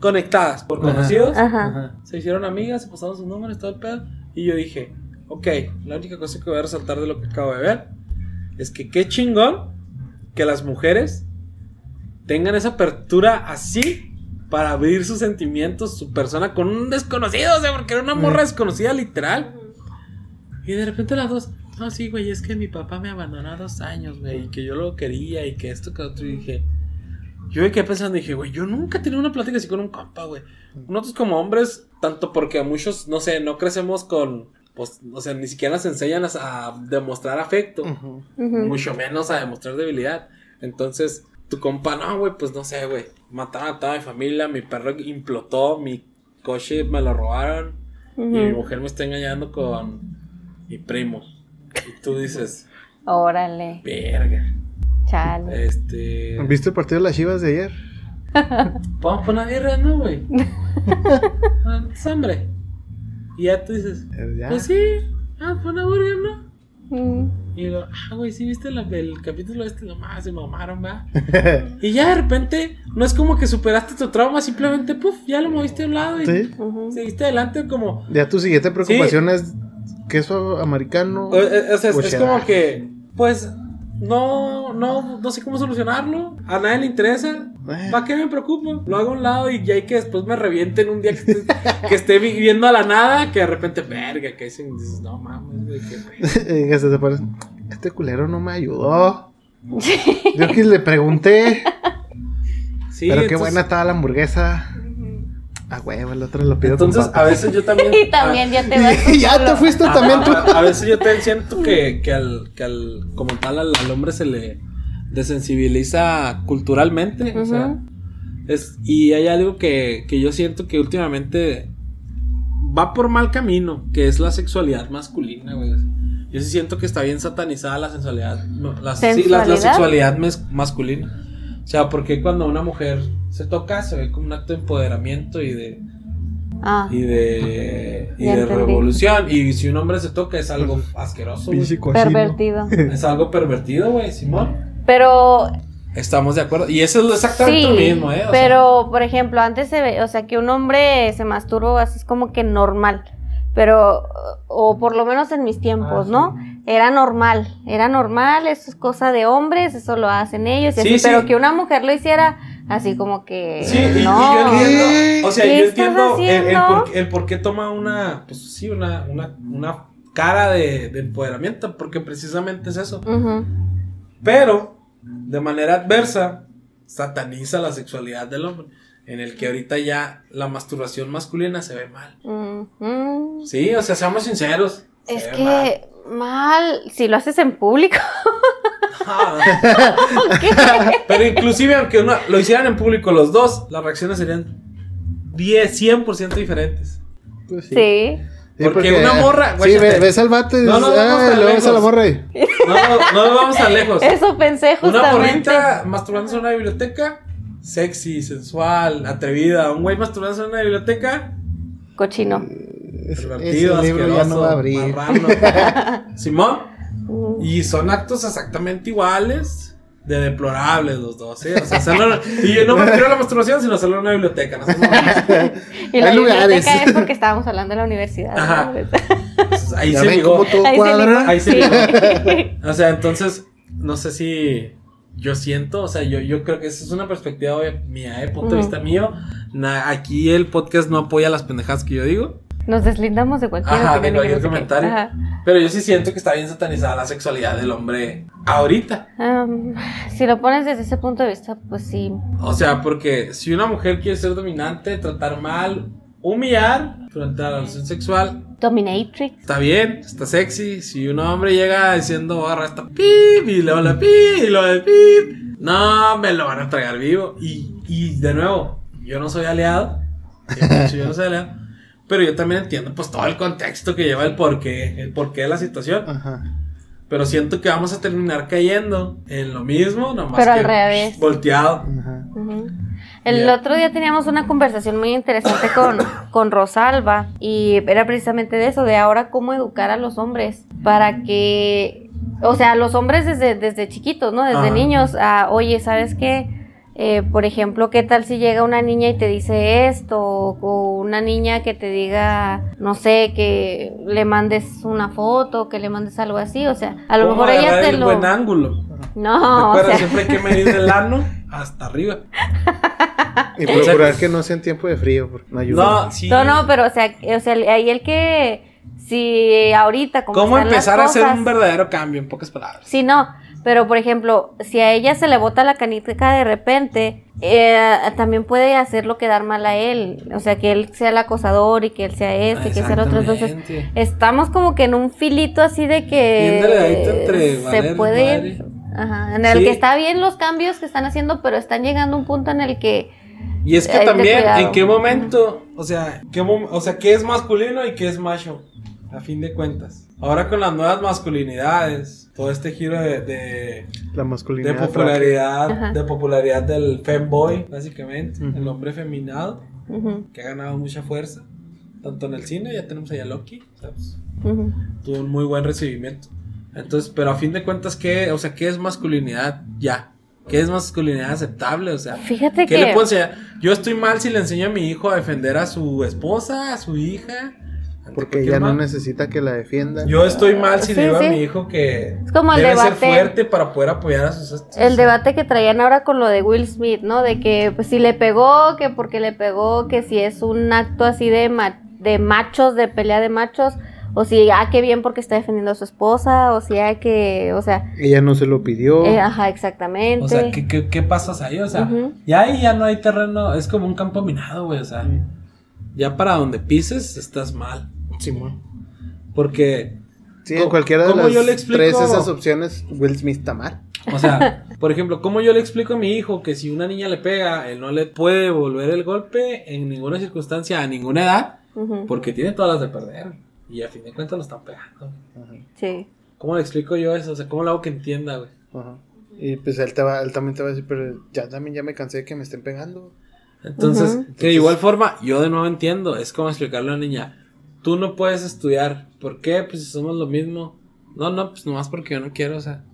Speaker 2: conectadas por conocidos.
Speaker 1: Ajá.
Speaker 3: Ajá.
Speaker 2: Se hicieron amigas, se pasaron sus números, todo el pedo. Y yo dije, ok, la única cosa que voy a resaltar de lo que acabo de ver es que qué chingón que las mujeres tengan esa apertura así para abrir sus sentimientos, su persona con un desconocido, o sea, porque era una morra desconocida literal. Y de repente las dos, no, sí, güey, es que mi papá me abandonó a dos años, güey, y que yo lo quería y que esto que otro. Y dije, yo me quedé pensando, dije, güey, yo nunca he tenido una plática así con un compa, güey. Nosotros como hombres, tanto porque a muchos, no sé, no crecemos con, pues, o sea, ni siquiera nos enseñan a, a demostrar afecto, mucho menos a demostrar debilidad. Entonces, tu compa, no, güey, pues no sé, güey, mataron a toda mi familia, mi perro implotó, mi coche me lo robaron. Y mi mujer me está engañando con mi primo. Y tú dices,
Speaker 1: Órale,
Speaker 2: verga.
Speaker 1: Chale.
Speaker 2: Este.
Speaker 3: ¿Viste el partido de las chivas de ayer?
Speaker 2: Vamos por una birra, ¿no, güey? Ah, Es hambre. Y ya tú dices,
Speaker 3: ya.
Speaker 2: pues sí, vamos por una burger, ¿no?
Speaker 1: Mm.
Speaker 2: Y lo, ah, güey, sí viste la- el capítulo este, nomás se mamaron, va. Y ya de repente, no es como que superaste tu trauma, simplemente, puf, ya lo moviste a un lado y
Speaker 3: Sí.
Speaker 2: Seguiste adelante como.
Speaker 3: Ya tu siguiente preocupación es queso americano.
Speaker 2: O, o sea, es,
Speaker 3: o
Speaker 2: es
Speaker 3: cheddar.
Speaker 2: como que, pues, no, no, no sé cómo solucionarlo. A nadie le interesa. ¿Para qué me preocupo? Lo hago a un lado y ya hay que después me revienten un día que esté, que esté viviendo a la nada, que de repente, verga, que dicen, dices, no mames, güey, qué pedo".
Speaker 3: Y que se Este culero no me ayudó. Yo que le pregunté.
Speaker 2: Sí,
Speaker 3: pero qué
Speaker 2: entonces-
Speaker 3: buena estaba la hamburguesa. Ah, huevo, el otro lo pido
Speaker 2: Entonces,
Speaker 3: con
Speaker 2: a veces yo también.
Speaker 1: Y también ya te vas.
Speaker 3: Y ya te fuiste
Speaker 2: a,
Speaker 3: también tú.
Speaker 2: a- a veces yo también siento que, que al, que al, como tal, al, al hombre se le desensibiliza culturalmente. O sea, es, y hay algo que, que yo siento que últimamente va por mal camino, que es la sexualidad masculina, güey. Yo sí siento que está bien satanizada la sensualidad. no, la, sí, la- la sexualidad mes- masculina. O sea, porque cuando una mujer se toca, se ve como un acto de empoderamiento y de.
Speaker 1: Ah,
Speaker 2: Y de. Y de revolución. Y si un hombre se toca, es algo asqueroso.
Speaker 1: pervertido.
Speaker 2: Es algo pervertido, güey, Simón.
Speaker 1: Pero
Speaker 2: Estamos de acuerdo. Y eso es exactamente
Speaker 1: sí,
Speaker 2: lo mismo, ¿eh? O sea,
Speaker 1: pero por ejemplo, antes se ve, o sea, que un hombre se masturba así es como que normal. Pero, o por lo menos en mis tiempos,
Speaker 2: Ah,
Speaker 1: ¿no? Era normal, era normal, eso es cosa de hombres, eso lo hacen ellos, y
Speaker 2: Sí,
Speaker 1: así,
Speaker 2: sí.
Speaker 1: pero que una mujer lo hiciera así como que...
Speaker 2: Sí, y, y
Speaker 1: no.
Speaker 2: yo entiendo, o sea,
Speaker 1: ¿Qué
Speaker 2: yo entiendo el, por, el por qué toma una, pues sí, una, una, una cara de, de empoderamiento, porque precisamente es eso. Pero, de manera adversa, sataniza la sexualidad del hombre, en el que ahorita ya la masturbación masculina se ve mal. Sí, o sea, seamos sinceros.
Speaker 1: Es que mal, si lo haces en público.
Speaker 2: Pero inclusive aunque uno, lo hicieran en público los dos, las reacciones serían 10, 100% diferentes.
Speaker 3: Pues sí.
Speaker 1: sí.
Speaker 3: Sí,
Speaker 2: Porque una morra,
Speaker 3: Sí,
Speaker 2: guáchate.
Speaker 3: ve- ves al vato y
Speaker 2: No, no,
Speaker 3: dices,
Speaker 2: no, no,
Speaker 3: ah, ves a la
Speaker 2: lejos.
Speaker 3: morra y...
Speaker 2: No, no, no vamos tan lejos.
Speaker 1: Eso pensé
Speaker 2: Una
Speaker 1: justamente.
Speaker 2: morrita masturbándose en una biblioteca, sexy, sensual, atrevida. Un güey masturbándose en una biblioteca,
Speaker 1: Cochino.
Speaker 3: Ese
Speaker 2: pervertido,
Speaker 3: libro ya no va a abrir.
Speaker 2: marrano. Simón. Y son actos exactamente iguales. De deplorables los dos, ¿eh? O sea, y yo no me refiero a la masturbación, sino hacerlo en una biblioteca. ¿no?
Speaker 1: Y la
Speaker 3: Hay lugares.
Speaker 1: biblioteca es porque estábamos hablando de la universidad.
Speaker 2: Ajá.
Speaker 1: ¿no?
Speaker 2: Ahí se ligó.
Speaker 3: todo
Speaker 1: Ahí se ligó.
Speaker 2: Ahí se
Speaker 1: Sí.
Speaker 2: ligó. O sea, entonces, no sé si yo siento, o sea, yo, yo creo que esa es una perspectiva mía, ¿eh? punto de vista mío. Na- aquí el podcast no apoya las pendejadas que yo digo.
Speaker 1: Nos deslindamos de cualquier
Speaker 2: Ajá, de cualquier comentario.
Speaker 1: Ajá.
Speaker 2: Pero yo sí siento que está bien satanizada la sexualidad del hombre ahorita.
Speaker 1: Am, si lo pones desde ese punto de vista, pues sí.
Speaker 2: O sea, porque si una mujer quiere ser dominante, tratar mal, humillar frente a la relación sexual,
Speaker 1: Dominatrix.
Speaker 2: Está bien, está sexy. Si un hombre llega diciendo barra esta pip y luego la pip y luego el pip, no me lo van a tragar vivo. Y, y de nuevo, yo no soy aliado. Yo no soy aliado. Pero yo también entiendo pues todo el contexto que lleva el porqué, el porqué de la situación.
Speaker 3: Ajá.
Speaker 2: Pero siento que vamos a terminar cayendo en lo mismo, nomás
Speaker 1: Pero
Speaker 2: que
Speaker 1: al revés.
Speaker 2: volteado.
Speaker 3: Ajá.
Speaker 1: El otro día teníamos una conversación muy interesante con, con Rosalba y era precisamente de eso, de ahora cómo educar a los hombres para que, o sea, los hombres desde, desde chiquitos, ¿no? Desde
Speaker 2: Ajá.
Speaker 1: niños, a, oye, ¿sabes qué? Eh, por ejemplo, ¿qué tal si llega una niña y te dice esto? O, o una niña que te diga, no sé, que le mandes una foto, que le mandes algo así, o sea, a lo
Speaker 2: ¿Cómo
Speaker 1: mejor ella te
Speaker 2: el
Speaker 1: lo...
Speaker 2: buen ángulo.
Speaker 1: No, o
Speaker 2: Recuerda,
Speaker 1: sea,
Speaker 2: siempre hay que medir el ano hasta arriba.
Speaker 3: Y procurar que no sea en tiempo de frío, porque no ayuda.
Speaker 2: No, sí.
Speaker 1: No, no, pero o sea, o sea, ahí el que si ahorita como
Speaker 2: ¿Cómo
Speaker 1: están las
Speaker 2: empezar a hacer un verdadero cambio, en pocas palabras?
Speaker 1: Sí, no, pero por ejemplo, si a ella se le bota la canica de repente, eh, también puede hacerlo quedar mal a él, o sea, que él sea el acosador y que él sea este, que sea el otro, entonces estamos como que en un filito así de que
Speaker 2: entre
Speaker 1: se puede
Speaker 2: madre.
Speaker 1: ir, ajá, en el
Speaker 2: Sí.
Speaker 1: que está bien los cambios que están haciendo, pero están llegando a un punto en el que
Speaker 2: Y es que también. ¿en qué momento? O sea, ¿qué mom- o sea, ¿qué es masculino y qué es macho? A fin de cuentas. Ahora con las nuevas masculinidades, todo este giro de, de,
Speaker 3: La
Speaker 2: de
Speaker 3: masculinidad.
Speaker 2: popularidad,
Speaker 1: Ajá.
Speaker 2: de popularidad del femboy, básicamente,
Speaker 3: Ujú.
Speaker 2: el hombre feminado,
Speaker 1: ujú,
Speaker 2: que ha ganado mucha fuerza. Tanto en el cine, ya tenemos allá a Loki, ¿sabes?
Speaker 1: ujú.
Speaker 2: tuvo un muy buen recibimiento. Entonces, pero a fin de cuentas, ¿qué, o sea, ¿qué es masculinidad ya? ¿Qué es masculinidad aceptable? O sea,
Speaker 1: Fíjate
Speaker 2: ¿qué
Speaker 1: que
Speaker 2: le puedo enseñar? Yo estoy mal si le enseño a mi hijo a defender a su esposa, a su hija.
Speaker 3: Porque ella no necesita que la defiendan.
Speaker 2: Yo estoy mal si
Speaker 1: Sí,
Speaker 2: le digo
Speaker 1: sí.
Speaker 2: a mi hijo que
Speaker 1: Es como el
Speaker 2: debe
Speaker 1: debate-
Speaker 2: ser fuerte para poder apoyar a sus
Speaker 1: El debate que traían ahora con lo de Will Smith, ¿no? De que pues si le pegó, que porque le pegó, que si es un acto así de, ma- de machos, de pelea de machos, o si, ah, qué bien porque está defendiendo a su esposa, o si, ah, que, o sea,
Speaker 3: Ella no se lo pidió.
Speaker 1: eh, ajá, exactamente.
Speaker 2: O sea, ¿qué, qué, qué pasas ahí? O sea, ya ahí ya no hay terreno, es como un campo minado, güey. O sea, ya para donde pises estás mal.
Speaker 3: Simón.
Speaker 2: Porque
Speaker 3: Sí,
Speaker 2: ¿Cómo-
Speaker 3: en cualquiera de las
Speaker 2: yo le explico?
Speaker 3: tres esas opciones, Will Smith está mal.
Speaker 2: O sea, por ejemplo, ¿cómo yo le explico a mi hijo que si una niña le pega, él no le puede devolver el golpe en ninguna circunstancia, a ninguna edad, porque tiene todas las de perder? Y a fin de cuentas lo están pegando.
Speaker 1: Sí.
Speaker 2: ¿Cómo le explico yo eso? O sea, ¿cómo le hago que entienda, güey?
Speaker 3: Ajá. Y pues él, te va, él también te va a decir, pero ya también ya me cansé de que me estén pegando.
Speaker 2: Entonces, que de igual forma, yo de nuevo entiendo, es como explicarle a una niña, tú no puedes estudiar, ¿por qué? Pues si somos lo mismo. No, no, pues nomás porque yo no quiero, o sea,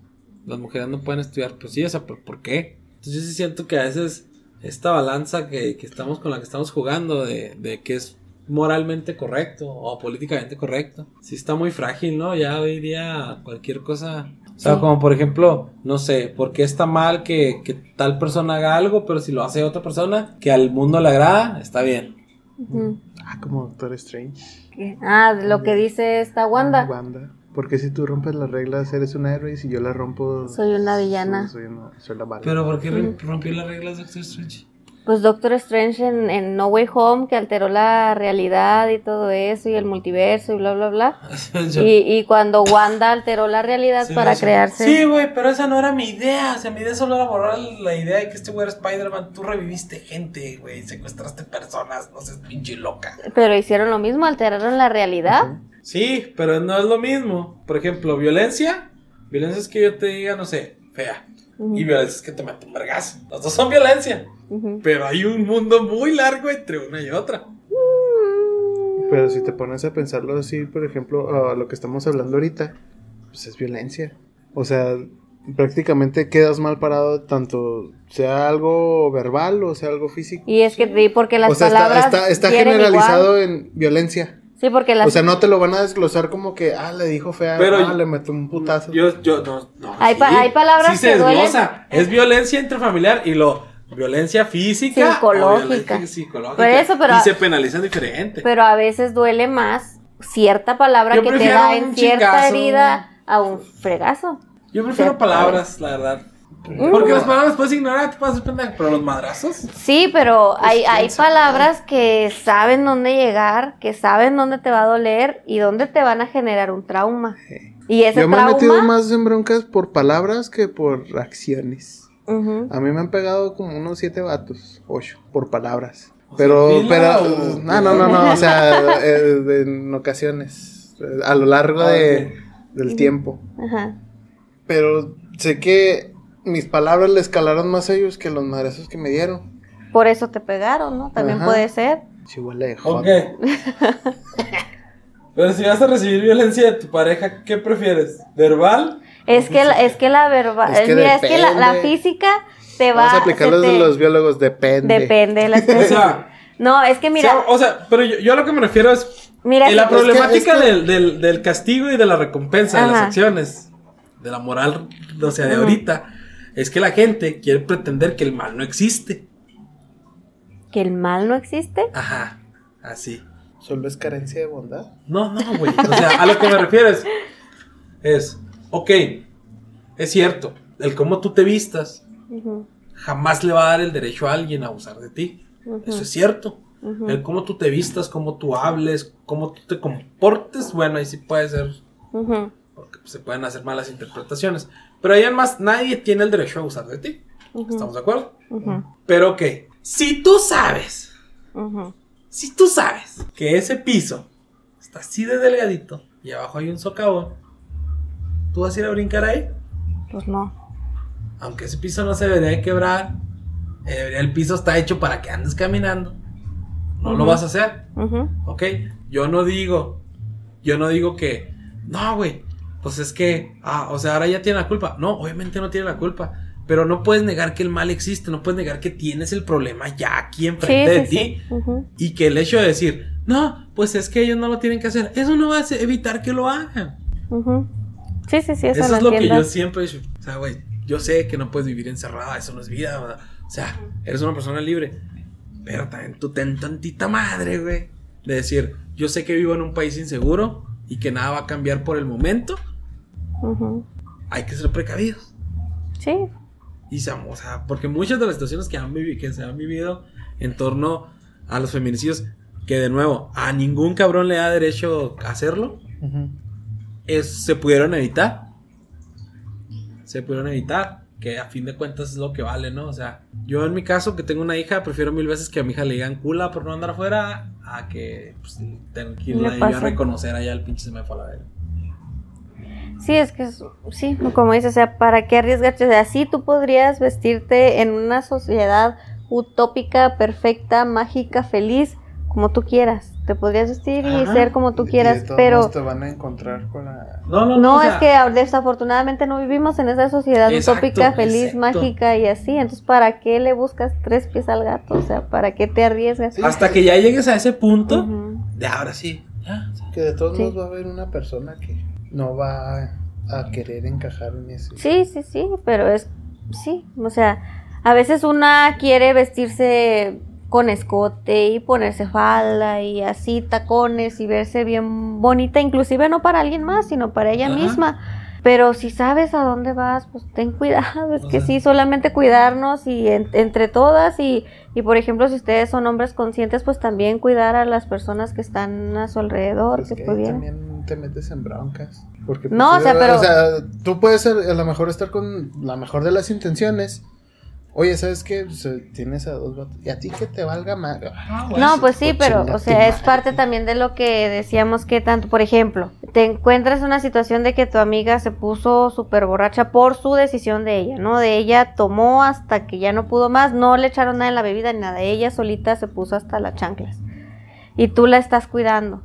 Speaker 2: las mujeres no pueden estudiar, pues sí, o sea, ¿por, por qué? Entonces yo sí siento que a veces esta balanza que, que estamos con la que estamos jugando de, de que es moralmente correcto o políticamente correcto, sí está muy frágil, ¿no? Ya hoy día cualquier cosa... O sea,
Speaker 1: Sí.
Speaker 2: como por ejemplo, no sé, ¿por qué está mal que, que tal persona haga algo, pero si lo hace otra persona que al mundo le agrada, está bien?
Speaker 1: Ujú.
Speaker 3: Ah, como Doctor Strange.
Speaker 1: ¿Qué? Ah, lo que dice esta Wanda.
Speaker 3: Wanda. Porque si tú rompes las reglas, eres un héroe y si yo las rompo.
Speaker 1: Soy una villana.
Speaker 3: Soy, una- soy la mala.
Speaker 2: Pero ¿por qué rom- rompió las reglas Doctor Strange?
Speaker 1: Pues Doctor Strange en, en No Way Home, que alteró la realidad y todo eso, y el multiverso y bla, bla, bla. Y, y cuando Wanda alteró la realidad
Speaker 2: Sí,
Speaker 1: para
Speaker 2: sí.
Speaker 1: crearse.
Speaker 2: Sí, güey, pero esa no era mi idea. O sea, mi idea solo era borrar la idea de que este güey era Spider-Man. Tú reviviste gente, güey. Secuestraste personas. No seas pinche loca.
Speaker 1: Pero hicieron lo mismo, alteraron la realidad.
Speaker 2: Sí, pero no es lo mismo. Por ejemplo, violencia. Violencia es que yo te diga, no sé, fea.
Speaker 1: Ujú,
Speaker 2: Y violencia es que te mete un vergazo. Los dos son violencia. Pero hay un mundo muy largo entre una y otra.
Speaker 3: Pero si te pones a pensarlo así, por ejemplo, a lo que estamos hablando ahorita, pues es violencia. O sea, prácticamente quedas mal parado, tanto sea algo verbal o sea algo físico.
Speaker 1: Y es que sí, porque las
Speaker 3: o sea, está,
Speaker 1: palabras
Speaker 3: está, generalizado
Speaker 1: igual.
Speaker 3: en violencia.
Speaker 1: Sí, porque las
Speaker 3: O sea, no te lo van a desglosar como que, ah, le dijo fea,
Speaker 2: Pero
Speaker 3: ah,
Speaker 2: yo-
Speaker 3: le metió un putazo.
Speaker 2: Yo, yo, no, no.
Speaker 1: Hay pa- hay palabras
Speaker 2: sí se
Speaker 1: que duelen.
Speaker 2: desglosa. Es violencia intrafamiliar y lo. Violencia física.
Speaker 1: Psicológica.
Speaker 2: o violencia psicológica.
Speaker 1: Por eso, pero-
Speaker 2: Y se penalizan diferente.
Speaker 1: pero a veces duele más cierta palabra
Speaker 2: Yo
Speaker 1: que te da en cierta
Speaker 2: chingazo.
Speaker 1: herida a un fregazo.
Speaker 2: Yo prefiero
Speaker 1: Sí.
Speaker 2: palabras, la verdad. Porque las palabras puedes ignorar, te puedes pendejo, pero los madrazos.
Speaker 1: Sí, pero hay, hay
Speaker 2: piensa.
Speaker 1: palabras que saben dónde llegar, que saben dónde te va a doler y dónde te van a generar un trauma. Y ese
Speaker 3: Yo me he metido
Speaker 1: trauma.
Speaker 3: más en broncas por palabras que por acciones. A mí me han pegado como unos siete vatos, ocho, por palabras. Pero,
Speaker 2: ¿fila
Speaker 3: pero, no, no, no, no, o sea, eh, en ocasiones, a lo largo
Speaker 2: Ah,
Speaker 3: de, del tiempo.
Speaker 1: Ajá.
Speaker 3: Pero sé que mis palabras le escalaron más a ellos que los madrazos que me dieron.
Speaker 1: Por eso te pegaron, ¿no? También
Speaker 3: Ajá.
Speaker 1: puede ser.
Speaker 3: Chihuahua de
Speaker 2: Ok. pero si vas a recibir violencia de tu pareja, ¿qué prefieres? ¿Verbal?
Speaker 1: Es que, la- es que la verba,
Speaker 3: Es que
Speaker 1: mira, es que la, física te va
Speaker 3: Vamos a aplicar los de
Speaker 1: te-
Speaker 3: los biólogos, depende.
Speaker 1: Depende de la
Speaker 2: O sea,
Speaker 1: no, es que mira,
Speaker 2: o sea, o sea, pero yo, yo a lo que me refiero es.
Speaker 1: mira,
Speaker 2: la
Speaker 1: si-
Speaker 3: es que-
Speaker 2: problemática
Speaker 3: es que-
Speaker 2: Del, del, del castigo y de la recompensa de las acciones, de la moral, o sea, de ahorita, es que la gente quiere pretender que el mal no existe.
Speaker 1: que el mal no existe.
Speaker 2: Ajá, así.
Speaker 3: Solo es carencia de bondad.
Speaker 2: No, no, güey. O sea, a lo que me refiero es, ok, es cierto, el cómo tú te vistas jamás le va a dar el derecho a alguien a abusar de ti. Eso es cierto. El cómo tú te vistas, cómo tú hables, cómo tú te comportes, bueno, ahí sí puede ser, porque se pueden hacer malas interpretaciones. Pero ahí además nadie tiene el derecho a abusar de ti. ¿Estamos de acuerdo? Pero ok, si tú sabes, si tú sabes que ese piso está así de delgadito y abajo hay un socavón, ¿tú vas a ir a brincar ahí?
Speaker 1: Pues no.
Speaker 2: Aunque ese piso no se debería de quebrar, eh, el piso está hecho para que andes caminando. No lo vas a hacer. ¿Ok? Yo no digo, yo no digo que, no, güey, pues es que, ah, o sea, ahora ya tiene la culpa. No, obviamente no tiene la culpa. Pero no puedes negar que el mal existe, no puedes negar que tienes el problema ya aquí
Speaker 1: Sí,
Speaker 2: enfrente de
Speaker 1: sí,
Speaker 2: ti.
Speaker 1: sí.
Speaker 2: Y que el hecho de decir, no, pues es que ellos no lo tienen que hacer, eso no va a evitar que lo hagan.
Speaker 1: Sí, sí, sí, eso,
Speaker 2: Eso,
Speaker 1: lo
Speaker 2: es lo que yo siempre he dicho. O sea, güey, yo sé que no puedes vivir encerrada, eso no es vida, ¿verdad? O sea, eres una persona libre. Pero también tú ten tantita madre, güey. De decir, yo sé que vivo en un país inseguro y que nada va a cambiar por el momento. Hay que ser precavidos.
Speaker 1: Sí.
Speaker 2: Y seamos, o sea, porque muchas de las situaciones que, han vivi- que se han vivido en torno a los feminicidios, que de nuevo, a ningún cabrón le da derecho a hacerlo, es, se pudieron evitar. Se pudieron evitar. Que a fin de cuentas es lo que vale, ¿no? O sea, yo en mi caso, que tengo una hija, prefiero mil veces que a mi hija le digan cula por no andar afuera, a que pues, tengo que irla yo a reconocer allá el pinche se me fue a la verga.
Speaker 1: Sí, es que es- sí, como dices, o sea, ¿para qué arriesgarte? O sea, sí tú podrías vestirte en una sociedad utópica, perfecta, mágica, feliz, como tú quieras. Te podrías vestir y
Speaker 2: Ajá.
Speaker 1: ser como tú
Speaker 3: Y
Speaker 1: quieras,
Speaker 3: de todos
Speaker 1: pero
Speaker 3: te van a encontrar con la...
Speaker 2: No, no,
Speaker 1: no,
Speaker 2: o
Speaker 1: es
Speaker 2: sea,
Speaker 1: que ah, desafortunadamente no vivimos en esa sociedad
Speaker 2: Exacto,
Speaker 1: utópica, feliz,
Speaker 2: exacto.
Speaker 1: mágica y así. Entonces, ¿para qué le buscas tres pies al gato? O sea, ¿para qué te arriesgas?
Speaker 2: Hasta que ya llegues a ese punto, de ahora sí. ya,
Speaker 3: Que de todos
Speaker 1: Sí.
Speaker 3: modos va a haber una persona que no va a, querer encajar en ese.
Speaker 1: Sí, sí, sí, pero es, sí, o sea, a veces una quiere vestirse con escote y ponerse falda y así tacones y verse bien bonita, inclusive no para alguien más, sino para ella
Speaker 2: Ajá.
Speaker 1: misma. Pero si sabes a dónde vas, pues ten cuidado, es
Speaker 2: O
Speaker 1: que
Speaker 2: sea.
Speaker 1: sí, solamente cuidarnos y en- entre todas y, y por ejemplo si ustedes son hombres conscientes, pues también cuidar a las personas que están a su alrededor,
Speaker 3: Pues
Speaker 1: que
Speaker 3: que ahí
Speaker 1: pudieran.
Speaker 3: también te metes en broncas. Porque, pues,
Speaker 1: No, o sea, pero-
Speaker 3: O sea, tú puedes ser- a lo mejor estar con la mejor de las intenciones. Oye, ¿sabes qué? Pues, tienes a dos vatos. Y a ti que te valga más.
Speaker 1: No, pues sí, pero,
Speaker 3: chinga
Speaker 1: o sea, es parte también de lo que decíamos que tanto, por ejemplo, te encuentras en una situación de que tu amiga se puso súper borracha por su decisión de ella, ¿no? De ella tomó hasta que ya no pudo más, no le echaron nada en la bebida ni nada, ella solita se puso hasta las chanclas. Y tú la estás cuidando,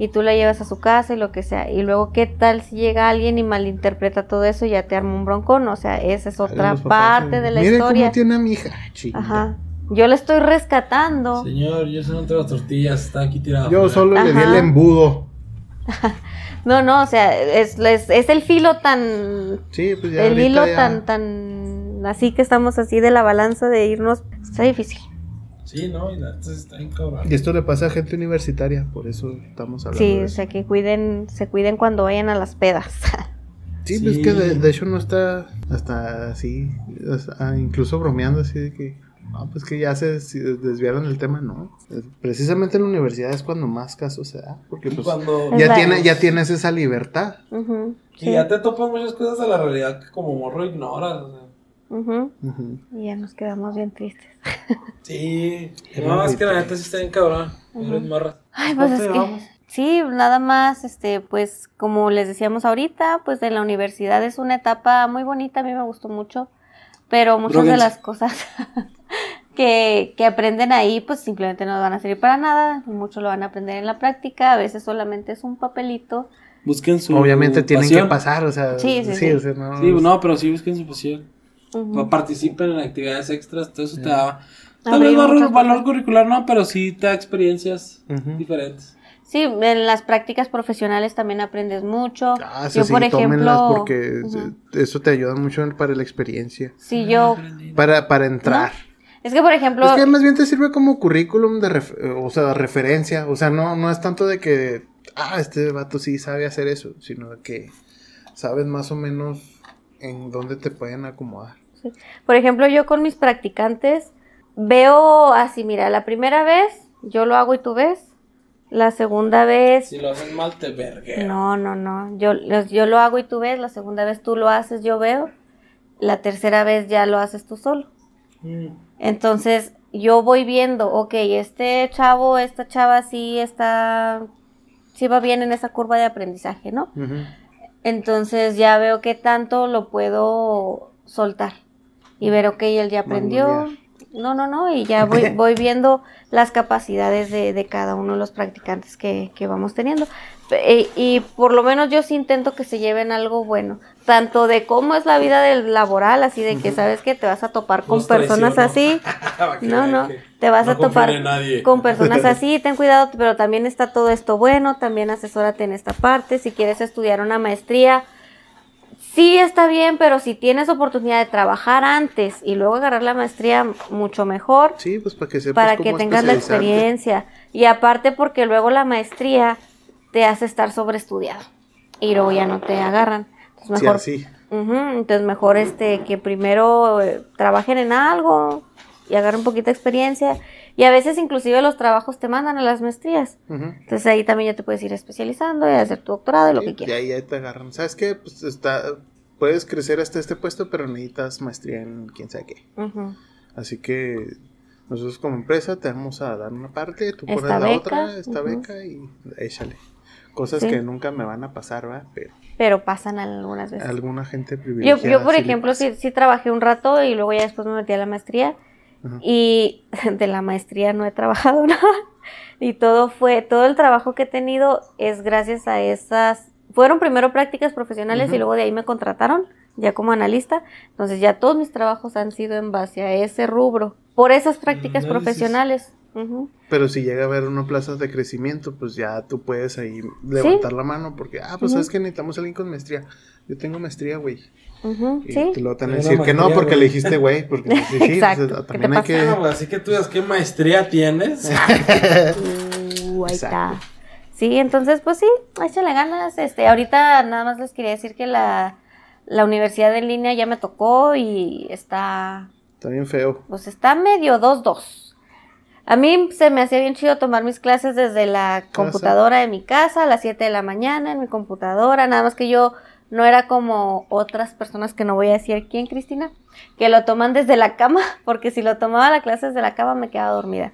Speaker 1: y tú la llevas a su casa y lo que sea. Y luego, ¿qué tal si llega alguien y malinterpreta todo eso y ya te arma un broncón? O sea, esa es otra parte de la
Speaker 3: Mire
Speaker 1: historia.
Speaker 3: cómo tiene a mi hija. Chinga.
Speaker 1: Ajá. Yo la estoy rescatando.
Speaker 2: Señor, yo soy entre las tortillas, está aquí tirado.
Speaker 3: Yo solo le di el embudo.
Speaker 1: No, no, o sea, es, es, es el filo tan.
Speaker 3: Sí, pues ya
Speaker 1: el hilo
Speaker 3: ya-
Speaker 1: tan, tan. Así que estamos así de la balanza de irnos. Está difícil.
Speaker 2: Sí, no, y la está bien cabrón.
Speaker 3: Y esto le pasa a gente universitaria, por eso estamos hablando
Speaker 1: Sí,
Speaker 3: de
Speaker 1: o sea, que cuiden, se cuiden cuando vayan a las pedas.
Speaker 3: Sí, pues
Speaker 2: Sí.
Speaker 3: es que de, de hecho no está hasta así, hasta- incluso bromeando así de que, no, pues que ya se desviaron del tema, no. Precisamente en la universidad es cuando más casos se da, porque pues
Speaker 2: Cuando
Speaker 3: ya, tiene, ya tienes esa libertad.
Speaker 2: Y
Speaker 1: sí,
Speaker 2: ya te topas muchas cosas de la realidad que como morro ignoras.
Speaker 1: Y ya nos quedamos bien tristes.
Speaker 2: Sí, no, es que la neta sí está bien cabrón. Morras.
Speaker 1: Ay, pues
Speaker 2: ¿Cuánto
Speaker 1: es que. Sí, nada más, este, pues como les decíamos ahorita, pues en la universidad es una etapa muy bonita, a mí me gustó mucho, pero muchas de las cosas que, que aprenden ahí, pues simplemente no van a servir para nada, mucho lo van a aprender en la práctica, a veces solamente es un papelito.
Speaker 2: Busquen su
Speaker 3: Obviamente tienen
Speaker 2: pasión.
Speaker 3: que pasar, o sea,
Speaker 1: Sí, sí, sí.
Speaker 3: o sea, no,
Speaker 2: Sí, no, pero sí busquen su pasión.
Speaker 1: Ujú.
Speaker 2: Pa- Participen en actividades extras, todo eso te da. Tal vez valor, valor curricular no, pero sí te da experiencias
Speaker 3: Ujú.
Speaker 2: diferentes.
Speaker 1: Sí, en las prácticas profesionales también aprendes mucho.
Speaker 3: Ah, sí,
Speaker 1: yo,
Speaker 3: sí,
Speaker 1: por
Speaker 3: tómenlas
Speaker 1: ejemplo,
Speaker 3: porque
Speaker 1: ujú.
Speaker 3: eso te ayuda mucho para la experiencia,
Speaker 1: si yo,
Speaker 3: para, para entrar.
Speaker 1: es que por ejemplo,
Speaker 3: Es que más bien te sirve como currículum de, ref- o sea, de referencia. O sea, no, no es tanto de que, ah, este vato sí sabe hacer eso, sino de que sabes más o menos en dónde te pueden acomodar.
Speaker 1: Por ejemplo, yo con mis practicantes veo así, mira, la primera vez yo lo hago y tú ves. La segunda vez,
Speaker 2: Si lo hacen mal, te vergueo.
Speaker 1: no, no, no. Yo, yo lo hago y tú ves. La segunda vez tú lo haces, yo veo. La tercera vez ya lo haces tú solo.
Speaker 2: Mm.
Speaker 1: Entonces, yo voy viendo, ok, este chavo, esta chava sí está, sí va bien en esa curva de aprendizaje, ¿no?
Speaker 3: Ujú.
Speaker 1: Entonces ya veo qué tanto lo puedo soltar y ver, ok, él ya aprendió. No, no, no, y ya voy, voy viendo las capacidades de, de cada uno de los practicantes que, que vamos teniendo. E- y por lo menos yo sí intento que se lleven algo bueno, tanto de cómo es la vida del laboral, así de que sabes que te vas a topar con personas así.
Speaker 2: Que
Speaker 1: No, no, te vas
Speaker 2: no
Speaker 1: a topar con personas así, ten cuidado, pero también está todo esto bueno, también asesórate en esta parte, si quieres estudiar una maestría, sí está bien, pero si tienes oportunidad de trabajar antes y luego agarrar la maestría, mucho mejor,
Speaker 3: Sí, pues para que sepas
Speaker 1: para
Speaker 3: cómo
Speaker 1: que tengas la experiencia. Y aparte porque luego la maestría te hace estar sobreestudiado y luego ya no te agarran. Entonces
Speaker 3: Sí,
Speaker 1: mejor
Speaker 3: así.
Speaker 1: Ujú, entonces mejor este que primero eh, trabajen en algo y agarren un poquito de experiencia y a veces inclusive los trabajos te mandan a las maestrías.
Speaker 3: Ujú.
Speaker 1: Entonces ahí también ya te puedes ir especializando y hacer tu doctorado y lo que
Speaker 3: y
Speaker 1: quieras.
Speaker 3: ahí, ahí te agarran. ¿Sabes qué? Pues está, puedes crecer hasta este puesto, pero necesitas maestría en quién sabe qué.
Speaker 1: Ujú.
Speaker 3: Así que nosotros como empresa te vamos a dar una parte, tú pones la
Speaker 1: beca,
Speaker 3: otra, esta
Speaker 1: ujú.
Speaker 3: beca y échale. Cosas
Speaker 1: Sí.
Speaker 3: que nunca me van a pasar, ¿verdad? Pero
Speaker 1: Pero pasan algunas veces.
Speaker 3: alguna gente
Speaker 1: Yo,
Speaker 3: privilegiada.
Speaker 1: yo, por
Speaker 3: sí
Speaker 1: ejemplo, sí, sí trabajé un rato y luego ya después me metí a la maestría.
Speaker 3: Ajá.
Speaker 1: Y de la maestría no he trabajado nada. Y todo fue, todo el trabajo que he tenido es gracias a esas. Fueron primero prácticas profesionales y luego de ahí me contrataron ya como analista. Entonces ya todos mis trabajos han sido en base a ese rubro. Por esas prácticas
Speaker 2: Análisis.
Speaker 1: profesionales.
Speaker 3: Pero si llega a haber una plaza de crecimiento, pues ya tú puedes ahí levantar la mano porque, ah, pues sabes que necesitamos a alguien con maestría. Yo tengo maestría, güey. Y
Speaker 1: Sí.
Speaker 3: te lo van a decir que no porque
Speaker 2: güey.
Speaker 3: le dijiste, güey. Porque pues, sí, sí,
Speaker 1: Exacto.
Speaker 3: pues,
Speaker 1: ¿Qué te
Speaker 3: también hay?
Speaker 2: Ah,
Speaker 3: que...
Speaker 2: pues, así que tú digas qué maestría tienes.
Speaker 1: Uh, ahí
Speaker 3: Exacto.
Speaker 1: está. Sí, entonces, pues sí, échale ganas. Este, ahorita nada más les quería decir que la, la universidad en línea ya me tocó y está,
Speaker 3: Está bien feo.
Speaker 1: pues está medio 2-2. A mí se me hacía bien chido tomar mis clases desde la computadora de mi casa a las 7 de la mañana en mi computadora, nada más que yo no era como otras personas que no voy a decir quién, Cristina, que lo toman desde la cama, porque si lo tomaba la clase desde la cama me quedaba dormida.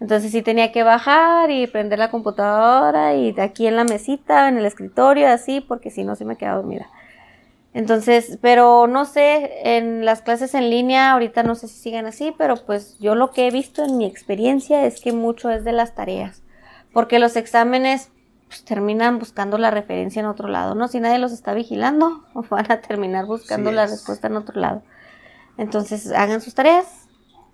Speaker 1: Entonces sí tenía que bajar y prender la computadora y de aquí en la mesita, en el escritorio, así, porque si no, sí me quedaba dormida. Entonces, pero no sé, en las clases en línea, ahorita no sé si sigan así, pero pues yo lo que he visto en mi experiencia es que mucho es de las tareas, porque los exámenes pues, terminan buscando la referencia en otro lado, ¿no? Si nadie los está vigilando, van a terminar buscando
Speaker 3: Sí
Speaker 1: la
Speaker 3: es.
Speaker 1: respuesta en otro lado. Entonces, hagan sus tareas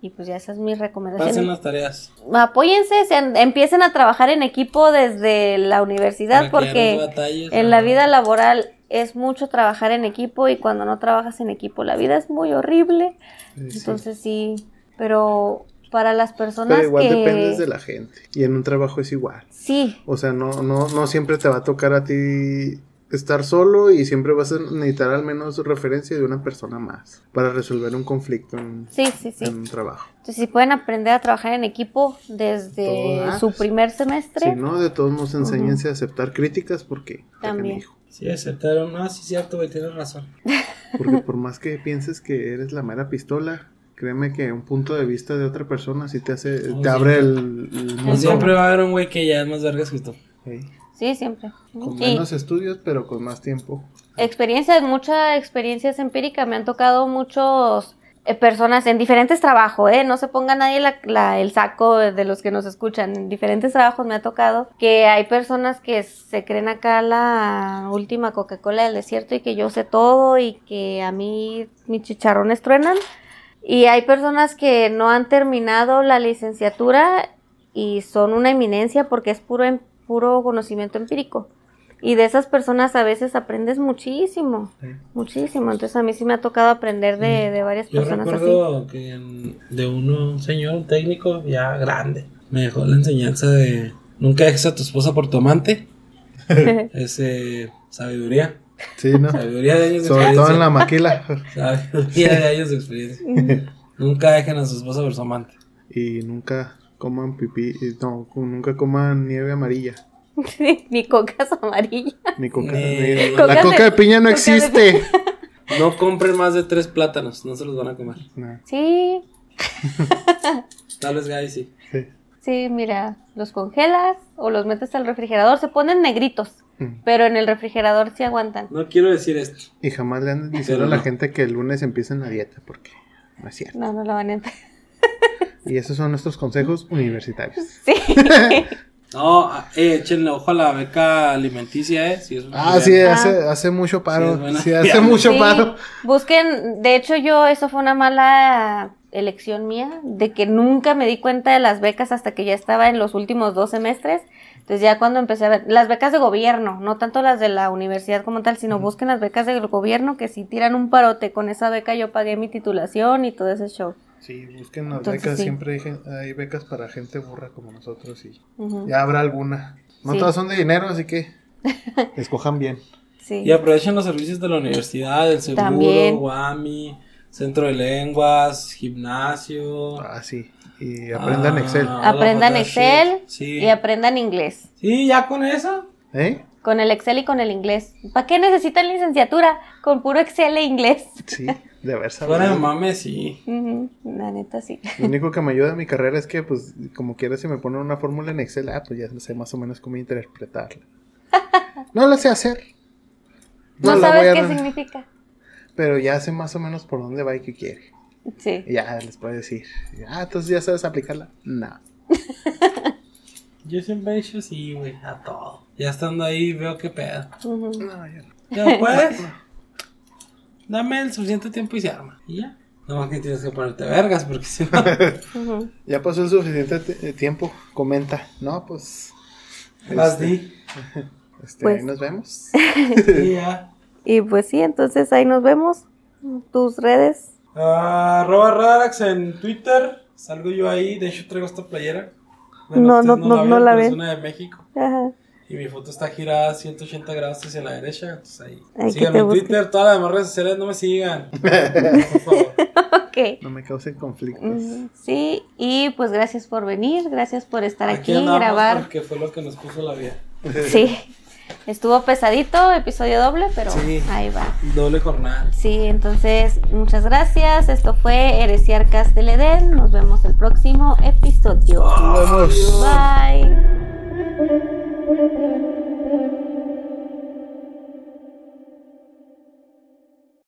Speaker 1: y pues ya esa es mi recomendación.
Speaker 2: Pasen las tareas.
Speaker 1: Apóyense, sean- empiecen a trabajar en equipo desde la universidad
Speaker 2: Para no
Speaker 1: porque
Speaker 2: batalles,
Speaker 1: en
Speaker 2: ¿no?
Speaker 1: la vida laboral es mucho trabajar en equipo y cuando no trabajas en equipo la vida es muy horrible.
Speaker 3: Sí.
Speaker 1: Entonces sí, pero para las personas
Speaker 3: Pero igual
Speaker 1: que
Speaker 3: dependes de la gente. Y en un trabajo es igual.
Speaker 1: sí,
Speaker 3: O sea, no, no, no siempre te va a tocar a ti estar solo y siempre vas a necesitar al menos referencia de una persona más para resolver un conflicto en,
Speaker 1: sí, sí, sí.
Speaker 3: en un trabajo.
Speaker 1: Entonces si pueden aprender a trabajar en equipo desde
Speaker 3: ah,
Speaker 1: su primer semestre,
Speaker 3: Si no, de todos modos enséñense a aceptar críticas porque
Speaker 1: También.
Speaker 2: Sí, aceptaron. No, sí, cierto, güey, tienes razón.
Speaker 3: Porque por más que pienses que eres la mera pistola, créeme que un punto de vista de otra persona sí te hace, te
Speaker 2: sí.
Speaker 3: abre el, el mundo.
Speaker 2: siempre va a haber un güey que ya es más vergas que tú.
Speaker 3: Sí.
Speaker 1: sí, siempre.
Speaker 3: Con
Speaker 1: Y-
Speaker 3: menos estudios, pero con más tiempo.
Speaker 1: experiencias, muchas experiencias empíricas. Me han tocado muchos eh, personas en diferentes trabajos, ¿eh? No se ponga nadie la- la- el saco de los que nos escuchan. En diferentes trabajos me ha tocado que hay personas que se creen acá la última Coca-Cola del desierto y que yo sé todo y que a mí mis chicharrones truenan. Y hay personas que no han terminado la licenciatura y son una eminencia porque es puro, em- puro conocimiento empírico. Y de esas personas a veces aprendes muchísimo,
Speaker 3: Sí.
Speaker 1: muchísimo. Entonces a mí sí me ha tocado aprender de, de varias
Speaker 2: Yo
Speaker 1: personas así.
Speaker 2: recuerdo que en- de uno, un señor, un técnico ya grande, me dejó la enseñanza de nunca dejes a tu esposa por tu amante. es eh, sabiduría.
Speaker 3: Sí, ¿no?
Speaker 2: Sabiduría de años de
Speaker 3: Sobre todo en la maquila.
Speaker 2: Sabiduría de años de experiencia. nunca dejen a su esposa por su amante.
Speaker 3: Y nunca coman pipí, no, nunca coman nieve amarilla.
Speaker 1: Ni cocas amarillas.
Speaker 3: Ni coca.
Speaker 2: Ni-
Speaker 3: ni-
Speaker 1: Coca
Speaker 3: la
Speaker 1: de-
Speaker 3: coca de piña no existe.
Speaker 2: No compren más de tres plátanos, no se los van a comer.
Speaker 3: No,
Speaker 1: Sí,
Speaker 2: Tal vez Gaby sí.
Speaker 3: sí.
Speaker 1: sí, mira, los congelas o los metes al refrigerador, se ponen negritos. Pero en el refrigerador sí aguantan.
Speaker 2: No quiero decir esto.
Speaker 3: Y jamás le andan diciendo
Speaker 2: Pero
Speaker 3: a la
Speaker 2: no.
Speaker 3: gente que el lunes empiecen la dieta, porque no es cierto.
Speaker 1: No, no lo van a entender.
Speaker 3: Y esos son nuestros consejos universitarios.
Speaker 1: Sí.
Speaker 2: No, eh, échenle ojo a la beca alimenticia, ¿eh? Si es una
Speaker 3: Ah, sí, hace, hace mucho paro. Sí, hace mucho
Speaker 1: Sí,
Speaker 3: paro.
Speaker 1: Busquen, de hecho yo, eso fue una mala elección mía, de que nunca me di cuenta de las becas hasta que ya estaba en los últimos dos semestres. Entonces ya cuando empecé a ver, las becas de gobierno, no tanto las de la universidad como tal, sino busquen las becas del gobierno que si tiran un parote con esa beca yo pagué mi titulación y todo ese show.
Speaker 3: Sí, busquen las
Speaker 1: Entonces,
Speaker 3: becas.
Speaker 1: sí.
Speaker 3: Siempre hay, hay becas para gente burra como nosotros y ya habrá alguna. No
Speaker 1: Sí.
Speaker 3: todas son de dinero, así que escojan bien.
Speaker 1: Sí.
Speaker 2: Y aprovechen los servicios de la universidad, el seguro,
Speaker 1: También.
Speaker 2: Guami, centro de lenguas, gimnasio.
Speaker 3: Ah, sí. Y aprendan
Speaker 2: Ah,
Speaker 3: Excel.
Speaker 1: Aprendan Excel.
Speaker 2: Sí.
Speaker 1: y aprendan inglés.
Speaker 2: Sí, ya con eso.
Speaker 3: ¿Eh?
Speaker 1: Con el Excel y con el inglés. ¿Para qué necesitan licenciatura? Con puro Excel e inglés.
Speaker 3: Sí, de haber
Speaker 2: Fuera de
Speaker 3: sabido.
Speaker 2: mames, sí.
Speaker 1: La neta sí.
Speaker 3: Lo único que me ayuda en mi carrera es que, pues, como quiera, si me ponen una fórmula en Excel, ah, pues ya sé más o menos cómo interpretarla. No la sé hacer.
Speaker 1: No,
Speaker 3: la
Speaker 1: sabes
Speaker 3: voy a
Speaker 1: qué significa.
Speaker 3: Pero ya sé más o menos por dónde va y qué quiere.
Speaker 1: Sí.
Speaker 3: Y ya les puedo decir. Ah, entonces ya sabes aplicarla. No.
Speaker 2: Yo siempre he hecho así, güey, a todo. Ya estando ahí veo qué pedo.
Speaker 3: No, ya no.
Speaker 2: Ya pues. Dame el suficiente tiempo y se arma. Y ya. Nomás que tienes que ponerte vergas porque si no.
Speaker 3: Ya pasó el suficiente te- eh, tiempo. Comenta. No, pues.
Speaker 2: Las
Speaker 3: este,
Speaker 2: di.
Speaker 3: este,
Speaker 1: Pues-
Speaker 3: ahí nos vemos.
Speaker 2: Sí, ya.
Speaker 1: Y pues sí, entonces ahí nos vemos. Tus redes.
Speaker 2: Ah, arroba Rarax en Twitter. Salgo yo ahí. De hecho, traigo esta playera.
Speaker 1: No, no, no, no
Speaker 2: vieron,
Speaker 1: la
Speaker 2: pero Es
Speaker 1: ven.
Speaker 2: una de México.
Speaker 1: Ajá.
Speaker 2: Y mi foto está girada 180 grados hacia la derecha. Entonces ahí.
Speaker 1: Ay,
Speaker 2: Síganme en
Speaker 1: busque.
Speaker 2: Twitter. Todas las demás redes sociales no me sigan. Por favor.
Speaker 1: Ok.
Speaker 3: No me causen conflictos.
Speaker 1: Sí, y pues gracias por venir, gracias por estar aquí,
Speaker 2: andamos
Speaker 1: grabar.
Speaker 2: Porque fue lo que nos puso la vida.
Speaker 1: Sí, estuvo pesadito, episodio doble, pero ahí va.
Speaker 2: Doble jornada.
Speaker 1: Sí, entonces, muchas gracias. Esto fue Heresiarcas del Edén. Nos vemos el próximo episodio.
Speaker 3: Nos.
Speaker 1: Bye.